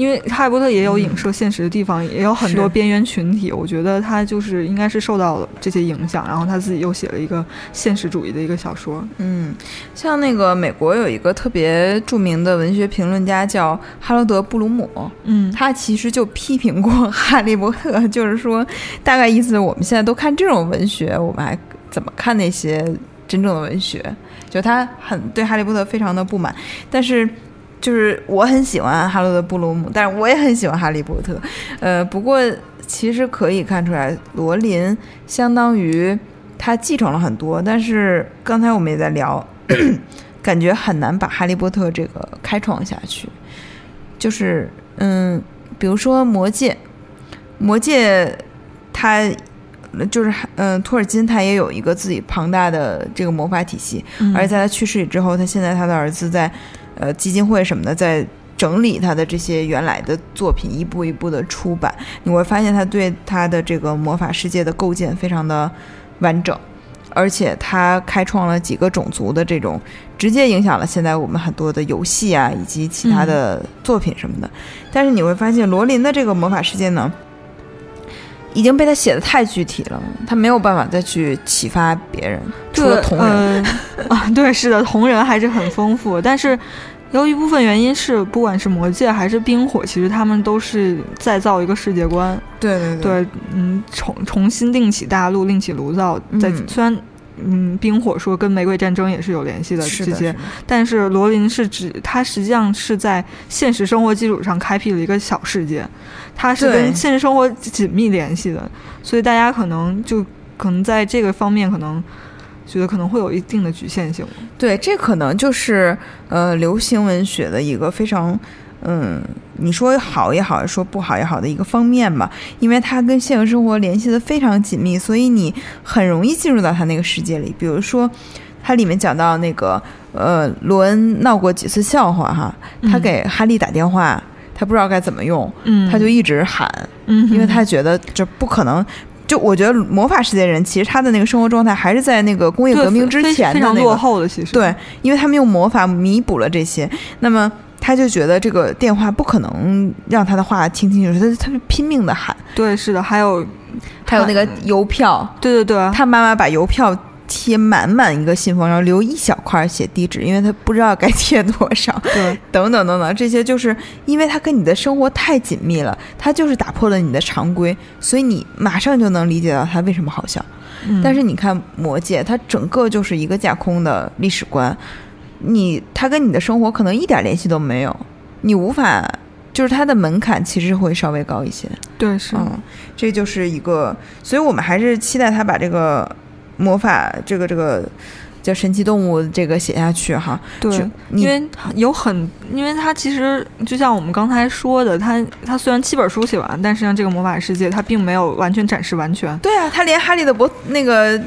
因为《哈利波特》也有影射现实的地方，也有很多边缘群体。我觉得他就是应该是受到了这些影响，然后他自己又写了一个现实主义的一个小说。嗯，像那个美国有一个特别著名的文学评论家叫哈罗德·布鲁姆，嗯，他其实就批评过《哈利波特》，就是说，大概意思我们现在都看这种文学，我们还怎么看那些真正的文学？就他很对《哈利波特》非常的不满，但是。就是我很喜欢哈罗德·布鲁姆，但是我也很喜欢《哈利波特》。呃，不过其实可以看出来，罗琳相当于他继承了很多，但是刚才我们也在聊，[clears throat] 感觉很难把《哈利波特》这个开创下去。就是嗯，比如说《魔戒》，《魔戒》它就是嗯，托尔金他也有一个自己庞大的这个魔法体系，嗯而且在他去世之后，他现在他的儿子在呃基金会什么的在整理他的这些原来的作品，一步一步的出版。你会发现他对他的这个魔法世界的构建非常的完整，而且他开创了几个种族的这种，直接影响了现在我们很多的游戏啊以及其他的作品什么的。但是你会发现罗琳的这个魔法世界呢。已经被他写的太具体了，他没有办法再去启发别人，除了同人。呃、[laughs] 啊，对，是的，同人还是很丰富，但是有一部分原因是，不管是魔戒还是冰火，其实他们都是再造一个世界观。对对对，嗯，重重新另起大陆，另起炉灶。在嗯虽然，嗯，冰火说跟玫瑰战争也是有联系的，这些但是罗琳是指他实际上是在现实生活基础上开辟了一个小世界，它是跟现实生活紧密联系的，所以大家可能就可能在这个方面可能觉得可能会有一定的局限性。对，这可能就是呃流行文学的一个非常。嗯，你说好也好，说不好也好的一个方面吧，因为它跟现实生活联系的非常紧密，所以你很容易进入到它那个世界里。比如说，它里面讲到那个呃，罗恩闹过几次笑话哈，他嗯给哈利打电话，他不知道该怎么用，嗯，他就一直喊，嗯，因为他觉得这不可能。就我觉得魔法世界人其实他的那个生活状态还是在那个工业革命之前的那个，落后的，其实。对，因为他们用魔法弥补了这些，那么他就觉得这个电话不可能让他的话听清楚，他他就拼命的喊。对是的，还有还有那个邮票，对对对，他妈妈把邮票贴满满一个信封，然后留一小块写地址，因为他不知道该贴多少。对等等等等，这些就是因为他跟你的生活太紧密了，他就是打破了你的常规，所以你马上就能理解到他为什么好笑。嗯但是你看《魔戒》，它整个就是一个架空的历史观，你他跟你的生活可能一点联系都没有，你无法，就是它的门槛其实会稍微高一些。对是，嗯，这就是一个，所以我们还是期待他把这个魔法这个这个叫神奇动物这个写下去哈。对因为有很，因为它其实就像我们刚才说的，它它虽然七本书写完，但实际上这个魔法世界它并没有完全展示完全。对啊，他连哈利的博那个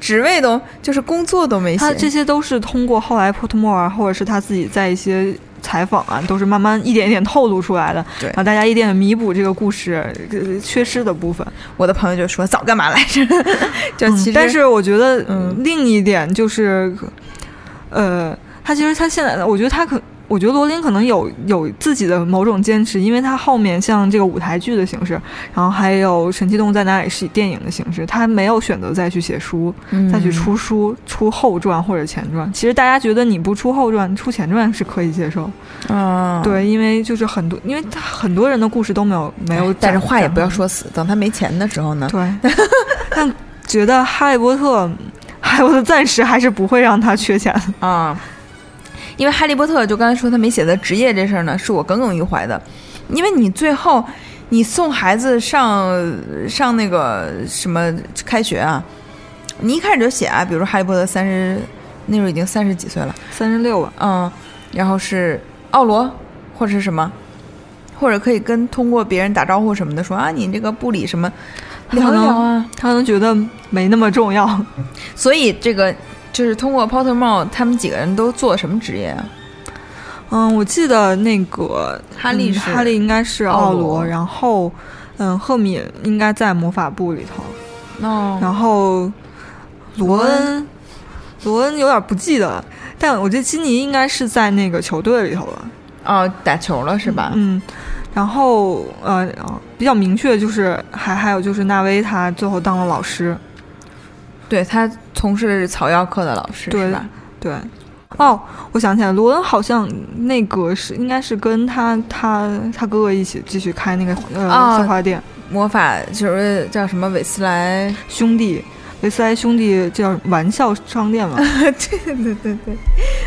职位都就是工作都没写，他。这些都是通过后来波特莫尔或者是他自己在一些采访啊，都是慢慢一点一点透露出来的，对然后大家一点点弥补这个故事呃缺失的部分。我的朋友就说早干嘛来着？[laughs] 就嗯其实、但是我觉得，嗯另一点就是，呃，他其实他现在，我觉得他可，我觉得罗琳可能有有自己的某种坚持，因为他后面像这个舞台剧的形式，然后还有《神奇动物在哪里》是以电影的形式，他没有选择再去写书，嗯再去出书、出后传或者前传。其实大家觉得你不出后传、出前传是可以接受，嗯，对，因为就是很多，因为他很多人的故事都没有没有哎但是话也不要。说死，等他没钱的时候呢。对，但觉得《哈利波特》，哈利波特暂时还是不会让他缺钱。啊，因为哈利波特就刚才说他没写的职业这事儿呢，是我耿耿于怀的，因为你最后你送孩子上上那个什么开学啊，你一开始就写啊，比如说哈利波特三十那时候已经三十几岁了，三十六吧，嗯，然后是奥罗或者是什么，或者可以跟通过别人打招呼什么的说啊，你这个部里什么聊一聊啊，他可能觉得没那么重要。所以这个就是通过 Pottermore 他们几个人都做什么职业啊？嗯，我记得那个嗯哈利是哈利应该是奥奥罗然后嗯，赫敏应该在魔法部里头，哦然后罗恩，罗恩有点不记得了，但我觉得基尼应该是在那个球队里头了。哦，打球了是吧？嗯，然后呃，呃比较明确就是还还有就是纳威他最后当了老师，对他从事草药课的老师对是吧？对。哦，我想起来，罗恩好像那个是应该是跟他他他哥哥一起继续开那个呃花店，魔法就是叫什么韦斯莱，兄弟韦斯莱兄弟叫玩笑商店嘛。[laughs] 对对对对，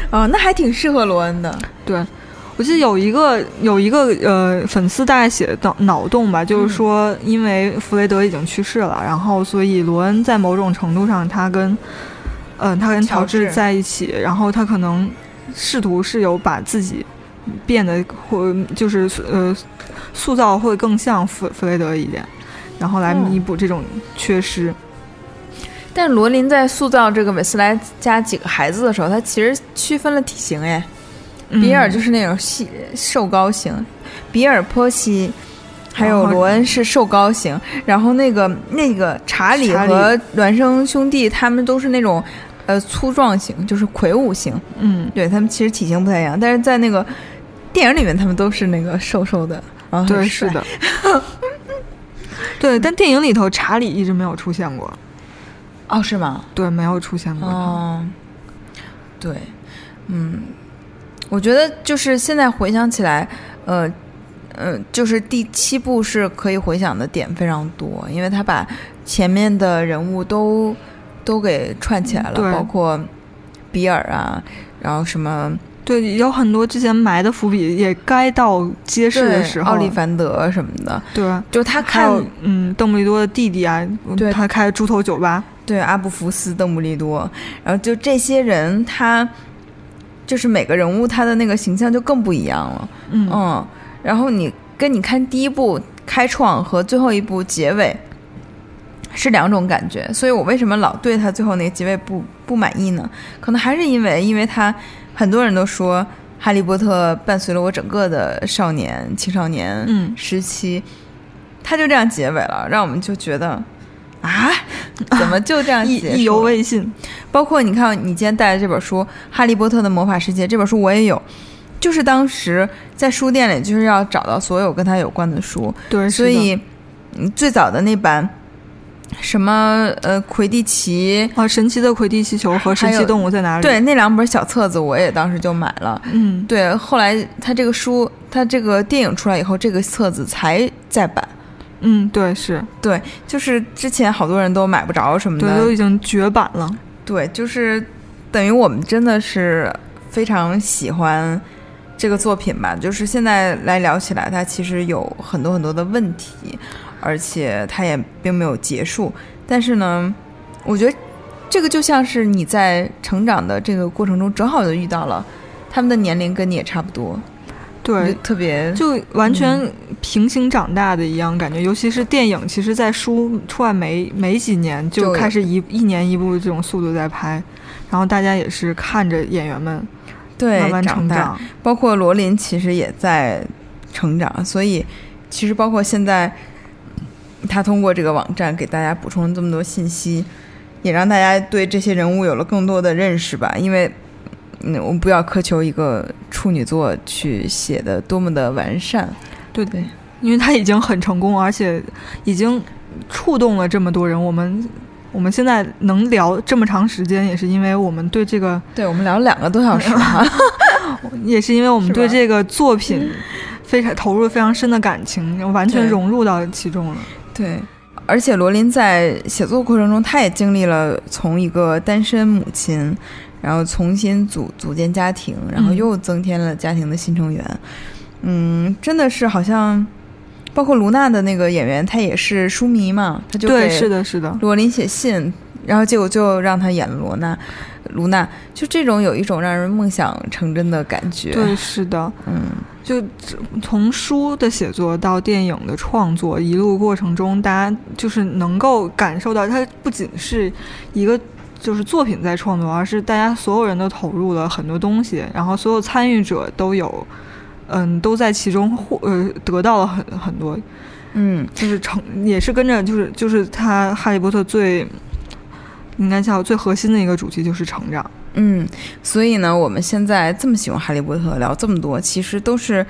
哦，那还挺适合罗恩的。对，我记得有一个有一个呃粉丝大概写的脑脑洞吧，就是说因为弗雷德已经去世了，然后所以罗恩在某种程度上他跟嗯、他跟乔乔治治在一起，然后他可能试图是有把自己变得或就是呃塑造会更像弗弗雷德一点，然后来嗯弥补这种缺失。但罗琳在塑造这个韦斯莱家几个孩子的时候，他其实区分了体型哎，比尔就是是那种细瘦高型，比尔波西。还有罗恩是瘦高型，然后那个那个查理和孪生兄弟他们都是那种，呃粗壮型，就是魁梧型。嗯，对他们其实体型不太一样，但是在那个电影里面他们都是那个瘦瘦的，然后对，是的。[laughs] 对，但电影里头查理一直没有出现过，哦，是吗？对，没有出现过。哦，对，嗯，我觉得就是现在回想起来，呃，呃，就是第七部是可以回想的点非常多，因为他把前面的人物都都给串起来了，包括比尔啊，然后什么对，有很多之前埋的伏笔，也该到揭示的时候。奥利凡德什么的，对，就他看嗯，邓布利多的弟弟啊，对。他开猪头酒吧，对阿布福斯、邓布利多，然后就这些人，他就是每个人物他的那个形象就更不一样了。嗯嗯，然后你跟你看第一部开创和最后一部结尾是两种感觉，所以我为什么老对他最后那个结尾不不满意呢？可能还是因为，因为他很多人都说《哈利波特》伴随了我整个的少年、青少年嗯时期，他就这样结尾了，让我们就觉得啊，[laughs] 怎么就这样意？意犹未尽。包括你看，你今天带的这本书《哈利波特的魔法世界》，这本书我也有，就是当时在书店里就是要找到所有跟他有关的书，对，所以嗯最早的那版什么呃魁地奇，啊，神奇的魁地奇球和神奇动物在哪里？对，那两本小册子我也当时就买了。嗯，对，后来他这个书，他这个电影出来以后，这个册子才再版。嗯，对，是对，就是之前好多人都买不着什么对，的，都已经绝版了。对，就是等于我们真的是非常喜欢这个作品吧。就是现在来聊起来，它其实有很多很多的问题，而且它也并没有结束。但是呢，我觉得这个就像是你在成长的这个过程中，正好就遇到了他们的年龄跟你也差不多，对，特别就完全平行长大的一样感觉。尤其是电影，其实在书出来没没几年就就开始一一年一部这种速度在拍，然后大家也是看着演员们对慢慢长大。成长。包括罗琳其实也在成长，所以其实包括现在，他通过这个网站给大家补充了这么多信息，也让大家对这些人物有了更多的认识吧。因为，嗯，我们不要苛求一个处女作去写的多么的完善，对对，因为他已经很成功，而且已经触动了这么多人。我们我们现在能聊这么长时间，也是因为我们对这个，对我们聊了两个多小时哈。[laughs] 也是因为我们对这个作品非常投入了非常深的感情，完全融入到其中了。对，而且罗琳在写作过程中，她也经历了从一个单身母亲，然后重新组组建家庭，然后嗯又增添了家庭的新成员。嗯，真的是好像，包括卢娜的那个演员，他也是书迷嘛，他就对，给是的，是的，罗琳写信，然后结果就让他演了罗娜。卢娜就这种有一种让人梦想成真的感觉。对，是的。嗯，就从书的写作到电影的创作，一路过程中，大家就是能够感受到，它不仅是一个就是作品在创作，而是大家所有人都投入了很多东西，然后所有参与者都有，嗯，都在其中获呃得到了很很多，嗯，就是成也是跟着就是就是他《哈利波特》最应该叫最核心的一个主题就是成长。嗯，所以呢，我们现在这么喜欢《哈利波特》，聊这么多，其实都是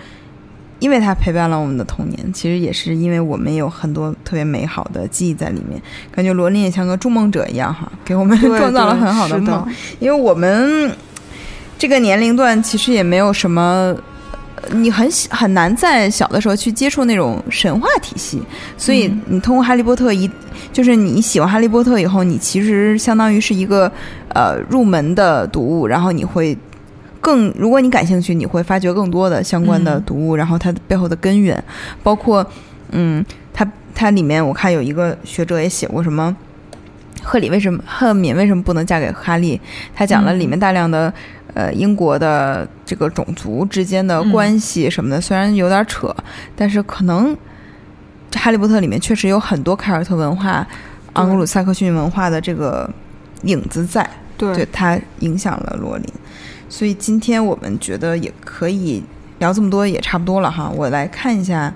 因为他陪伴了我们的童年，其实也是因为我们有很多特别美好的记忆在里面。感觉罗琳也像个筑梦者一样哈，给我们创造 [laughs] 了很好的梦。因为我们这个年龄段其实也没有什么。呃你很小很难在小的时候去接触那种神话体系，所以嗯你通过《哈利波特》一，就是你喜欢《哈利波特》以后，你其实相当于是一个呃入门的读物，然后你会更，如果你感兴趣，你会发掘更多的相关的嗯读物，然后它背后的根源，包括嗯，它它里面我看有一个学者也写过什么。赫里为什么赫敏为什么不能嫁给哈利？他讲了嗯里面大量的、呃英国的这个种族之间的嗯关系什么的，虽然有点扯，但是可能这《哈利波特》里面确实有很多凯尔特文化、对盎格鲁撒克逊文化的这个影子在，对对它影响了罗琳。所以今天我们觉得也可以聊这么多，也差不多了哈。我来看一下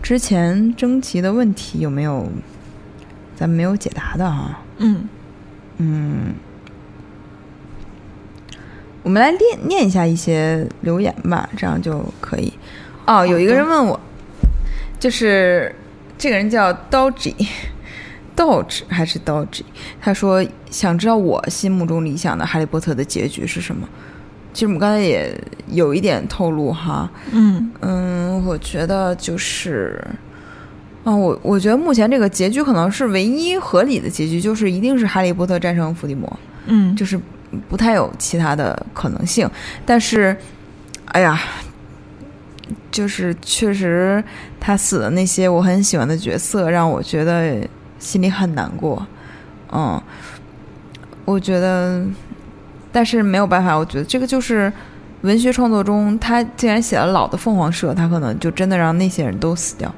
之前征集的问题有没有咱们没有解答的哈。嗯，嗯，我们来念念一下一些留言吧，这样就可以。哦，有一个人问我，就是这个人叫 Dodge。[laughs] Dodge 还是 Dodge？他说想知道我心目中理想的《哈利波特》的结局是什么？其实我们刚才也有一点透露哈，嗯嗯，我觉得就是，啊，我我觉得目前这个结局可能是唯一合理的结局，就是一定是哈利波特战胜伏地魔，嗯，就是不太有其他的可能性。但是，哎呀，就是确实他死的那些我很喜欢的角色，让我觉得心里很难过。嗯，我觉得，但是没有办法，我觉得这个就是文学创作中，他既然写了老的凤凰社，他可能就真的让那些人都死掉。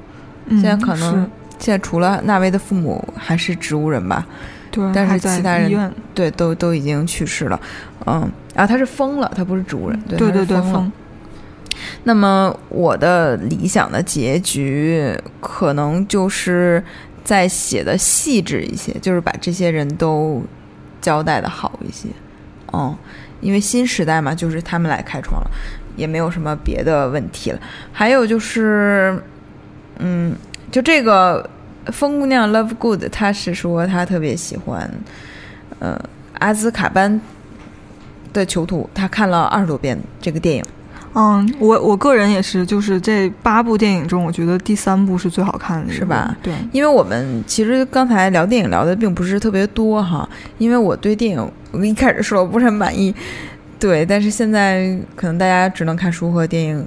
嗯现在可能现在除了纳威的父母还是植物人吧，对，但是其他人对，都都已经去世了。嗯，啊，他是疯了，他不是植物人，对对对疯了。疯，那么我的理想的结局，可能就是再写的细致一些，就是把这些人都交代的好一些。嗯，因为新时代嘛，就是他们来开创了，也没有什么别的问题了。还有就是，嗯，就这个风姑娘 Love Good，她是说她特别喜欢，呃，阿兹卡班的囚徒，她看了二十多遍这个电影。嗯，我我个人也是，就是这八部电影中，我觉得第三部是最好看的，是吧对，因为我们其实刚才聊电影聊的并不是特别多哈，因为我对电影我一开始说我不是很满意，对，但是现在可能大家只能看书和电影，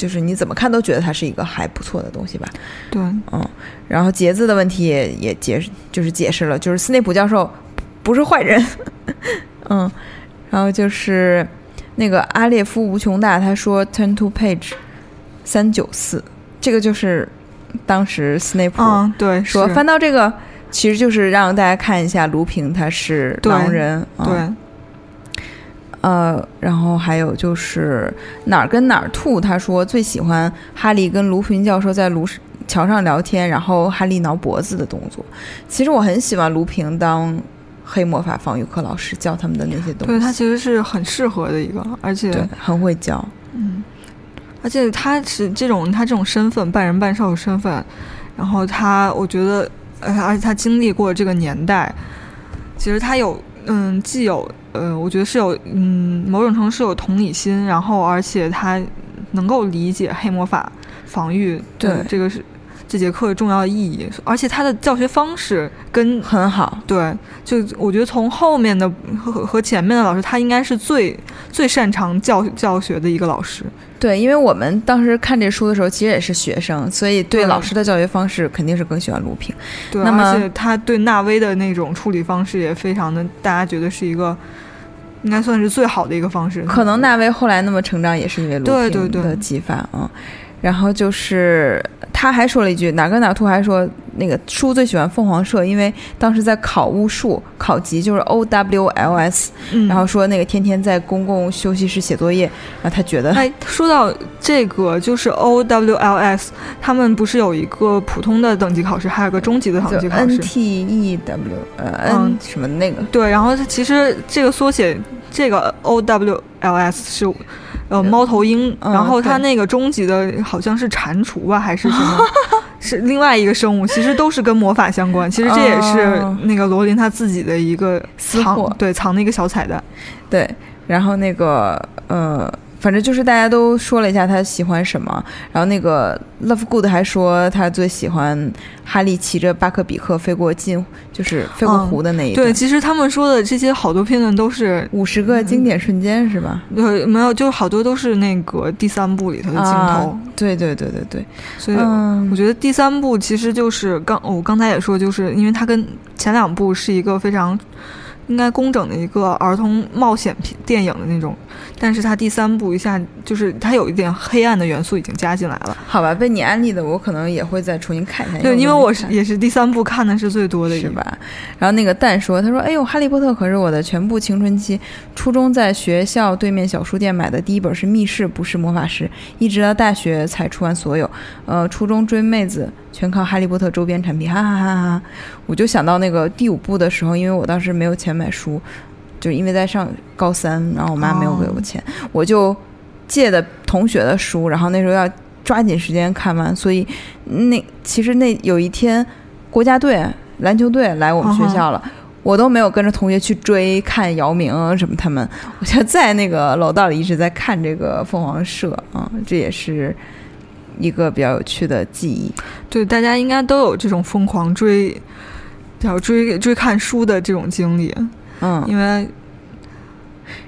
就是你怎么看都觉得它是一个还不错的东西吧，对，嗯，然后节字的问题也也解释就是解释了，就是斯内普教授不是坏人，[laughs] 嗯，然后就是那个阿列夫无穷大他说 turn to page 三九四，这个就是当时斯内普。嗯，对，说翻到这个，其实就是让大家看一下卢平他是狼人，嗯。对，呃，然后还有就是哪儿跟哪儿吐，他说最喜欢哈利跟卢平教授在卢桥上聊天，然后哈利挠脖子的动作。其实我很喜欢卢平当黑魔法防御课老师教他们的那些东西，对他其实是很适合的一个，而且对很会教，嗯，而且他是这种他这种身份半人半兽的身份，然后他我觉得，呃，而且他经历过这个年代，其实他有嗯，既有呃，我觉得是有嗯，某种程度是有同理心，然后而且他能够理解黑魔法防御的对。这个是这节课重要的意义，而且他的教学方式跟很好。对，就我觉得从后面的和和和前面的老师，他应该是最最擅长教教学的一个老师。对，因为我们当时看这书的时候，其实也是学生，所以对对老师的教学方式肯定是更喜欢卢平。对，那么而且他对纳威的那种处理方式也非常的，大家觉得是一个应该算是最好的一个方式。可能纳威后来那么成长，也是因为卢对对对平的激发嗯。然后就是他还说了一句，哪个哪兔还说那个叔最喜欢凤凰社，因为当时在考巫术考级，就是 O W L S，、嗯，然后说那个天天在公共休息室写作业，然后他觉得哎，说到这个，就是 O W L S，他们不是有一个普通的等级考试，还有个中级的等级考试。N 试。T E W 呃 N 嗯。什么那个，对，然后它其实这个缩写，这个 O W L S 是呃猫头鹰，嗯然后它那个终极的好像是蟾蜍吧，还是什么？是另外一个生物，其实都是跟魔法相关。其实这也是哦那个罗琳他自己的一个藏对藏的一个小彩蛋。对，然后那个呃，反正就是大家都说了一下他喜欢什么，然后那个 Love Good 还说他最喜欢哈利骑着巴克比克飞过近，就是飞过嗯湖的那一对，其实他们说的这些好多片段都是。五十个经典瞬间是吧？对，没有，就好多都是那个第三部里头的镜头，啊对对对对对，所以嗯我觉得第三部其实就是刚我刚才也说，就是因为它跟前两部是一个非常应该工整的一个儿童冒险片电影的那种，但是它第三部一下就是它有一点黑暗的元素已经加进来了。好吧，被你安利的我可能也会再重新看一下。对，因为我是也是第三部看的是最多的一吧？然后那个蛋说：“他说，哎呦，哈利波特可是我的全部青春期。初中在学校对面小书店买的第一本是《密室不是魔法师》，一直到大学才出完所有。呃，初中追妹子全靠哈利波特周边产品，哈哈哈哈哈！我就想到那个第五部的时候，因为我当时没有钱买书，就因为在上高三，然后我妈没有给我钱，我就借的同学的书，然后那时候要抓紧时间看完，所以那其实那有一天国家队篮球队来我们学校了。我都没有跟着同学去追看姚明啊什么他们，[laughs] 我就在那个楼道里一直在看这个凤凰社啊，这也是一个比较有趣的记忆。对，大家应该都有这种疯狂追，比较追追看书的这种经历，嗯，因为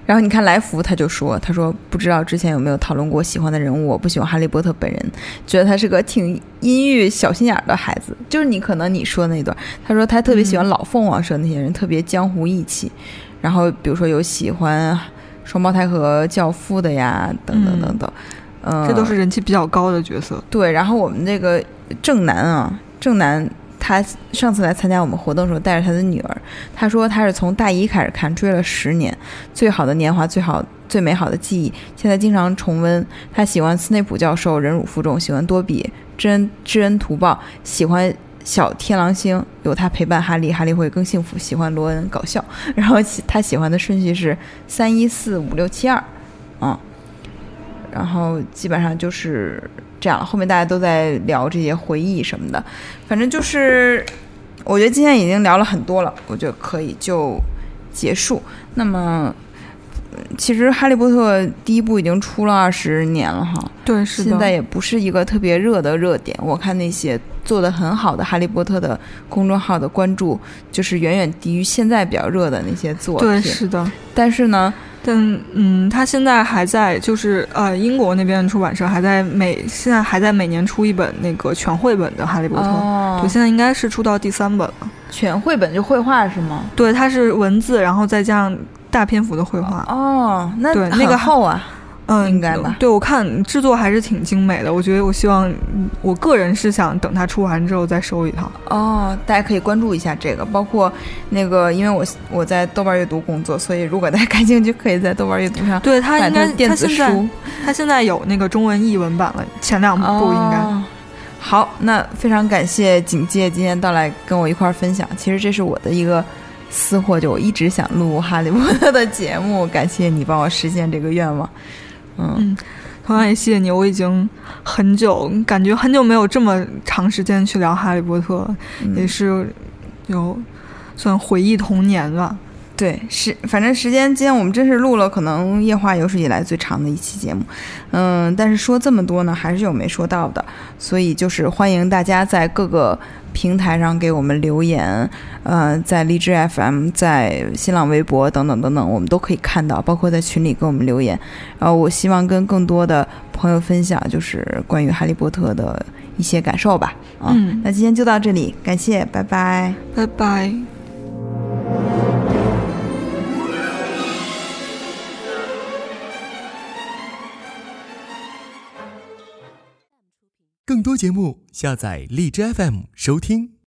然后你看来福他就说，他说不知道之前有没有讨论过喜欢的人物，我不喜欢哈利波特本人，觉得他是个挺阴郁、小心眼儿的孩子。就是你可能你说的那段，他说他特别喜欢老凤凰社那些人，特别江湖义气。然后比如说有喜欢双胞胎和教父的呀，等等等等，嗯，这都是人气比较高的角色。对。然后我们这个正南啊，正南。他上次来参加我们活动的时候，带着他的女儿，他说他是从大一开始看，追了十年，最好的年华，最好最美好的记忆，现在经常重温。他喜欢斯内普教授，忍辱负重；喜欢多比，知恩知恩图报；喜欢小天狼星，有他陪伴哈利，哈利会更幸福；喜欢罗恩，搞笑。然后他喜欢的顺序是三一四五六七二，嗯，然后基本上就是这样了。后面大家都在聊这些回忆什么的，反正就是，我觉得今天已经聊了很多了，我觉得可以就结束。那么，呃其实《哈利波特》第一部已经出了二十年了哈，对，是的。现在也不是一个特别热的热点。我看那些做的很好的《哈利波特》的公众号的关注，就是远远低于现在比较热的那些作品。对，是的。但是呢，但嗯，他现在还在，就是呃，英国那边的出版社还在每现在还在每年出一本那个全绘本的《哈利波特》哦对，现在应该是出到第三本了。全绘本就绘画是吗？对，它是文字，然后再加上大篇幅的绘画。哦，那对那个很厚啊。嗯，应该吧对，我看制作还是挺精美的。我觉得，我希望，嗯我个人是想等它出完之后再收一套。哦，大家可以关注一下这个，包括那个，因为我我在豆瓣阅读工作，所以如果大家感兴趣，可以在豆瓣阅读上对，它应该它电子它现在书。它现在有那个中文译文版了，前两部应该。哦好，那非常感谢警戒今天到来跟我一块儿分享。其实这是我的一个私货，就我一直想录《哈利波特》的节目，感谢你帮我实现这个愿望。嗯，嗯，同样也谢谢你，我已经很久感觉很久没有这么长时间去聊《哈利波特》了，嗯。也是有算回忆童年吧。对，是，反正时间今天我们真是录了可能夜话有史以来最长的一期节目，嗯，但是说这么多呢，还是有没说到的，所以就是欢迎大家在各个平台上给我们留言，呃，在荔枝 FM、在新浪微博等等等等，我们都可以看到，包括在群里给我们留言。然后我希望跟更多的朋友分享，就是关于哈利波特的一些感受吧。啊，嗯那今天就到这里，感谢，拜拜。拜拜。更多节目，下载荔枝 FM 收听。